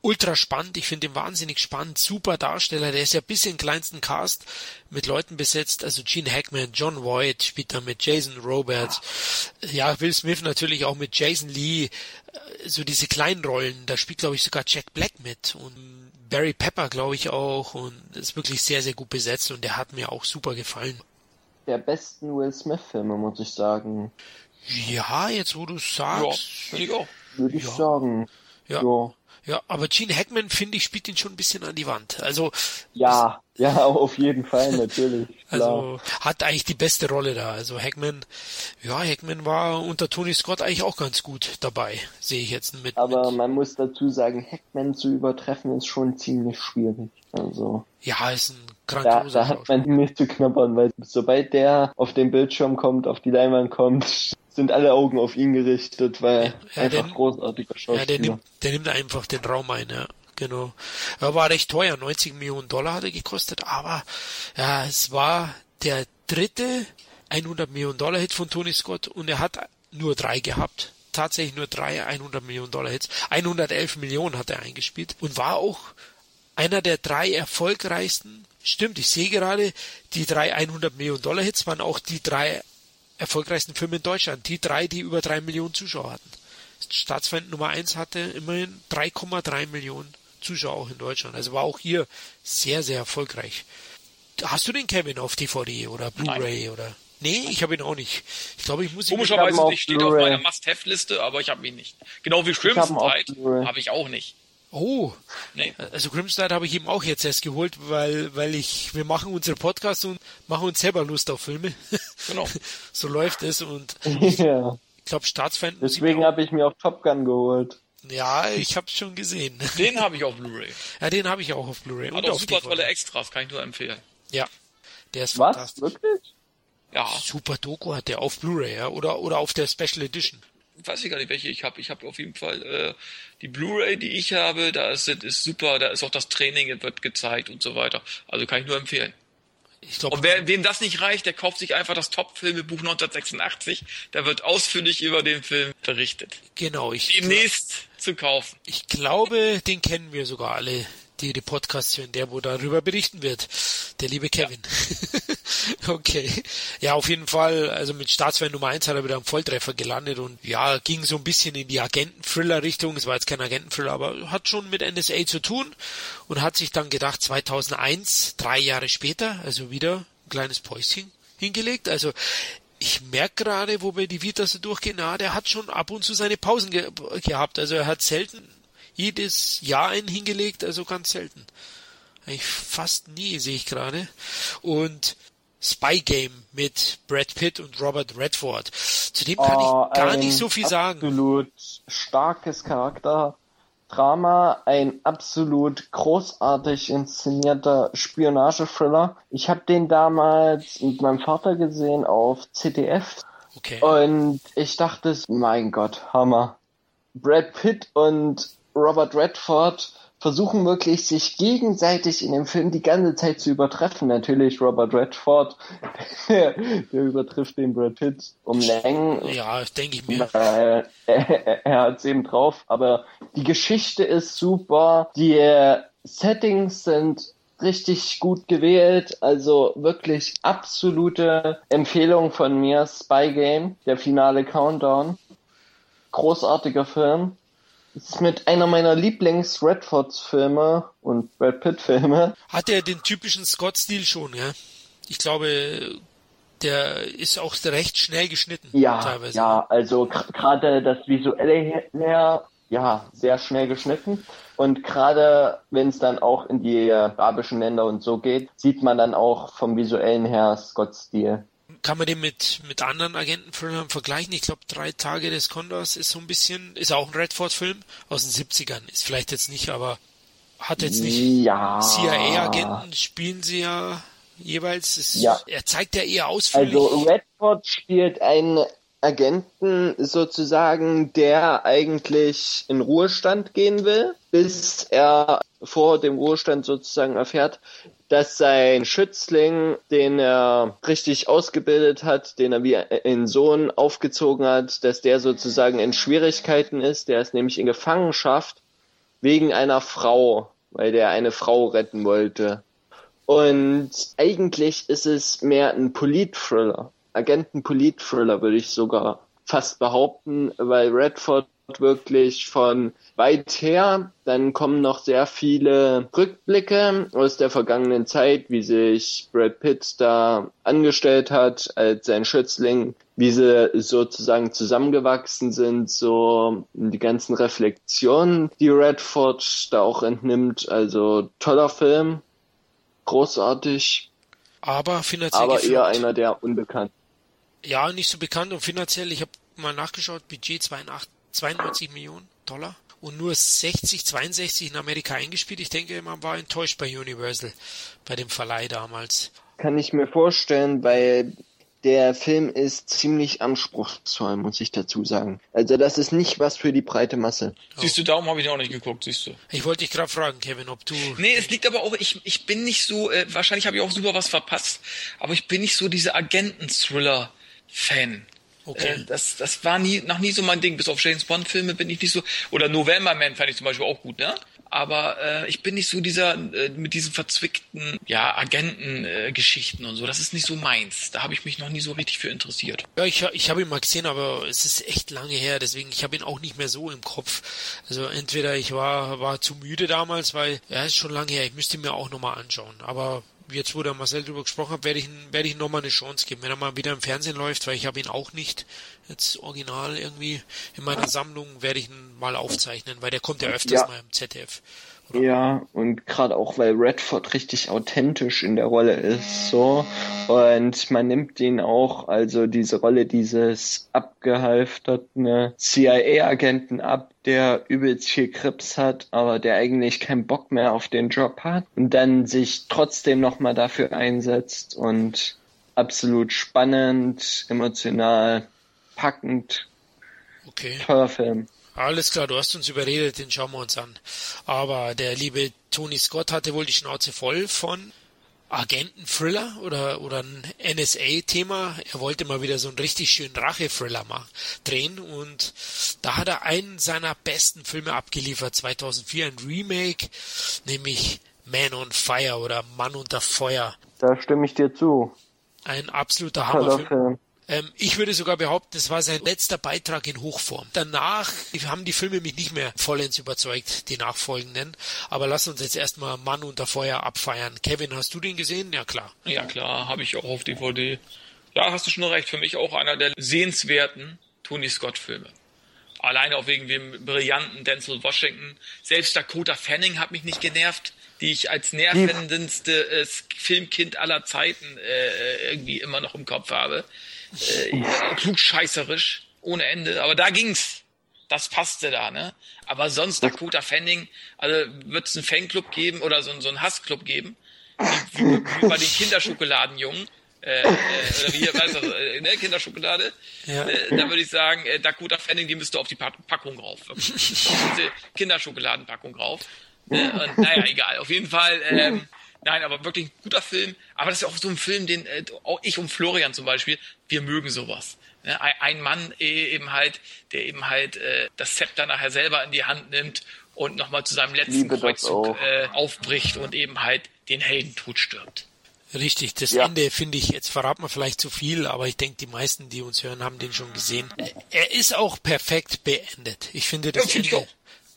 [SPEAKER 1] ultra spannend. Ich finde ihn wahnsinnig spannend. Super Darsteller. Der ist ja bis in den kleinsten Cast mit Leuten besetzt. Also Gene Hackman, John Voight spielt da mit Jason Roberts. Ja, Will Smith natürlich auch mit Jason Lee. So diese kleinen Rollen. Da spielt, glaube ich, sogar Jack Black mit. Und Barry Pepper, glaube ich, auch. Und ist wirklich sehr, sehr gut besetzt. Und der hat mir auch super gefallen.
[SPEAKER 3] der besten Will Smith-Filme, muss ich sagen.
[SPEAKER 1] Ja, jetzt wo du
[SPEAKER 2] Ja,
[SPEAKER 1] sagst.
[SPEAKER 2] finde ich auch.
[SPEAKER 3] Würde ich
[SPEAKER 1] Ja.
[SPEAKER 3] sagen.
[SPEAKER 1] Ja.
[SPEAKER 3] Ja.
[SPEAKER 1] Ja, aber Gene Hackman, finde ich, spielt ihn schon ein bisschen an die Wand. Also,
[SPEAKER 3] Ja, ja, auf jeden Fall, natürlich. Klar.
[SPEAKER 1] also hat eigentlich die beste Rolle da. Also Hackman, ja, Hackman war unter Tony Scott eigentlich auch ganz gut dabei, sehe ich jetzt mit.
[SPEAKER 3] Aber
[SPEAKER 1] mit
[SPEAKER 3] man muss dazu sagen, Hackman zu übertreffen ist schon ziemlich schwierig. Also
[SPEAKER 1] ja, ist ein
[SPEAKER 3] da,
[SPEAKER 1] grandioser
[SPEAKER 3] da hat
[SPEAKER 1] Schauspieler.
[SPEAKER 3] man nicht zu knabbern, weil sobald der auf den Bildschirm kommt, auf die Leinwand kommt, sind alle Augen auf ihn gerichtet, weil
[SPEAKER 1] Ja,
[SPEAKER 3] einfach
[SPEAKER 1] der-
[SPEAKER 3] großartiger
[SPEAKER 1] Ja,
[SPEAKER 3] Schauspieler.
[SPEAKER 1] der nimmt, der nimmt einfach den Raum ein, ja. Genau. Er war recht teuer, 90 Millionen Dollar hat er gekostet, aber ja, es war der dritte 100 Millionen Dollar Hit von Tony Scott und er hat nur drei gehabt. Tatsächlich nur drei 100 Millionen Dollar Hits. 111 Millionen hat er eingespielt und war auch einer der drei erfolgreichsten. Stimmt, ich sehe gerade, die drei 100 Millionen Dollar Hits waren auch die drei erfolgreichsten Filme in Deutschland. Die drei, die über drei Millionen Zuschauer hatten. Staatsfeind Nummer eins hatte immerhin 3,3 Millionen Zuschauer auch in Deutschland. Also war auch hier sehr, sehr erfolgreich. Hast du den Kevin auf DVD oder Blu-ray oder? Nee, ich habe ihn auch nicht. Ich glaube, ich muss ihn
[SPEAKER 2] Komischerweise nicht, steht auf meiner Must-Have-Liste, aber ich habe ihn nicht. Genau wie Crimson Tide habe ich auch nicht.
[SPEAKER 1] Oh,
[SPEAKER 2] Nee.
[SPEAKER 1] also Grimstad habe ich eben auch jetzt erst geholt, weil, weil ich, wir machen unsere Podcasts und machen uns selber Lust auf Filme.
[SPEAKER 2] Genau.
[SPEAKER 1] so läuft es und
[SPEAKER 3] ja,
[SPEAKER 1] ich glaube, Staatsfeind ich
[SPEAKER 3] deswegen habe ich mir auch Top Gun geholt.
[SPEAKER 1] Ja, ich habe schon gesehen.
[SPEAKER 2] Den habe ich auf Blu-ray.
[SPEAKER 1] ja, den habe ich auch auf Blu-ray.
[SPEAKER 2] Hat
[SPEAKER 1] und
[SPEAKER 2] auch
[SPEAKER 1] auf
[SPEAKER 2] super tolle Extras, kann ich nur empfehlen.
[SPEAKER 1] Ja, der ist
[SPEAKER 3] Was?
[SPEAKER 1] fantastisch.
[SPEAKER 3] Wirklich?
[SPEAKER 2] Ja,
[SPEAKER 1] Super Doku hat der auf Blu-ray, ja, oder, oder auf der Special Edition.
[SPEAKER 2] Weiß ich gar nicht, welche ich habe. Ich habe auf jeden Fall äh, die Blu-ray, die ich habe, da ist, ist super, da ist auch das Training, wird gezeigt und so weiter. Also kann ich nur empfehlen.
[SPEAKER 1] Ich glaube,
[SPEAKER 2] Und wer, wem das nicht reicht, der kauft sich einfach das Top-Filmebuch 1986. Da wird ausführlich über den Film berichtet.
[SPEAKER 1] genau, ich,
[SPEAKER 2] Demnächst zu kaufen.
[SPEAKER 1] ich glaube, den kennen wir sogar alle, die hören, der wo darüber berichten wird. Der liebe Kevin. okay. Ja, auf jeden Fall, also mit Staatsfeind Nummer 1 hat er wieder am Volltreffer gelandet und ja, ging so ein bisschen in die Agenten-Thriller-Richtung. Es war jetzt kein Agenten-Thriller, aber hat schon mit NSA zu tun und hat sich dann gedacht, 2001, drei Jahre später, also wieder ein kleines Päuschen hingelegt. Also ich merke gerade, wo wir die Vita so durchgehen, na, der hat schon ab und zu seine Pausen ge gehabt. Also er hat selten jedes Jahr einen hingelegt, also ganz selten. Eigentlich fast nie, sehe ich gerade. Und Spy Game mit Brad Pitt und Robert Redford. Zu dem kann
[SPEAKER 3] Oh,
[SPEAKER 1] ich gar
[SPEAKER 3] ein
[SPEAKER 1] nicht so viel sagen.
[SPEAKER 3] Absolut starkes Charakterdrama, ein absolut großartig inszenierter Spionage-Thriller. Ich habe den damals mit meinem Vater gesehen auf CDF
[SPEAKER 1] Okay.
[SPEAKER 3] und ich dachte, mein Gott, Hammer. Brad Pitt und Robert Redford versuchen wirklich, sich gegenseitig in dem Film die ganze Zeit zu übertreffen. Natürlich Robert Redford, der, der übertrifft den Brad Pitt um Längen.
[SPEAKER 1] Ja, denke ich mir.
[SPEAKER 3] Äh, er, er hat's eben drauf, aber die Geschichte ist super, die äh, Settings sind richtig gut gewählt, also wirklich absolute Empfehlung von mir, Spy Game, der finale Countdown. Großartiger Film. Es ist mit einer meiner Lieblings-Redfords-Filme und Brad Pitt-Filme.
[SPEAKER 1] Hat er den typischen Scott-Stil schon, ja? Ich glaube, der ist auch recht schnell geschnitten.
[SPEAKER 3] Ja,
[SPEAKER 1] teilweise.
[SPEAKER 3] ja, also gerade das visuelle her, ja, sehr schnell geschnitten. Und gerade wenn es dann auch in die arabischen Länder und so geht, sieht man dann auch vom visuellen her Scott-Stil.
[SPEAKER 1] Kann man den mit, mit anderen Agenten-Thrillern vergleichen? Ich glaube, Drei Tage des Condors ist so ein bisschen, ist auch ein Redford-Film aus den 70ern. Ist vielleicht jetzt nicht, aber hat jetzt nicht
[SPEAKER 3] Ja.
[SPEAKER 1] CIA-Agenten spielen sie ja jeweils. Es,
[SPEAKER 3] Ja.
[SPEAKER 1] Er zeigt ja eher ausführlich.
[SPEAKER 3] Also Redford spielt einen Agenten sozusagen, der eigentlich in Ruhestand gehen will, bis er vor dem Ruhestand sozusagen erfährt, dass sein Schützling, den er richtig ausgebildet hat, den er wie einen Sohn aufgezogen hat, dass der sozusagen in Schwierigkeiten ist. Der ist nämlich in Gefangenschaft wegen einer Frau, weil der eine Frau retten wollte. Und eigentlich ist es mehr ein Polit-Thriller. Agenten-Polit-Thriller würde ich sogar fast behaupten, weil Redford wirklich von weit her. Dann kommen noch sehr viele Rückblicke aus der vergangenen Zeit, wie sich Brad Pitt da angestellt hat als sein Schützling, wie sie sozusagen zusammengewachsen sind, so die ganzen Reflexionen, die Redford da auch entnimmt. Also toller Film, großartig.
[SPEAKER 1] Aber finanziell
[SPEAKER 3] Aber eher einer der unbekannten.
[SPEAKER 1] Ja, nicht so bekannt und finanziell, ich habe mal nachgeschaut, Budget 82, 92 Millionen Dollar und nur 60, 62 in Amerika eingespielt. Ich denke, man war enttäuscht bei Universal, bei dem Verleih damals.
[SPEAKER 3] Kann ich mir vorstellen, weil der Film ist ziemlich anspruchsvoll, muss ich dazu sagen. Also das ist nicht was für die breite Masse.
[SPEAKER 2] Siehst du, darum habe ich auch nicht geguckt, siehst du.
[SPEAKER 1] Ich wollte dich gerade fragen, Kevin, ob du...
[SPEAKER 2] Nee, es liegt aber auch, ich, ich bin nicht so, äh, wahrscheinlich habe ich auch super was verpasst, aber ich bin nicht so dieser Agenten-Thriller-Fan.
[SPEAKER 1] Okay.
[SPEAKER 2] Äh, das, das war nie, noch nie so mein Ding. Bis auf James Bond-Filme bin ich nicht so. Oder November Man fand ich zum Beispiel auch gut, ne? Aber äh, ich bin nicht so dieser äh, mit diesen verzwickten ja Agenten-Geschichten und so. Das ist nicht so meins. Da habe ich mich noch nie so richtig für interessiert.
[SPEAKER 1] Ja, ich, ich habe ihn mal gesehen, aber es ist echt lange her, deswegen ich habe ihn auch nicht mehr so im Kopf. Also entweder ich war war zu müde damals, weil er ja, ist schon lange her. Ich müsste ihn mir auch nochmal anschauen. Aber jetzt, wo der Marcel drüber gesprochen hat, werde ich, werde ich nochmal eine Chance geben, wenn er mal wieder im Fernsehen läuft, weil ich habe ihn auch nicht jetzt original irgendwie in meiner Sammlung, werde ich ihn mal aufzeichnen, weil der kommt ja öfters
[SPEAKER 3] Ja.
[SPEAKER 1] mal im ZDF.
[SPEAKER 3] Ja, und gerade auch, weil Redford richtig authentisch in der Rolle ist, so. Und man nimmt ihn auch, also diese Rolle dieses abgehalfterten CIA-Agenten ab, der übelst viel Krips hat, aber der eigentlich keinen Bock mehr auf den Job hat und dann sich trotzdem nochmal dafür einsetzt und absolut spannend, emotional, packend,
[SPEAKER 1] Okay.
[SPEAKER 3] toller Film.
[SPEAKER 1] Alles klar, du hast uns überredet, den schauen wir uns an. Aber der liebe Tony Scott hatte wohl die Schnauze voll von Agenten-Thriller oder, oder ein NSA-Thema. Er wollte mal wieder so einen richtig schönen Rache-Thriller drehen und da hat er einen seiner besten Filme abgeliefert, 2004 ein Remake, nämlich Man on Fire oder Mann unter Feuer.
[SPEAKER 3] Da stimme ich dir zu.
[SPEAKER 1] Ein absoluter Hammerfilm. Ähm, ich würde sogar behaupten, das war sein letzter Beitrag in Hochform. Danach haben die Filme mich nicht mehr vollends überzeugt, die nachfolgenden. Aber lass uns jetzt erstmal Mann unter Feuer abfeiern. Kevin, hast du den gesehen? Ja klar.
[SPEAKER 2] Ja klar, habe ich auch auf DVD. Ja, hast du schon recht. Für mich auch einer der sehenswerten Tony Scott-Filme. Alleine auch wegen dem brillanten Denzel Washington. Selbst Dakota Fanning hat mich nicht genervt, die ich als nervendendste äh, Filmkind aller Zeiten äh, irgendwie immer noch im Kopf habe. Äh, klugscheißerisch, ohne Ende. Aber da ging's. Das passte da, ne? Aber sonst Dakota Fanning, also wird es einen Fanclub geben oder so, so einen Hassclub geben, wie, wie, wie bei den Kinderschokoladenjungen. Äh, äh, oder wie hier, weißt du, äh, ne, Kinderschokolade.
[SPEAKER 1] Ja.
[SPEAKER 2] Äh, da würde ich sagen, äh, Dakota Fanning, die müsste auf die Pack- Packung rauf. Diese Kinderschokoladenpackung rauf. Ne? Und, naja, egal. Auf jeden Fall, ähm, nein, aber wirklich ein guter Film. Aber das ist auch so ein Film, den äh, auch ich und Florian zum Beispiel, wir mögen sowas. Ne? Ein, Mann äh, eben halt, der eben halt äh, das Zepter nachher selber in die Hand nimmt und nochmal zu seinem letzten Kreuzzug äh, aufbricht und eben halt den Heldentod stirbt.
[SPEAKER 1] Richtig, das
[SPEAKER 3] Ja.
[SPEAKER 1] Ende finde ich, jetzt verraten wir vielleicht zu viel, aber ich denke, die meisten, die uns hören, haben den schon gesehen. Er ist auch perfekt beendet. Ich finde das
[SPEAKER 2] Ja,
[SPEAKER 1] Ende
[SPEAKER 2] auch.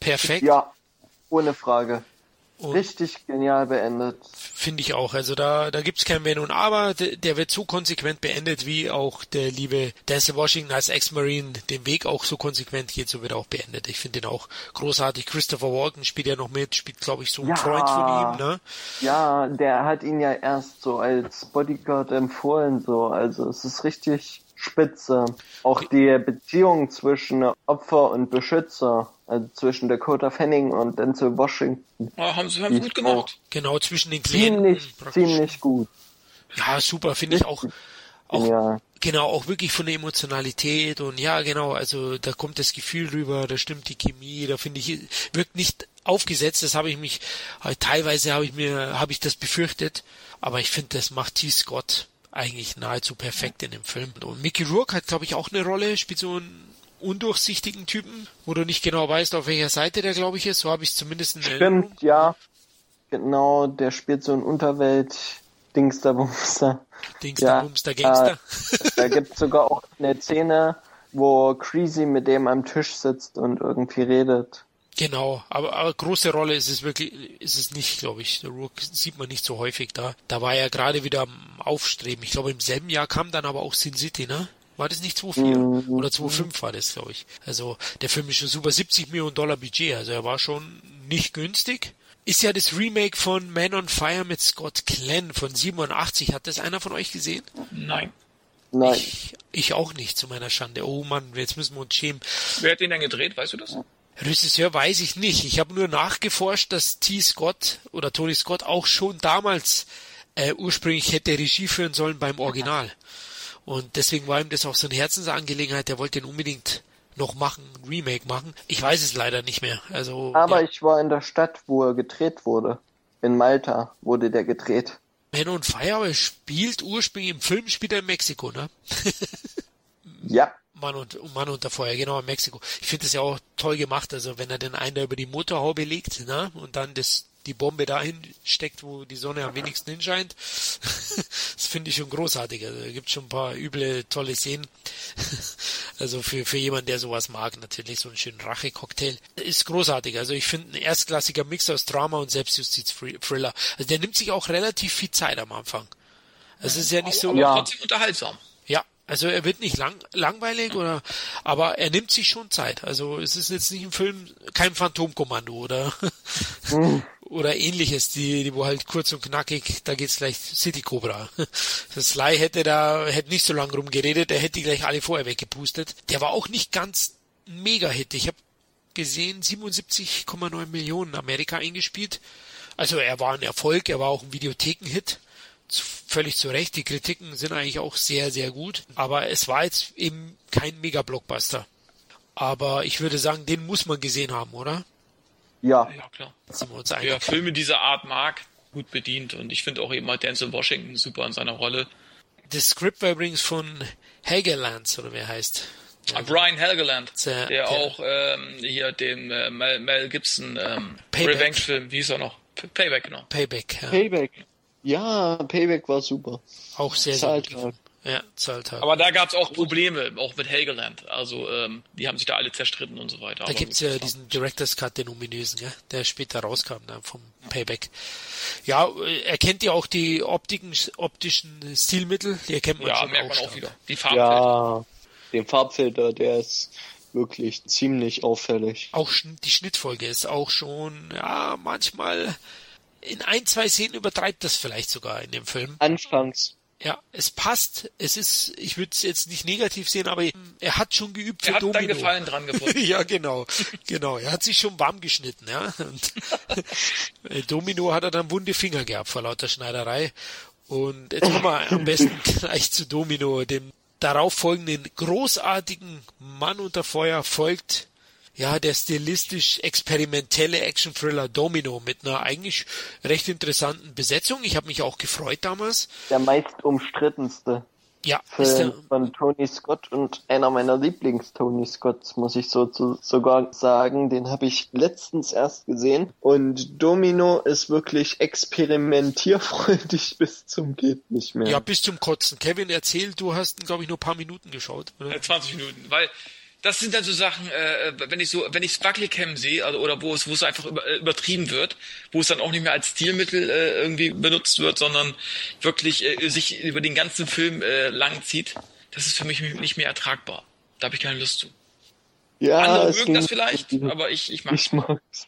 [SPEAKER 1] perfekt.
[SPEAKER 3] Ja, ohne Frage.
[SPEAKER 1] Und-
[SPEAKER 3] Richtig genial beendet.
[SPEAKER 1] Finde ich auch. Also da, da gibt's kein Wenn und Aber. Der, der wird so konsequent beendet, wie auch der liebe Denzel Washington als Ex-Marine den Weg auch so konsequent geht, so wird er auch beendet. Ich finde den auch großartig. Christopher Walken spielt ja noch mit, spielt glaube ich so ein
[SPEAKER 3] Ja.
[SPEAKER 1] Freund von ihm, ne?
[SPEAKER 3] Ja, der hat ihn ja erst so als Bodyguard empfohlen, so. Also es ist richtig spitze. Auch die Beziehung zwischen Opfer und Beschützer, also zwischen Dakota Fanning und Denzel Washington,
[SPEAKER 2] Ja, haben sie haben sie
[SPEAKER 3] Die
[SPEAKER 2] gut gemacht.
[SPEAKER 1] Genau zwischen den Klienten.
[SPEAKER 3] ziemlich,
[SPEAKER 1] praktisch.
[SPEAKER 3] ziemlich gut.
[SPEAKER 1] Ja, super, finde ich auch. Auch
[SPEAKER 3] Ja.
[SPEAKER 1] Genau, auch wirklich von der Emotionalität und ja, genau, also da kommt das Gefühl rüber, da stimmt die Chemie, da finde ich, wirkt nicht aufgesetzt, das habe ich mich, halt teilweise habe ich mir, habe ich das befürchtet, aber ich finde, das macht T. Scott eigentlich nahezu perfekt in dem Film. Und Mickey Rourke hat, glaube ich, auch eine Rolle, spielt so einen undurchsichtigen Typen, wo du nicht genau weißt, auf welcher Seite der, glaube ich, ist, so habe ich es zumindest in Erinnerung.
[SPEAKER 3] Stimmt, ja. Genau, der spielt so ein Unterwelt-Dingsterbumster.
[SPEAKER 1] Dings, der Bums, der Gangster.
[SPEAKER 3] Da gibt's sogar auch eine Szene, wo Creasy mit dem am Tisch sitzt und irgendwie redet.
[SPEAKER 1] Genau, aber, aber große Rolle ist es wirklich, ist es nicht, glaube ich. Der Rook sieht man nicht so häufig da. Da war er gerade wieder am Aufstreben. Ich glaube, im selben Jahr kam dann aber auch Sin City, ne? War das nicht 2,4? Mhm. Oder 2,5 war das, glaube ich. Also der Film ist schon super 70 Millionen Dollar Budget, also er war schon nicht günstig. Ist ja das Remake von Man on Fire mit Scott Glenn von 87. Hat das einer von euch gesehen?
[SPEAKER 2] Nein.
[SPEAKER 3] Nein.
[SPEAKER 1] Ich, ich auch nicht, zu meiner Schande. Oh Mann, jetzt müssen wir uns schämen.
[SPEAKER 2] Wer hat den denn gedreht, weißt du das?
[SPEAKER 1] Regisseur weiß ich nicht. Ich habe nur nachgeforscht, dass T. Scott oder Tony Scott auch schon damals äh, ursprünglich hätte Regie führen sollen beim Original. Und deswegen war ihm das auch so eine Herzensangelegenheit. Er wollte ihn unbedingt noch machen, Remake machen. Ich weiß es leider nicht mehr. Also,
[SPEAKER 3] Aber
[SPEAKER 1] ja.
[SPEAKER 3] ich war in der Stadt, wo er gedreht wurde. In Malta wurde der gedreht.
[SPEAKER 1] Man on Fire aber spielt ursprünglich im Film spielt er in Mexiko, ne?
[SPEAKER 3] Ja.
[SPEAKER 1] Mann und Mann unter Feuer, genau in Mexiko. Ich finde das ja auch toll gemacht, also wenn er den einen da über die Motorhaube legt, ne, und dann das die Bombe dahin steckt, wo die Sonne am wenigsten hinscheint. das finde ich schon großartig. Also da gibt schon ein paar üble, tolle Szenen. also für, für jemanden, der sowas mag, natürlich so einen schönen Rache-Cocktail. Ist großartig. Also ich finde ein erstklassiger Mix aus Drama und Selbstjustiz-Thriller. Also der nimmt sich auch relativ viel Zeit am Anfang. Also es ist ja nicht so.
[SPEAKER 2] Ja. Trotzdem unterhaltsam.
[SPEAKER 1] Also er wird nicht lang, langweilig oder, aber er nimmt sich schon Zeit. Also es ist jetzt nicht ein Film, kein Phantomkommando oder oder ähnliches, die, die wo halt kurz und knackig, da geht's gleich City Cobra. Das Sly hätte da hätte nicht so lange rumgeredet, der hätte die gleich alle vorher weggepustet. Der war auch nicht ganz mega Hit. Ich habe gesehen 77,9 Millionen Amerika eingespielt. Also er war ein Erfolg, er war auch ein Videotheken-Hit völlig zu Recht. Die Kritiken sind eigentlich auch sehr, sehr gut. Aber es war jetzt eben kein Mega-Blockbuster. Aber ich würde sagen, den muss man gesehen haben, oder?
[SPEAKER 3] Ja.
[SPEAKER 2] Ja, klar.
[SPEAKER 1] Sind wir uns
[SPEAKER 2] Wer
[SPEAKER 1] einig?
[SPEAKER 2] Filme dieser Art mag, gut bedient. Und ich finde auch eben mal Denzel Washington super in seiner Rolle.
[SPEAKER 1] Das Skript war übrigens von Hagelands, oder wer heißt?
[SPEAKER 2] Ah, Brian Helgeland,
[SPEAKER 1] Der-
[SPEAKER 2] der,
[SPEAKER 1] der-
[SPEAKER 2] auch ähm, hier dem äh, Mel, Mel Gibson ähm. Revenge-Film, wie hieß er noch? P- Payback, genau.
[SPEAKER 1] Payback, ja.
[SPEAKER 3] Payback. Ja, Payback war super.
[SPEAKER 1] Auch sehr, sehr
[SPEAKER 3] Zahlt
[SPEAKER 1] gut.
[SPEAKER 3] halt.
[SPEAKER 1] Ja, zahlt halt.
[SPEAKER 2] Aber da gab es auch Probleme, auch mit Helgeland. Also ähm, die haben sich da alle zerstritten und so weiter.
[SPEAKER 1] Da gibt's ja diesen Director's Cut, den ominösen, ja, der später rauskam dann vom Payback. Ja, äh, erkennt ihr auch die Optiken, optischen Stilmittel? Die erkennt man
[SPEAKER 2] ja,
[SPEAKER 1] schon
[SPEAKER 2] merkt man auch wieder. Die Farbfilter.
[SPEAKER 3] Ja, den Farbfilter, der ist wirklich ziemlich auffällig.
[SPEAKER 1] Auch die Schnittfolge ist auch schon, ja, manchmal in ein, zwei Szenen übertreibt das vielleicht sogar in dem Film.
[SPEAKER 3] Anfangs.
[SPEAKER 1] Ja, es passt. Es ist, ich würde es jetzt nicht negativ sehen, aber er hat schon geübt für
[SPEAKER 2] Er hat
[SPEAKER 1] Domino.
[SPEAKER 2] dann Gefallen dran gefunden.
[SPEAKER 1] ja, genau, genau. Er hat sich schon warm geschnitten, ja. Und Domino hat er dann wunde Finger gehabt vor lauter Schneiderei. Und jetzt kommen wir am besten gleich zu Domino, dem darauf folgenden großartigen Mann unter Feuer folgt ja, der stilistisch experimentelle Action-Thriller Domino mit einer eigentlich recht interessanten Besetzung. Ich habe mich auch gefreut damals.
[SPEAKER 3] Der meist umstrittenste
[SPEAKER 1] Ja, ist der,
[SPEAKER 3] Film von Tony Scott und einer meiner Lieblings-Tony Scotts, muss ich so zu, sogar sagen. Den habe ich letztens erst gesehen. Und Domino ist wirklich experimentierfreudig bis zum geht nicht mehr.
[SPEAKER 1] ja, bis zum Kotzen. Kevin, erzähl, du hast, glaube ich, nur ein paar Minuten geschaut. Oder?
[SPEAKER 2] Äh, 20 Minuten, weil das sind dann so Sachen, äh, wenn ich so, wenn ich Sparkly-Cam sehe, also, oder wo es, wo es einfach über, äh, übertrieben wird, wo es dann auch nicht mehr als Stilmittel äh, irgendwie benutzt wird, sondern wirklich äh, sich über den ganzen Film äh, lang zieht, das ist für mich nicht mehr ertragbar. Da habe ich keine Lust zu.
[SPEAKER 3] ja,
[SPEAKER 2] Andere mögen das vielleicht, aber ich, ich mag
[SPEAKER 3] Ich mag's.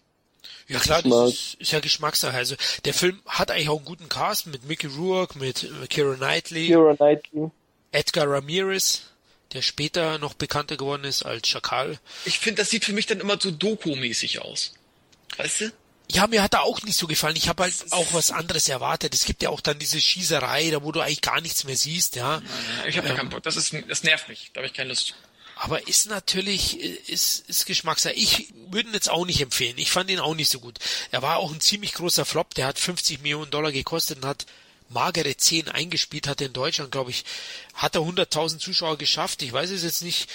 [SPEAKER 1] Ja klar, das ist, ist ja Geschmackssache. Also der Film hat eigentlich auch einen guten Cast mit Mickey Rourke, mit äh, Keira Knightley,
[SPEAKER 3] Keira Knightley.
[SPEAKER 1] Edgar Ramirez, der später noch bekannter geworden ist als Schakal.
[SPEAKER 2] Ich finde, das sieht für mich dann immer so Doku-mäßig aus. Weißt du?
[SPEAKER 1] Ja, mir hat er auch nicht so gefallen. Ich habe halt auch was anderes erwartet. Es gibt ja auch dann diese Schießerei, da wo du eigentlich gar nichts mehr siehst, ja.
[SPEAKER 2] Ich habe da keinen Bock. Das ist, das nervt mich. Da habe ich keine Lust.
[SPEAKER 1] Aber ist natürlich, ist, ist Geschmackssache. Ich würde ihn jetzt auch nicht empfehlen. Ich fand ihn auch nicht so gut. Er war auch ein ziemlich großer Flop. Der hat 50 Millionen Dollar gekostet und hat magere 10 eingespielt, hat in Deutschland, glaube ich, hat er 100.000 Zuschauer geschafft. Ich weiß es jetzt nicht.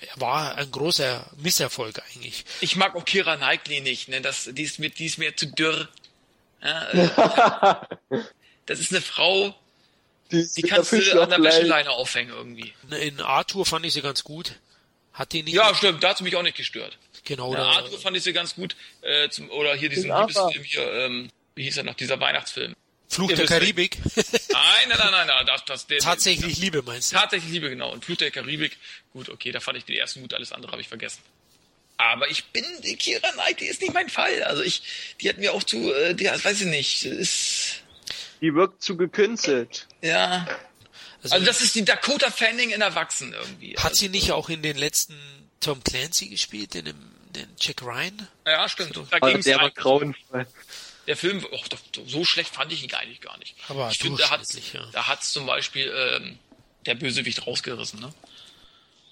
[SPEAKER 1] Er war ein großer Misserfolg eigentlich.
[SPEAKER 2] Ich mag auch Kira Knightley nicht, ne? Das, die, ist mir, die ist mir zu dürr. Ja, äh, das ist eine Frau, die kannst du an der Wäscheleine aufhängen irgendwie.
[SPEAKER 1] In Arthur fand ich sie ganz gut. Hat die nicht?
[SPEAKER 2] Ja, stimmt, da hat sie mich auch nicht gestört.
[SPEAKER 1] Genau,
[SPEAKER 2] Ja,
[SPEAKER 1] oder?
[SPEAKER 2] Arthur fand ich sie ganz gut. Äh, zum, oder hier diesen. Liebesfilm hier, ähm, wie hieß er noch, dieser Weihnachtsfilm.
[SPEAKER 1] Fluch der Karibik.
[SPEAKER 2] Nein, nein, nein, nein, nein das, das, der,
[SPEAKER 1] Tatsächlich Liebe meinst du?
[SPEAKER 2] Tatsächlich Liebe, genau. Und Flut der Karibik, gut, okay, da fand ich den ersten gut, alles andere habe ich vergessen. Aber ich bin, die Kira Knightley ist nicht mein Fall. Also ich, die hat mir auch zu, äh, die, weiß ich nicht, ist,
[SPEAKER 3] Die wirkt zu gekünstelt.
[SPEAKER 2] ja.
[SPEAKER 1] Also,
[SPEAKER 2] Also das ist die Dakota Fanning in Erwachsenen irgendwie.
[SPEAKER 1] hat sie nicht auch in den letzten Tom Clancy gespielt, in dem den Jack Ryan?
[SPEAKER 2] Ja, stimmt. Da
[SPEAKER 3] Aber
[SPEAKER 2] ging's
[SPEAKER 3] der war grauenvoll.
[SPEAKER 2] Der Film, och, doch, so schlecht fand ich ihn eigentlich gar nicht.
[SPEAKER 1] Aber
[SPEAKER 2] ich finde, da hat
[SPEAKER 1] ja.
[SPEAKER 2] da hat's zum Beispiel ähm, der Bösewicht rausgerissen, ne?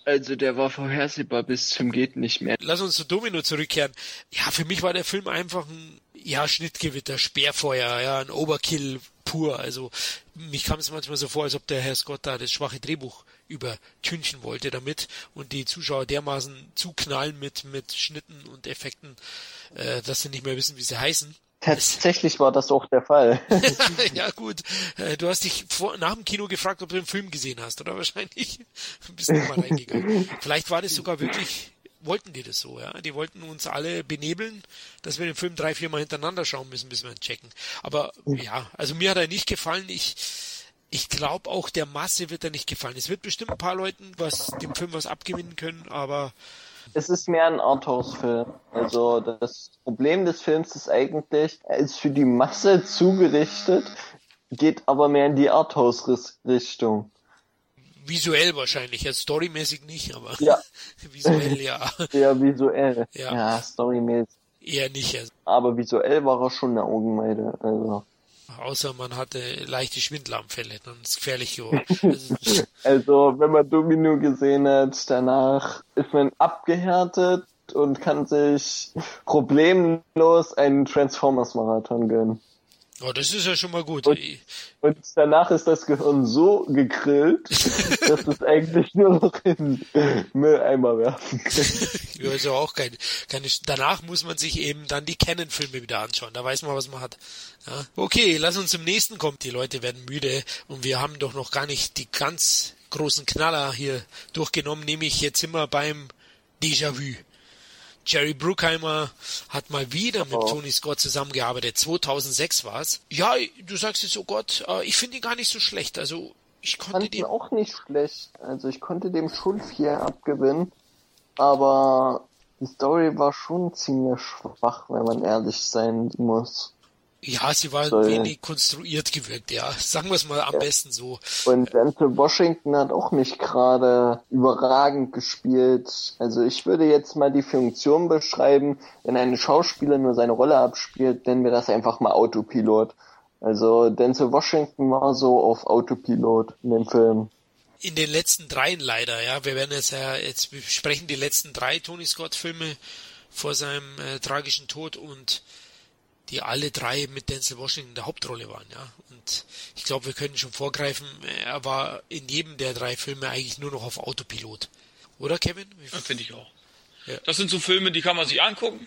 [SPEAKER 3] Also der war vorhersehbar bis zum geht nicht mehr.
[SPEAKER 1] Lass uns zu Domino zurückkehren. Ja, für mich war der Film einfach ein ja, Schnittgewitter, Speerfeuer, ja, ein Overkill pur. Also mich kam es manchmal so vor, als ob der Herr Scott da das schwache Drehbuch übertünchen wollte damit und die Zuschauer dermaßen zuknallen mit, mit Schnitten und Effekten, äh, dass sie nicht mehr wissen, wie sie heißen.
[SPEAKER 3] Tatsächlich war das auch der Fall.
[SPEAKER 1] ja gut, äh, du hast dich vor, nach dem Kino gefragt, ob du den Film gesehen hast, oder wahrscheinlich bist du mal reingegangen. Vielleicht war das sogar wirklich, wollten die das so, ja? Die wollten uns alle benebeln, dass wir den Film drei, vier Mal hintereinander schauen müssen, bis wir ihn checken. Aber ja, also mir hat er nicht gefallen. Ich ich glaube auch der Masse wird er nicht gefallen. Es wird bestimmt ein paar Leuten was dem Film was abgewinnen können, aber
[SPEAKER 3] Es ist mehr ein Arthouse-Film. Also das Problem des Films ist eigentlich, er ist für die Masse zugerichtet, geht aber mehr in die Arthouse-Richtung.
[SPEAKER 1] visuell wahrscheinlich, ja storymäßig nicht, aber
[SPEAKER 3] Ja.
[SPEAKER 1] visuell ja
[SPEAKER 3] Sehr visuell.
[SPEAKER 1] Ja.
[SPEAKER 3] ja storymäßig.
[SPEAKER 1] eher nicht. Also.
[SPEAKER 3] Aber visuell war er schon eine Augenweide. Also,
[SPEAKER 1] Außer man hatte leichte Schwindelanfälle, dann ist es gefährlich geworden. Also,
[SPEAKER 3] also wenn man Domino gesehen hat, danach ist man abgehärtet und kann sich problemlos einen Transformers-Marathon gönnen.
[SPEAKER 1] Oh, das ist ja schon mal gut.
[SPEAKER 3] Und- Und danach ist das Gehirn so gegrillt, dass es eigentlich nur noch in Mülleimer werfen kann.
[SPEAKER 1] Ja, ist ja auch kein, keine, danach muss man sich eben dann die Canon-Filme wieder anschauen. Da weiß man, was man hat. Ja. Okay, lass uns zum nächsten kommen. Die Leute werden müde und wir haben doch noch gar nicht die ganz großen Knaller hier durchgenommen, nämlich jetzt wir beim Déjà-vu. Jerry Bruckheimer hat mal wieder mit
[SPEAKER 3] Oh.
[SPEAKER 1] Tony Scott zusammengearbeitet. 2006 war's. Ja, du sagst jetzt, oh Gott, äh, ich finde ihn gar nicht so schlecht. Also, ich konnte
[SPEAKER 3] fand ihn auch nicht schlecht. Also ich konnte dem schon viel abgewinnen, aber die Story war schon ziemlich schwach, wenn man ehrlich sein muss.
[SPEAKER 1] Ja, sie war
[SPEAKER 3] Soll-
[SPEAKER 1] wenig konstruiert gewirkt, ja. Sagen wir es mal am besten so.
[SPEAKER 3] Und Denzel Washington hat auch nicht gerade überragend gespielt. Also ich würde jetzt mal die Funktion beschreiben, wenn ein Schauspieler nur seine Rolle abspielt, nennen wir das einfach mal Autopilot. Also Denzel Washington war so auf Autopilot in dem Film.
[SPEAKER 1] In den letzten dreien leider, ja. Wir werden jetzt ja, jetzt besprechen die letzten drei Tony Scott Filme vor seinem äh, tragischen Tod und die alle drei mit Denzel Washington in der Hauptrolle waren, ja. Und ich glaube, wir können schon vorgreifen, er war in jedem der drei Filme eigentlich nur noch auf Autopilot. Oder Kevin? Wie
[SPEAKER 2] Ja, Finde ich auch.
[SPEAKER 1] Ja.
[SPEAKER 2] Das sind so Filme, die kann man sich angucken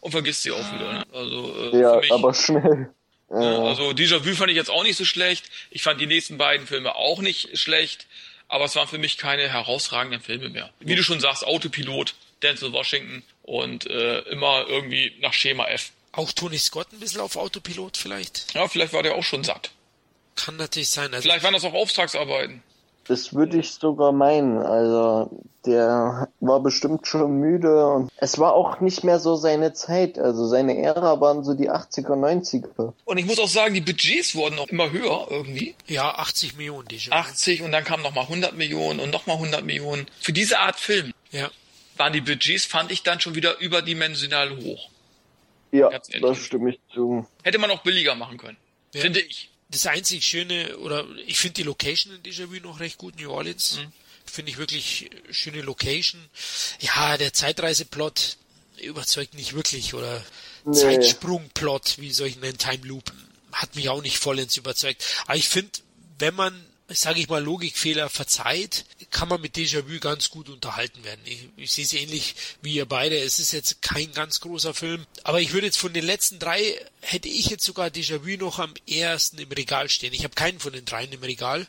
[SPEAKER 2] und vergisst sie auch wieder. Ne? Also äh,
[SPEAKER 3] Ja,
[SPEAKER 2] mich,
[SPEAKER 3] aber schnell.
[SPEAKER 2] ne?
[SPEAKER 3] Äh,
[SPEAKER 2] also Déjà-vu fand ich jetzt auch nicht so schlecht. Ich fand die nächsten beiden Filme auch nicht schlecht, aber es waren für mich keine herausragenden Filme mehr. Wie du schon sagst, Autopilot, Denzel Washington und äh, immer irgendwie nach Schema F.
[SPEAKER 1] Auch Tony Scott ein bisschen auf Autopilot vielleicht?
[SPEAKER 2] Ja, vielleicht war der auch schon satt.
[SPEAKER 1] Kann natürlich sein. Also,
[SPEAKER 2] Vielleicht waren das auch Auftragsarbeiten.
[SPEAKER 3] Das würde ich sogar meinen. Also, der war bestimmt schon müde und es war auch nicht mehr so seine Zeit. Also, seine Ära waren so die 80er, 90er.
[SPEAKER 2] Und ich muss auch sagen, die Budgets wurden auch immer höher irgendwie.
[SPEAKER 1] ja, 80 Millionen, die schon.
[SPEAKER 2] 80 und dann kamen nochmal 100 Millionen und nochmal 100 Millionen. Für diese Art Film
[SPEAKER 1] Ja.
[SPEAKER 2] waren die Budgets, fand ich dann schon wieder überdimensional hoch.
[SPEAKER 3] Ja,
[SPEAKER 2] Ganz ehrlich.
[SPEAKER 3] das stimme ich zu.
[SPEAKER 2] Hätte man auch billiger machen können.
[SPEAKER 1] Ja.
[SPEAKER 2] Finde ich.
[SPEAKER 1] das einzig Schöne, oder ich finde die Location in Déjà-vu noch recht gut, New Orleans. Finde ich wirklich schöne Location. Ja, der Zeitreiseplot überzeugt nicht wirklich, oder
[SPEAKER 3] Nee.
[SPEAKER 1] Zeitsprungplot, wie soll ich nennen, Time Loop, hat mich auch nicht vollends überzeugt. Aber ich finde, wenn man, sage ich mal, Logikfehler verzeiht, kann man mit Déjà-vu ganz gut unterhalten werden. Ich, ich sehe es ähnlich wie ihr beide. Es ist jetzt kein ganz großer Film, aber ich würde jetzt von den letzten drei, hätte ich jetzt sogar Déjà-vu noch am ersten im Regal stehen. Ich habe keinen von den dreien im Regal,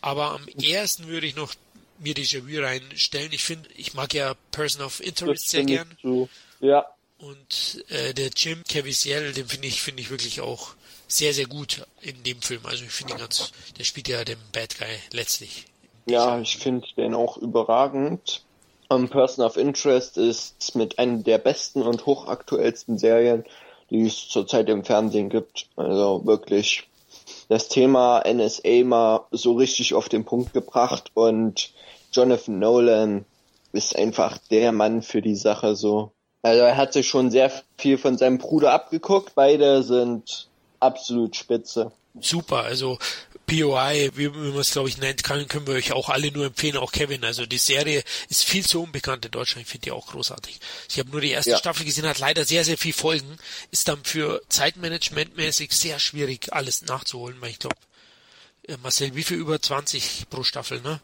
[SPEAKER 1] aber am ersten würde ich noch mir Déjà-vu reinstellen. Ich finde, ich mag ja Person of Interest sehr gern.
[SPEAKER 3] Ja.
[SPEAKER 1] Und äh, der Jim Caviezel, den finde ich, finde ich wirklich auch sehr, sehr gut in dem Film. Also ich finde ihn ganz, der spielt ja den Bad Guy letztlich.
[SPEAKER 3] Ja, ich finde den auch überragend. Um, Person of Interest ist mit einer der besten und hochaktuellsten Serien, die es zurzeit im Fernsehen gibt. Also wirklich das Thema NSA mal so richtig auf den Punkt gebracht und Jonathan Nolan ist einfach der Mann für die Sache so. Also er hat sich schon sehr viel von seinem Bruder abgeguckt. Beide sind absolut spitze.
[SPEAKER 1] Super, also POI, wie, man es glaube ich nennt, kann, können wir euch auch alle nur empfehlen, auch Kevin. Also die Serie ist viel zu unbekannt in Deutschland, ich finde die auch großartig. Ich habe nur die erste
[SPEAKER 3] Ja.
[SPEAKER 1] Staffel gesehen, hat leider sehr, sehr viel Folgen, ist dann für Zeitmanagementmäßig sehr schwierig, alles nachzuholen, weil ich glaube, Marcel, wie viel über 20 pro Staffel, ne?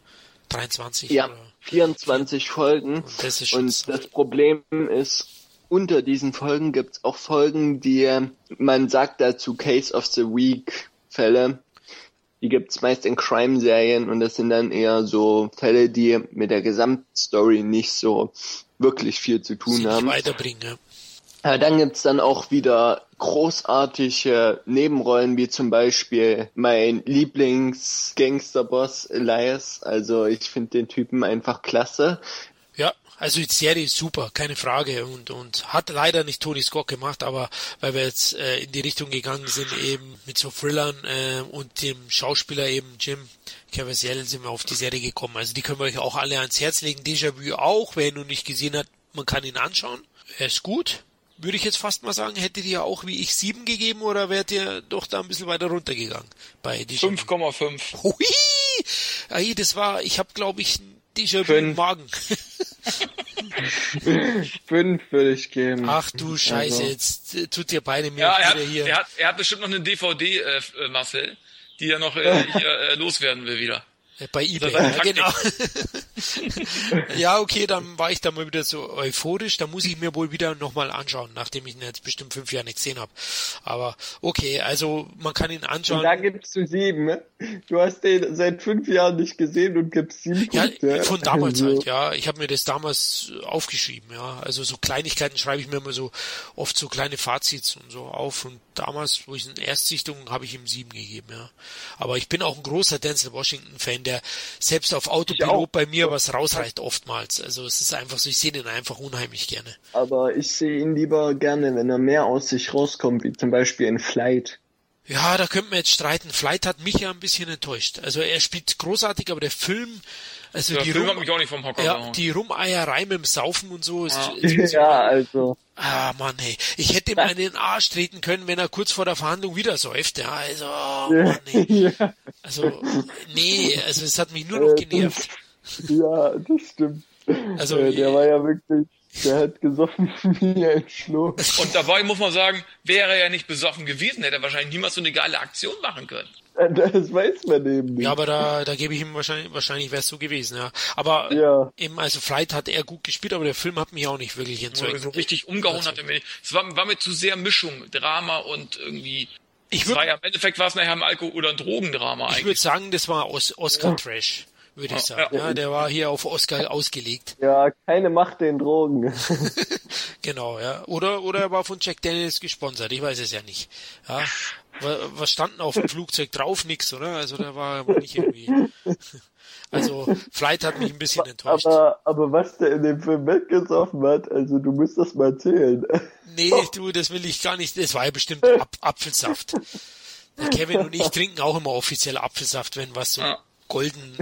[SPEAKER 1] 23
[SPEAKER 3] Ja,
[SPEAKER 1] oder
[SPEAKER 3] 24 Folgen.
[SPEAKER 1] Und das ist schon
[SPEAKER 3] Und das Problem ist, unter diesen Folgen gibt's auch Folgen, die man sagt dazu Case of the Week Fälle. Die gibt's meist in Crime-Serien und das sind dann eher so Fälle, die mit der Gesamtstory nicht so wirklich viel zu
[SPEAKER 1] sie
[SPEAKER 3] tun
[SPEAKER 1] nicht
[SPEAKER 3] haben.
[SPEAKER 1] weiterbringen. Ja.
[SPEAKER 3] Dann gibt's dann auch wieder großartige Nebenrollen, wie zum Beispiel mein Lieblings-Gangsterboss Elias. Also ich finde den Typen einfach klasse.
[SPEAKER 1] Also die Serie ist super, keine Frage und und hat leider nicht Tony Scott gemacht, aber weil wir jetzt äh, in die Richtung gegangen sind eben mit so Thrillern äh, und dem Schauspieler eben Jim Caviezel sind wir auf die Serie gekommen. Also die können wir euch auch alle ans Herz legen. Déjà-vu auch, wer ihn noch nicht gesehen hat, man kann ihn anschauen. Er ist gut. Würde ich jetzt fast mal sagen, hättet ihr auch wie ich sieben gegeben oder wärt ihr doch da ein bisschen weiter runtergegangen bei Déjà-vu?
[SPEAKER 2] 5,5.
[SPEAKER 1] Hui! Ey, das war, ich habe glaube ich Déjà-vu im. Magen.
[SPEAKER 3] Fünf würde ich geben.
[SPEAKER 1] Ach du Scheiße,
[SPEAKER 3] Also.
[SPEAKER 1] jetzt äh, tut ihr beide mir
[SPEAKER 2] Ja, er hat,
[SPEAKER 1] wieder hier.
[SPEAKER 2] er, hat, er hat bestimmt noch eine DVD, äh, äh, Marcel, die er noch äh, hier, äh, loswerden will wieder.
[SPEAKER 1] Äh, Bei eBay, ja, genau. ja, okay, dann war ich da mal wieder so euphorisch. Da muss ich mir wohl wieder nochmal anschauen, nachdem ich ihn jetzt bestimmt fünf Jahre nicht gesehen habe. Aber okay, also man kann ihn
[SPEAKER 3] Und
[SPEAKER 1] anschauen.
[SPEAKER 3] da gibst du sieben, ne? Du hast den seit fünf Jahren nicht gesehen und gibst sieben
[SPEAKER 1] Ja,
[SPEAKER 3] Punkte.
[SPEAKER 1] von damals
[SPEAKER 3] Also,
[SPEAKER 1] halt, ja. Ich habe mir das damals aufgeschrieben, ja. Also so Kleinigkeiten schreibe ich mir immer so oft so kleine Fazits und so auf. Und damals, wo ich in Erstsichtung, habe ich ihm sieben gegeben, ja. Aber ich bin auch ein großer Denzel Washington-Fan, der selbst auf Autopilot bei mir was rausreicht oftmals. Also es ist einfach so, ich sehe den einfach unheimlich gerne.
[SPEAKER 3] Aber ich sehe ihn lieber gerne, wenn er mehr aus sich rauskommt, wie zum Beispiel in Flight.
[SPEAKER 1] Ja, da könnten wir jetzt streiten. Flight hat mich ja ein bisschen enttäuscht. Also er spielt großartig, aber der Film, also
[SPEAKER 2] Der
[SPEAKER 1] die
[SPEAKER 2] Film
[SPEAKER 1] Rum-
[SPEAKER 2] hat mich auch nicht vom Hocker
[SPEAKER 1] ja,
[SPEAKER 2] gehauen.
[SPEAKER 1] die Rumeierei mit dem Saufen und so ist,
[SPEAKER 2] Ja.
[SPEAKER 1] ist, ist
[SPEAKER 3] Ja, also.
[SPEAKER 1] Ah, Mann, ey. Ich hätte ihm einen in den Arsch treten können, wenn er kurz vor der Verhandlung wieder säuft. Ja, also, oh, Mann, ey.
[SPEAKER 3] Ja,
[SPEAKER 1] Also, nee, also es hat mich nur noch genervt.
[SPEAKER 3] ja, das stimmt.
[SPEAKER 1] Also,
[SPEAKER 3] Äh, der war ja wirklich, der hat gesoffen wie ein Schluck.
[SPEAKER 2] Und dabei muss man sagen, wäre er nicht besoffen gewesen, hätte er wahrscheinlich niemals so eine geile Aktion machen können.
[SPEAKER 3] Das weiß man eben nicht.
[SPEAKER 1] ja, aber da, da gebe ich ihm wahrscheinlich, wahrscheinlich wäre es so gewesen, ja. Aber
[SPEAKER 3] Ja.
[SPEAKER 1] eben, also Flight hat er gut gespielt, aber der Film hat mich auch nicht wirklich entzeugt.
[SPEAKER 2] So richtig umgehauen
[SPEAKER 1] Also,
[SPEAKER 2] hat er mir. Es war, war mir zu sehr Mischung, Drama und irgendwie.
[SPEAKER 1] Ich
[SPEAKER 2] Es war
[SPEAKER 1] würde
[SPEAKER 2] ja, Im Endeffekt war es nachher ein Alkohol- oder ein Drogendrama
[SPEAKER 1] ich würd
[SPEAKER 2] eigentlich.
[SPEAKER 1] sagen, das war Os Oscar Trash, würde ich
[SPEAKER 2] Ja,
[SPEAKER 1] sagen.
[SPEAKER 2] ja.
[SPEAKER 1] Ja, der war hier auf Oscar ausgelegt.
[SPEAKER 3] Ja, keine Macht den Drogen.
[SPEAKER 1] Genau, ja. Oder, oder er war von Jack Daniels gesponsert, ich weiß es ja nicht. Ja. Wa- Was standen auf dem Flugzeug drauf? Nix, oder? Also da war wohl nicht irgendwie. Also Flight hat mich ein bisschen enttäuscht.
[SPEAKER 3] Aber, aber was der in dem Film weggesoffen hat, also du musst das mal erzählen.
[SPEAKER 1] Nee, du, das will ich gar nicht. Das war ja bestimmt Ap Apfelsaft. Der Kevin und ich trinken auch immer offiziell Apfelsaft, wenn was so
[SPEAKER 2] Ja.
[SPEAKER 1] golden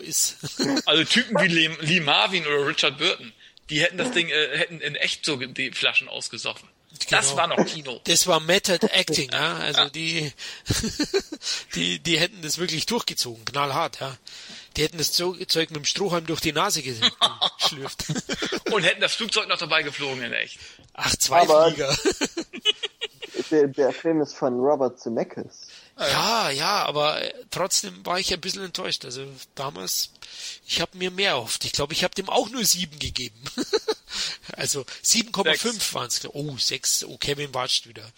[SPEAKER 1] äh, ist.
[SPEAKER 2] Also Typen wie Lee, Lee Marvin oder Richard Burton, die hätten das Ding, äh, hätten in echt so die Flaschen ausgesoffen. Das
[SPEAKER 1] Genau.
[SPEAKER 2] war noch Kino.
[SPEAKER 1] Das war Method Acting, ja. Also die, die, die hätten das wirklich durchgezogen, knallhart, ja. Die hätten das Zeug mit dem Strohhalm durch die Nase geschlürft.
[SPEAKER 2] Und hätten das Flugzeug noch dabei geflogen in echt.
[SPEAKER 1] Ach, zwei
[SPEAKER 3] Aber-
[SPEAKER 1] Flieger.
[SPEAKER 3] Der, der Film ist von Robert Zemeckis.
[SPEAKER 1] Ja, ja, aber äh, trotzdem war ich ein bisschen enttäuscht. Also damals, ich habe mir mehr erhofft. Ich glaube, ich habe dem auch nur sieben gegeben. also 7,5
[SPEAKER 2] Sechs.
[SPEAKER 1] waren es. Oh, sechs. Oh, Kevin watscht wieder.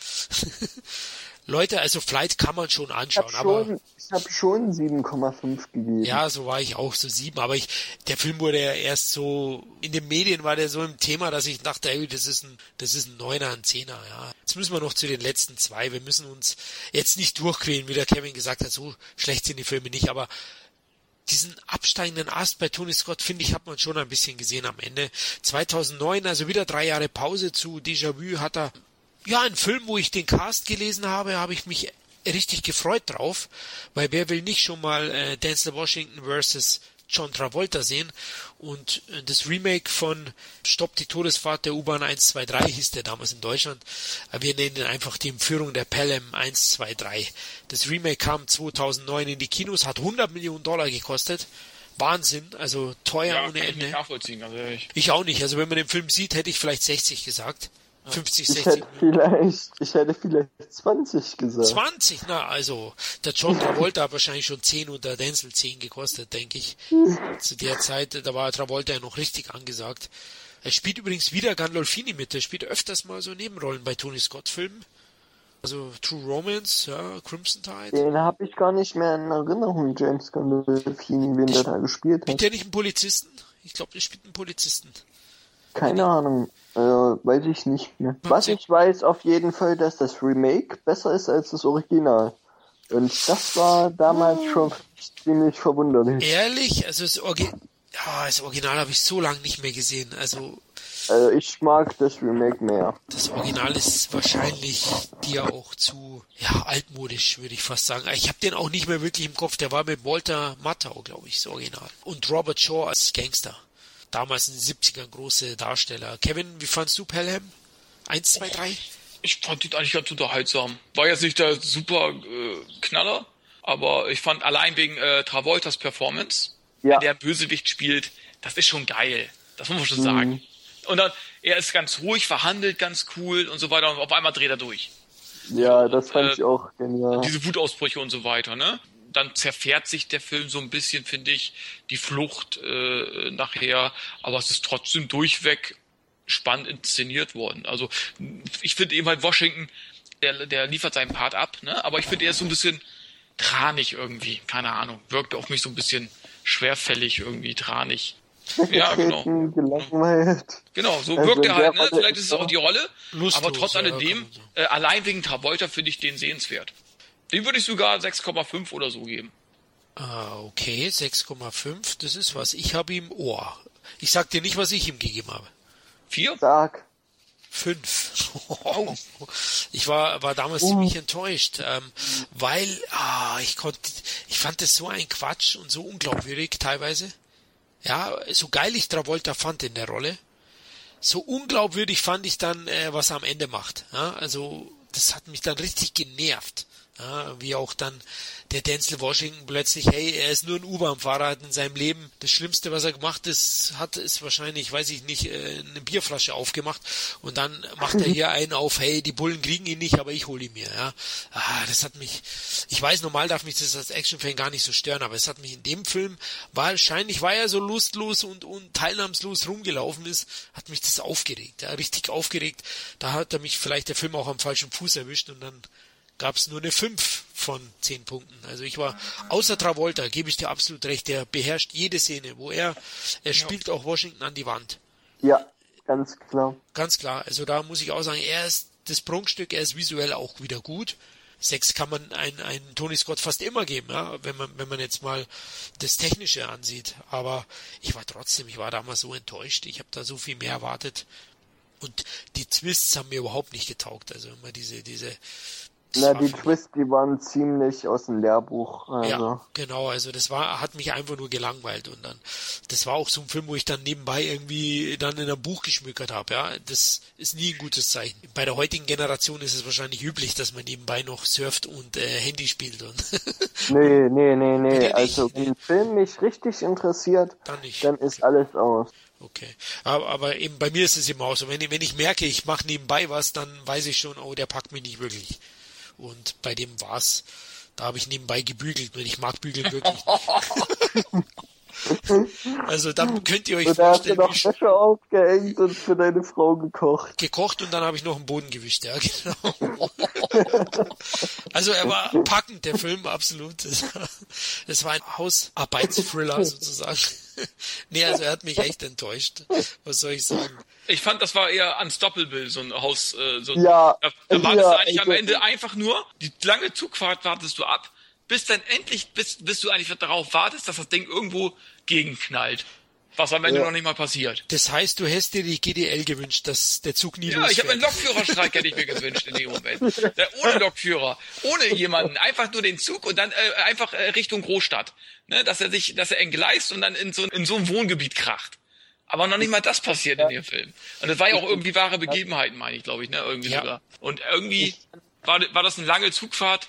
[SPEAKER 1] Leute, also Flight kann man schon
[SPEAKER 3] Ich
[SPEAKER 1] anschauen,
[SPEAKER 3] habe
[SPEAKER 1] aber
[SPEAKER 3] schon, ich ich habe schon 7,5 gegeben.
[SPEAKER 1] Ja, so war ich auch, so sieben. Aber ich, der Film wurde ja erst so, in den Medien war der so im Thema, dass ich dachte, ey, das ist ein, das ist ein Neuner, ein Zehner, ja. Jetzt müssen wir noch zu den letzten zwei. Wir müssen uns jetzt nicht durchquälen, wie der Kevin gesagt hat, so schlecht sind die Filme nicht, aber diesen absteigenden Ast bei Tony Scott, finde ich, hat man schon ein bisschen gesehen am Ende. 2009, also wieder drei Jahre Pause zu Déjà-vu, hat er ja, ein Film, wo ich den Cast gelesen habe, habe ich mich richtig gefreut drauf, weil wer will nicht schon mal äh, Denzel Washington versus John Travolta sehen und äh, das Remake von Stopp die Todesfahrt der U-Bahn 123 hieß der damals in Deutschland. Wir nennen ihn einfach die Entführung der Pelham 123. Das Remake kam 2009 in die Kinos, hat 100 Millionen Dollar gekostet. Wahnsinn, also teuer
[SPEAKER 2] Ja,
[SPEAKER 1] ohne
[SPEAKER 2] kann ich
[SPEAKER 1] Ende.
[SPEAKER 2] nicht nachvollziehen, ganz ehrlich.
[SPEAKER 1] Ich auch nicht. Also wenn man den Film sieht, hätte ich vielleicht 60 gesagt. 50,
[SPEAKER 3] Ich
[SPEAKER 1] 60
[SPEAKER 3] hätte vielleicht, ich hätte vielleicht 20 gesagt.
[SPEAKER 1] 20, na, also, der John Travolta hat wahrscheinlich schon 10 und der Denzel 10 gekostet, denke ich. Zu der Zeit, da war Travolta ja noch richtig angesagt. Er spielt übrigens wieder Gandolfini mit, er spielt öfters mal so Nebenrollen bei Tony Scott Filmen. Also True Romance, ja, Crimson Tide.
[SPEAKER 3] Den habe ich gar nicht mehr in Erinnerung, James Gandolfini, wen der da gespielt
[SPEAKER 1] Spielt
[SPEAKER 3] hat.
[SPEAKER 1] der nicht einen Polizisten? Ich glaube, der spielt einen Polizisten.
[SPEAKER 3] Keine Ahnung, äh, weiß ich nicht mehr. Was ich weiß auf jeden Fall, dass das Remake besser ist als das Original. Und das war damals schon ziemlich verwunderlich.
[SPEAKER 1] Ehrlich, also das, Orgi ja, das Original habe ich so lange nicht mehr gesehen. Also
[SPEAKER 3] Also ich mag das Remake mehr.
[SPEAKER 1] Das Original ist wahrscheinlich dir auch zu ja, altmodisch, würde ich fast sagen. Ich habe den auch nicht mehr wirklich im Kopf. Der war mit Walter Matthau, glaube ich, das Original. Und Robert Shaw als Gangster. Damals in den 70ern große Darsteller. Kevin, wie fandst du Pelham? Eins, zwei, drei?
[SPEAKER 2] Ich fand ihn eigentlich ganz unterhaltsam. War jetzt nicht der super äh, Knaller, aber ich fand allein wegen äh, Travoltas Performance,
[SPEAKER 3] Ja.
[SPEAKER 2] der Bösewicht spielt, das ist schon geil. Das muss man schon sagen. Und dann, er ist ganz ruhig, verhandelt ganz cool und so weiter und auf einmal dreht er durch.
[SPEAKER 3] Ja, das fand
[SPEAKER 2] Äh,
[SPEAKER 3] ich auch genial.
[SPEAKER 2] Diese Wutausbrüche und so weiter, ne? Dann zerfährt sich der Film so ein bisschen, finde ich, die Flucht äh, nachher, aber es ist trotzdem durchweg spannend inszeniert worden. Also ich finde eben halt Washington, der, der liefert seinen Part ab, ne? Aber ich finde, er ist so ein bisschen tranig irgendwie, keine Ahnung. Wirkt auf mich so ein bisschen schwerfällig irgendwie, tranig. Ja, genau.
[SPEAKER 3] Gelangweilt.
[SPEAKER 2] Genau, so
[SPEAKER 3] Also
[SPEAKER 2] wirkt er
[SPEAKER 3] der
[SPEAKER 2] halt, ne? Vielleicht ist es auch die Rolle,
[SPEAKER 1] Lustlos,
[SPEAKER 2] aber trotz alledem, äh, allein wegen Travolta finde ich den sehenswert. Den würde ich sogar 6,5 oder so geben.
[SPEAKER 1] Ah, okay, 6,5, das ist was. Ich habe ihm Ohr. Ich sag dir nicht, was ich ihm gegeben habe.
[SPEAKER 2] Vier?
[SPEAKER 3] Sag.
[SPEAKER 1] Fünf. Ich war, war damals ziemlich enttäuscht, ähm, weil ah, ich konnte, ich fand es so ein Quatsch und so unglaubwürdig teilweise. Ja, so geil ich Travolta fand in der Rolle, so unglaubwürdig fand ich dann, äh, was er am Ende macht. Ja, also das hat mich dann richtig genervt. Ja, wie auch dann der Denzel Washington plötzlich, hey, er ist nur ein U-Bahn-Fahrer, hat in seinem Leben das Schlimmste, was er gemacht ist, hat, ist wahrscheinlich, weiß ich nicht, äh, eine Bierflasche aufgemacht und dann macht er hier einen auf, hey, die Bullen kriegen ihn nicht, aber ich hole ihn mir, ja. Ah, das hat mich, ich weiß, normal darf mich das als Actionfan gar nicht so stören, aber es hat mich in dem Film, wahrscheinlich, weil er so lustlos und, und teilnahmslos rumgelaufen ist, hat mich das aufgeregt, ja, richtig aufgeregt. Da hat er mich vielleicht der Film auch am falschen Fuß erwischt und dann gab es nur eine 5 von 10 Punkten. Also ich war, außer Travolta, gebe ich dir absolut recht, der beherrscht jede Szene, wo er, er spielt auch Washington an die Wand.
[SPEAKER 3] Ja, ganz klar.
[SPEAKER 1] Ganz klar. Also da muss ich auch sagen, er ist das Prunkstück, er ist visuell auch wieder gut. Sechs kann man einen, einen Tony Scott fast immer geben, ja, wenn man, wenn man jetzt mal das Technische ansieht. Aber ich war trotzdem, ich war damals so enttäuscht. Ich habe da so viel mehr erwartet. Und die Twists haben mir überhaupt nicht getaugt. Also immer diese, diese, das
[SPEAKER 3] Na, die Twists, die waren ziemlich aus dem Lehrbuch. Also.
[SPEAKER 1] ja, genau, also das war, hat mich einfach nur gelangweilt und dann, das war auch so ein Film, wo ich dann nebenbei irgendwie dann in einem Buch geschmückert habe, ja, das ist nie ein gutes Zeichen. Bei der heutigen Generation ist es wahrscheinlich üblich, dass man nebenbei noch surft und äh, Handy spielt und
[SPEAKER 3] Nee, nee, nee, nee. Also, wenn ein Film mich richtig interessiert,
[SPEAKER 1] Dann
[SPEAKER 3] dann ist alles aus.
[SPEAKER 1] okay. Aber, aber eben bei mir ist es immer auch so, wenn wenn ich merke, ich mache nebenbei was, dann weiß ich schon, oh, der packt mich nicht wirklich. Und bei dem war's, da habe ich nebenbei gebügelt und ich mag bügeln wirklich nicht. Also dann könnt ihr euch
[SPEAKER 3] Und da hast du
[SPEAKER 1] vorstellen,
[SPEAKER 3] noch Wäsche aufgehängt und für deine Frau gekocht.
[SPEAKER 1] gekocht und dann habe ich noch einen Boden gewischt, ja, genau. Also er war packend, der Film, absolut. Es war ein Hausarbeitsthriller sozusagen. Nee, also er hat mich echt enttäuscht. Was soll ich sagen?
[SPEAKER 2] Ich fand, das war eher unstoppable, so ein Haus. Äh, so
[SPEAKER 3] Ja,
[SPEAKER 2] Da, da wartest
[SPEAKER 3] ja,
[SPEAKER 2] du eigentlich am
[SPEAKER 3] also-
[SPEAKER 2] Ende einfach nur, die lange Zugfahrt wartest du ab, bis dann endlich, bis, bis du eigentlich darauf wartest, dass das Ding irgendwo gegenknallt. Was am Ende
[SPEAKER 3] Ja.
[SPEAKER 2] noch nicht mal passiert.
[SPEAKER 1] Das heißt, du hättest dir die GDL gewünscht, dass der Zug nie
[SPEAKER 2] Ja, ich habe einen. Lokführerstreik hätte ich mir gewünscht in dem Moment. Der, ohne Lokführer, ohne jemanden, einfach nur den Zug und dann äh, einfach äh, Richtung Großstadt. Ne, dass er sich, dass er entgleist und dann in so, in so ein Wohngebiet kracht. Aber noch nicht mal das passiert in dem Film. Und das war ja auch irgendwie wahre Begebenheiten, meine ich, glaube ich, ne? Irgendwie
[SPEAKER 1] Ja.
[SPEAKER 2] sogar. Und irgendwie war, war das eine lange Zugfahrt,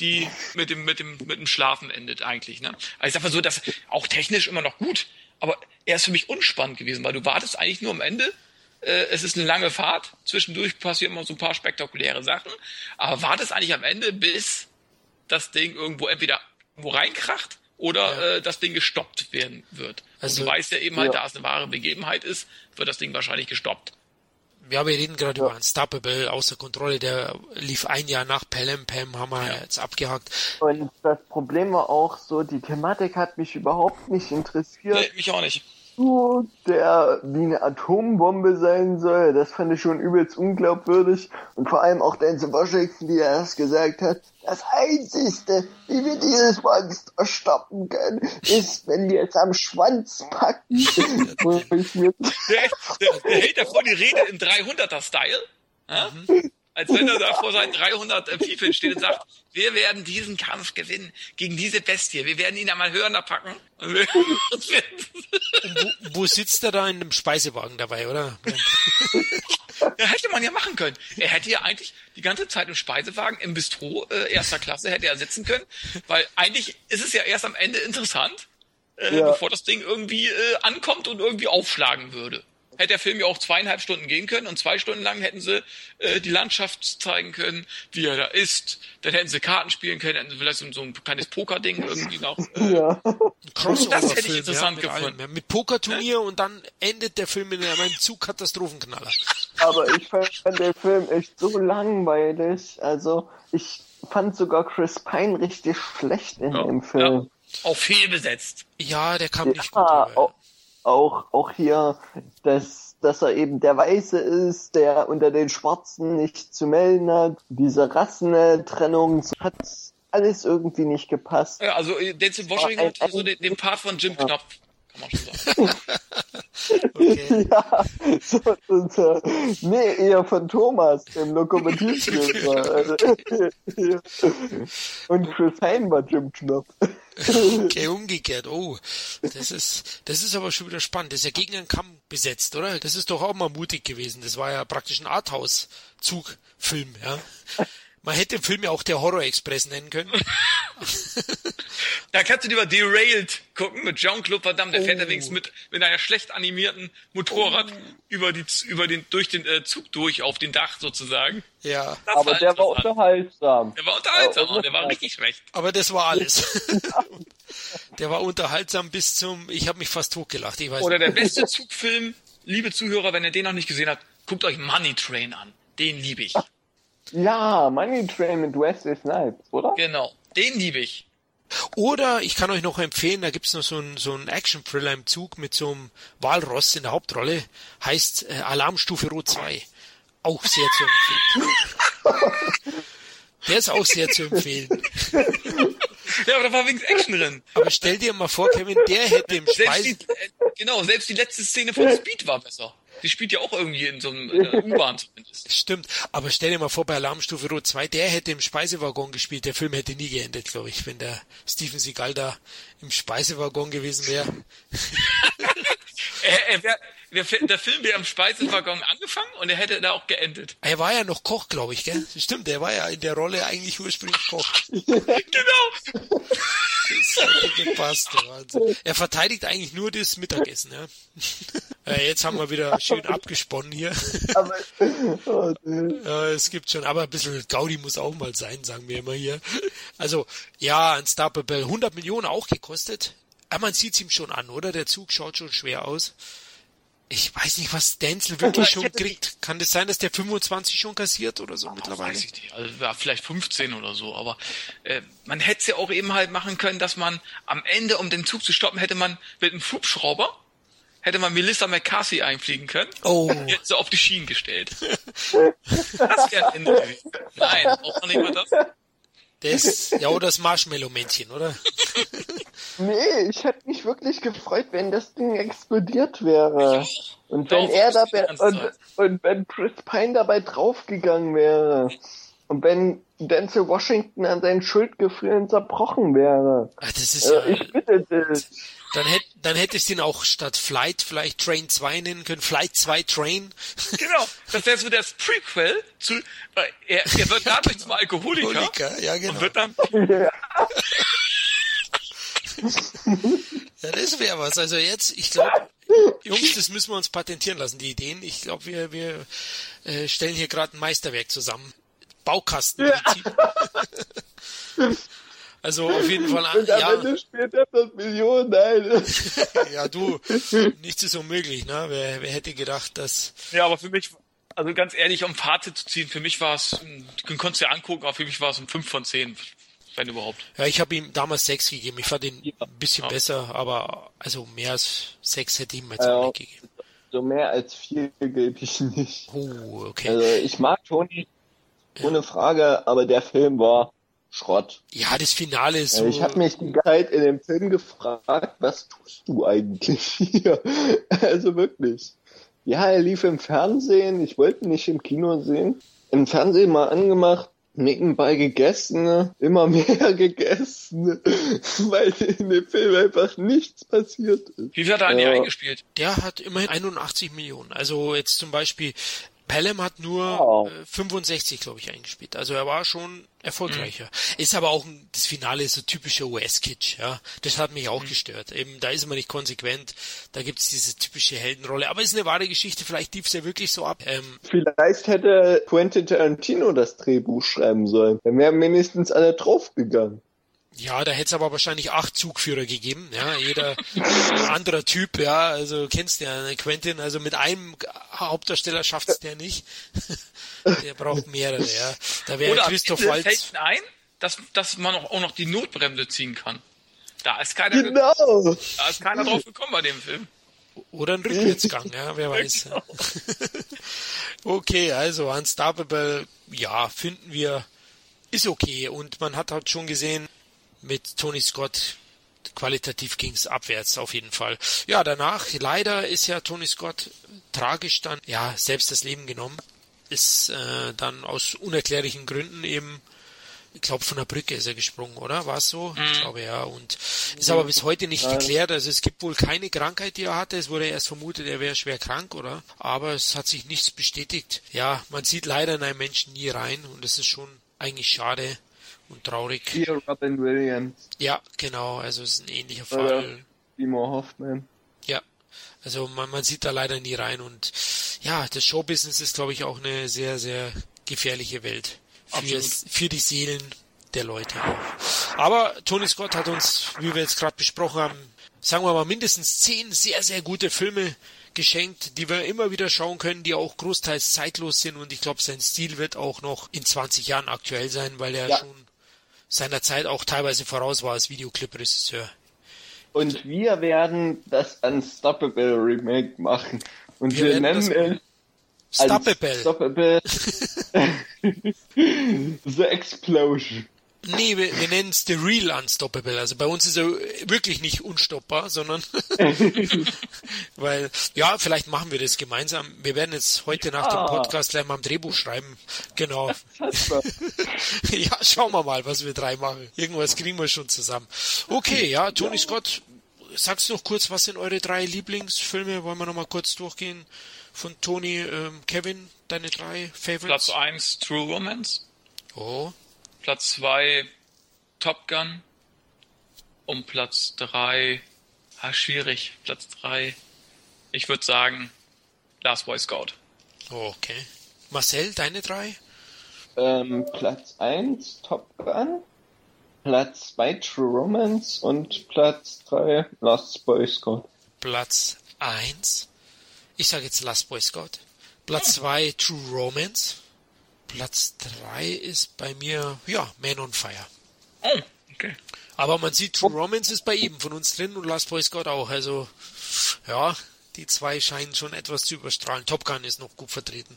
[SPEAKER 2] die mit dem, mit dem, mit dem Schlafen endet eigentlich, ne? Also ich sag mal so, dass auch technisch immer noch gut, aber er ist für mich unspannend gewesen, weil du wartest eigentlich nur am Ende. Äh, es ist eine lange Fahrt, zwischendurch passieren immer so ein paar spektakuläre Sachen, aber wartest eigentlich am Ende, bis das Ding irgendwo entweder wo reinkracht oder
[SPEAKER 1] Ja.
[SPEAKER 2] äh, das Ding gestoppt werden wird.
[SPEAKER 1] Also-
[SPEAKER 2] und du weißt ja eben halt,
[SPEAKER 3] Ja.
[SPEAKER 2] da es eine wahre Begebenheit ist, wird das Ding wahrscheinlich gestoppt.
[SPEAKER 1] Ja, wir reden gerade über Unstoppable, außer Kontrolle, der lief ein Jahr nach Pelham Pam, haben wir jetzt abgehakt.
[SPEAKER 3] Und das Problem war auch so, die Thematik hat mich überhaupt nicht interessiert.
[SPEAKER 2] Nee, mich auch nicht.
[SPEAKER 3] Zug, der wie eine Atombombe sein soll, das fand ich schon übelst unglaubwürdig. Und vor allem auch Denzel Washington, wie er es gesagt hat, das Einzigste, wie wir dieses Monster stoppen können, ist, wenn wir es am Schwanz packen.
[SPEAKER 2] Der, der, der hält davor die Rede im 300er-Style. Ja? Als wenn er da vor seinen 300 äh, Fiefeln steht und sagt, wir werden diesen Kampf gewinnen gegen diese Bestie. Wir werden ihn einmal Hörner packen. Und wir, und wir,
[SPEAKER 1] Wo, wo sitzt er da in einem Speisewagen dabei, oder?
[SPEAKER 2] ja, hätte man ja machen können. Er hätte ja eigentlich die ganze Zeit im Speisewagen, im Bistro äh, erster Klasse hätte er sitzen können. Weil eigentlich ist es ja erst am Ende interessant, äh,
[SPEAKER 3] Ja.
[SPEAKER 2] bevor das Ding irgendwie äh, ankommt und irgendwie aufschlagen würde. Hätte der Film ja auch zweieinhalb Stunden gehen können und zwei Stunden lang hätten sie äh, die Landschaft zeigen können, wie er da ist. Dann hätten sie Karten spielen können, hätten sie vielleicht so, so ein kleines Pokerding irgendwie noch. Äh,
[SPEAKER 3] ja.
[SPEAKER 2] Das hätte ich interessant
[SPEAKER 1] mit
[SPEAKER 2] gefunden.
[SPEAKER 1] allem, ja, mit Pokerturnier und dann endet der Film in einem Zugkatastrophenknaller.
[SPEAKER 3] Aber ich fand den Film echt so langweilig. Also, ich fand sogar Chris Pine richtig schlecht in
[SPEAKER 2] Ja,
[SPEAKER 3] dem Film.
[SPEAKER 2] auch fehlbesetzt.
[SPEAKER 1] Ja, der kam nicht gut
[SPEAKER 3] Ja,
[SPEAKER 1] rüber.
[SPEAKER 3] Auch, auch, hier, dass, dass er eben der Weiße ist, der unter den Schwarzen nicht zu melden hat. Diese Rassentrennung hat alles irgendwie nicht gepasst.
[SPEAKER 2] Ja, also äh, Denzel Washington
[SPEAKER 3] ein-
[SPEAKER 2] hat so den, den Part von Jim Knopf, kann man schon sagen.
[SPEAKER 1] Okay.
[SPEAKER 3] Ja, so, so, so. nee, eher von Thomas, dem Lokomotivführer. Ja. Und Chris Hein war Jim Knopf.
[SPEAKER 1] Okay, umgekehrt. Oh, das ist, das ist aber schon wieder spannend. Das ist ja gegen einen Kamm besetzt, oder? Das ist doch auch mal mutig gewesen. Das war ja praktisch ein Arthouse-Zugfilm, ja. Man hätte den Film ja auch der Horror Express nennen können.
[SPEAKER 2] Da kannst du lieber Derailed gucken mit Jean-Claude Van Damme. Der fährt
[SPEAKER 1] Oh.
[SPEAKER 2] ja wenigstens mit, mit einer schlecht animierten Motorrad über die, über den, durch den äh, Zug durch auf den Dach sozusagen.
[SPEAKER 1] Ja,
[SPEAKER 2] Das
[SPEAKER 3] Aber der war unterhaltsam.
[SPEAKER 2] Der war unterhaltsam,
[SPEAKER 3] Ja,
[SPEAKER 2] der war richtig schlecht.
[SPEAKER 1] aber das war alles. der war unterhaltsam bis zum, ich habe mich fast totgelacht. Ich weiß
[SPEAKER 2] Oder der
[SPEAKER 1] nicht.
[SPEAKER 2] beste Zugfilm, liebe Zuhörer, wenn ihr den noch nicht gesehen habt, guckt euch Money Train an. Den liebe ich.
[SPEAKER 3] Ja, Money Train mit Wesley Snipes, oder?
[SPEAKER 2] Genau, den liebe ich.
[SPEAKER 1] Oder ich kann euch noch empfehlen, da gibt's noch so einen so einen Action-Thriller im Zug mit so einem Walross in der Hauptrolle. Heißt äh, Alarmstufe Rot 2. Auch sehr zu empfehlen. Der ist auch sehr zu empfehlen.
[SPEAKER 2] Ja, aber da war wenigstens Action drin.
[SPEAKER 1] Aber stell dir mal vor, Kevin, der hätte im
[SPEAKER 2] Selbst
[SPEAKER 1] Speis...
[SPEAKER 2] die, äh, genau, selbst die letzte Szene von Speed war besser. Die spielt ja auch irgendwie in so einem U-Bahn zumindest.
[SPEAKER 1] Stimmt, aber stell dir mal vor, bei Alarmstufe Rot 2, der hätte im Speisewaggon gespielt. Der Film hätte nie geendet, glaube ich, wenn der Steven Seagal da im Speisewaggon gewesen wäre.
[SPEAKER 2] Er, er wär, der, Fi- der Film wäre am Speisewaggon angefangen und er hätte da auch geendet.
[SPEAKER 1] Er war ja noch Koch, glaube ich, gell? Stimmt, der war ja in der Rolle eigentlich ursprünglich Koch.
[SPEAKER 2] Genau.
[SPEAKER 1] Das hätte gepasst, der Wahnsinn. Er verteidigt eigentlich nur das Mittagessen, ja. Äh, Jetzt haben wir wieder schön abgesponnen hier.
[SPEAKER 3] Aber, oh,
[SPEAKER 1] es gibt schon, aber ein bisschen Gaudi muss auch mal sein, sagen wir immer hier. Also, ja, Unstoppable, 100 Millionen auch gekostet. Ah, man sieht's ihm schon an, oder? Der Zug schaut schon schwer aus. Ich weiß nicht, was Denzel wirklich schon kriegt. Kann das sein, dass der 25 schon kassiert oder so mittlerweile?
[SPEAKER 2] Weiß ich nicht. Also ja, vielleicht 15 oder so, aber äh, man hätte es ja auch eben halt machen können, dass man am Ende, um den Zug zu stoppen, hätte man mit einem Hubschrauber hätte man Melissa McCarthy einfliegen können.
[SPEAKER 1] Oh.
[SPEAKER 2] Die hätte sie auf die Schienen gestellt. das wäre ein Ende gewesen. Nein, auch noch nicht mal das.
[SPEAKER 1] Das, ja, oder das Marshmallow-Männchen, oder?
[SPEAKER 3] Nee, ich hätte mich wirklich gefreut, wenn das Ding explodiert wäre. Und wenn er dabei, und, und wenn Chris Pine dabei draufgegangen wäre. Und wenn Denzel Washington an seinen Schuldgefühlen zerbrochen wäre.
[SPEAKER 1] Ah, das ist ja,
[SPEAKER 3] Äh, ich bitte dich.
[SPEAKER 1] dann hätte, dann hättest du ihn auch statt Flight vielleicht Train 2 nennen können. Flight 2 Train.
[SPEAKER 2] Genau, das wäre so das Prequel zu, weil er, er wird dadurch zum Alkoholiker
[SPEAKER 1] Alkoholiker, ja, genau.
[SPEAKER 2] und wird dann,
[SPEAKER 1] Ja, das wäre was. Also jetzt, ich glaube, Jungs, das müssen wir uns patentieren lassen, die Ideen. Ich glaube, wir, wir äh, stellen hier gerade ein Meisterwerk zusammen. Baukastenprinzip. also auf jeden Fall,
[SPEAKER 3] Und am
[SPEAKER 1] ja,
[SPEAKER 3] Ende spielt er das Millionen ein.
[SPEAKER 1] ja, du, nichts ist unmöglich, ne? Wer, wer hätte gedacht, dass
[SPEAKER 2] ja, aber für mich, also ganz ehrlich, um Fazit zu ziehen, für mich war es, du konntest dir angucken, aber für mich war es um 5 von 10, wenn überhaupt.
[SPEAKER 1] Ja, ich habe ihm damals sechs gegeben. Ich fand ihn ein bisschen
[SPEAKER 2] Ja.
[SPEAKER 1] besser, aber also mehr als sechs hätte ich ihm jetzt
[SPEAKER 3] Ja.
[SPEAKER 1] auch nicht gegeben.
[SPEAKER 3] So mehr als vier gebe ich nicht.
[SPEAKER 1] Oh, okay.
[SPEAKER 3] Also ich mag Tony, ohne Frage, aber der Film war Schrott.
[SPEAKER 1] Ja, das Finale ist so.
[SPEAKER 3] Äh, Ich habe mich die Zeit in dem Film gefragt, was tust du eigentlich hier? Also wirklich. Ja, er lief im Fernsehen, ich wollte ihn nicht im Kino sehen. Im Fernsehen mal angemacht, nebenbei gegessen, immer mehr gegessen, weil in dem Film einfach nichts passiert ist.
[SPEAKER 2] Wie viel hat er eigentlich
[SPEAKER 3] Ja.
[SPEAKER 2] eingespielt?
[SPEAKER 1] der hat immerhin 81 Millionen. Also jetzt zum Beispiel Pelham hat nur
[SPEAKER 3] Wow.
[SPEAKER 1] äh, 65, glaube ich, eingespielt. Also er war schon erfolgreicher. Ist aber auch ein, das Finale ist so typischer US-Kitsch, ja. Das hat mich auch gestört. Eben, da ist man nicht konsequent. Da gibt's diese typische Heldenrolle. Aber ist eine wahre Geschichte. Vielleicht lief's ja wirklich so ab. Ähm,
[SPEAKER 3] Vielleicht hätte Quentin Tarantino das Drehbuch schreiben sollen. Dann wären mindestens alle draufgegangen.
[SPEAKER 1] Ja, da hätte es aber wahrscheinlich acht Zugführer gegeben, ja, jeder ein anderer Typ, ja, also kennst du ja, ne, Quentin, also mit einem Hauptdarsteller schafft's der nicht. der braucht mehrere, ja. Da wäre Christoph Waltz.
[SPEAKER 2] fällt ein, dass, dass man auch, auch noch die Notbremse ziehen kann. Da ist keiner,
[SPEAKER 3] Genau.
[SPEAKER 2] da ist keiner drauf gekommen bei dem Film.
[SPEAKER 1] Oder ein Rückwärtsgang, ja, wer weiß. okay, also Unstoppable, ja, finden wir, ist okay. Und man hat halt schon gesehen, mit Tony Scott, qualitativ ging's abwärts auf jeden Fall. Ja, danach, leider ist ja Tony Scott tragisch dann, ja, selbst das Leben genommen. Ist äh, dann aus unerklärlichen Gründen eben ich glaube, von der Brücke ist er gesprungen, oder? War es so? Ich glaube ja. Und ist aber bis heute nicht geklärt. Also es gibt wohl keine Krankheit, die er hatte. Es wurde erst vermutet, er wäre schwer krank, oder? Aber es hat sich nichts bestätigt. Ja, man sieht leider in einen Menschen nie rein und das ist schon eigentlich schade und traurig.
[SPEAKER 3] Hier Robin Williams,
[SPEAKER 1] Ja, genau. Also es ist ein ähnlicher Fall.
[SPEAKER 3] Timo Hoffman.
[SPEAKER 1] Ja. Also man, man sieht da leider nie rein und ja, das Showbusiness ist, glaube ich, auch eine sehr, sehr gefährliche Welt. Für, für die Seelen der Leute auch. Aber Tony Scott hat uns, wie wir jetzt gerade besprochen haben, sagen wir mal mindestens zehn sehr, sehr gute Filme geschenkt, die wir immer wieder schauen können, die auch großteils zeitlos sind und ich glaube, sein Stil wird auch noch in 20 Jahren aktuell sein, weil er
[SPEAKER 3] Ja.
[SPEAKER 1] schon seiner Zeit auch teilweise voraus war als Videoclip-Regisseur.
[SPEAKER 3] Und wir werden das Unstoppable Remake machen. Und
[SPEAKER 1] Wir
[SPEAKER 3] wir, nennen es
[SPEAKER 1] Stoppable.
[SPEAKER 3] Unstoppable The Explosion.
[SPEAKER 1] Nee, wir, wir nennen es The Real Unstoppable. Also bei uns ist er wirklich nicht unstoppbar, sondern weil, ja, vielleicht machen wir das gemeinsam. Wir werden jetzt heute nach dem. Podcast gleich mal ein Drehbuch schreiben. Genau. ja, schauen wir mal, was wir drei machen. Irgendwas kriegen wir schon zusammen. Okay, ja, Tony Scott, sagst noch kurz, was sind eure drei Lieblingsfilme? Wollen wir noch mal kurz durchgehen? Von Tony, ähm, Kevin, deine drei Favorites?
[SPEAKER 2] Platz 1 True Romance,
[SPEAKER 1] Oh,
[SPEAKER 2] Platz 2 Top Gun und Platz 3, ah, schwierig, Platz 3, ich würde sagen Last Boy Scout.
[SPEAKER 1] okay. Marcel, deine drei?
[SPEAKER 3] Ähm, Platz 1, Top Gun. Platz 2 True Romance und Platz 3 Last Boy Scout.
[SPEAKER 1] Platz 1. Ich sage jetzt Last Boy Scout. Platz 2 True Romance. Platz 3 ist bei mir, ja, Man on Fire.
[SPEAKER 2] Oh, okay.
[SPEAKER 1] Aber man sieht, True Romance ist bei ihm von uns drin und Last Boy Scout auch. Also, ja, die zwei scheinen schon etwas zu überstrahlen. Top Gun ist noch gut vertreten.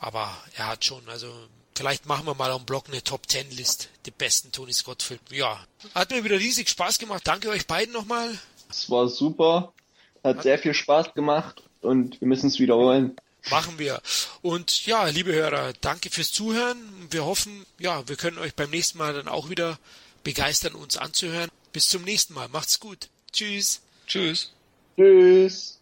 [SPEAKER 1] Aber er hat schon, also vielleicht machen wir mal am Blog eine Top 10 List, die besten Tony Scott Filme. Ja, hat mir wieder riesig Spaß gemacht. Danke euch beiden nochmal.
[SPEAKER 3] Es war super, hat sehr viel Spaß gemacht und wir müssen es wiederholen.
[SPEAKER 1] Machen wir. Und ja, liebe Hörer, danke fürs Zuhören. Wir hoffen, ja, wir können euch beim nächsten Mal dann auch wieder begeistern, uns anzuhören. Bis zum nächsten Mal. Macht's gut. Tschüss.
[SPEAKER 2] Tschüss.
[SPEAKER 3] Tschüss.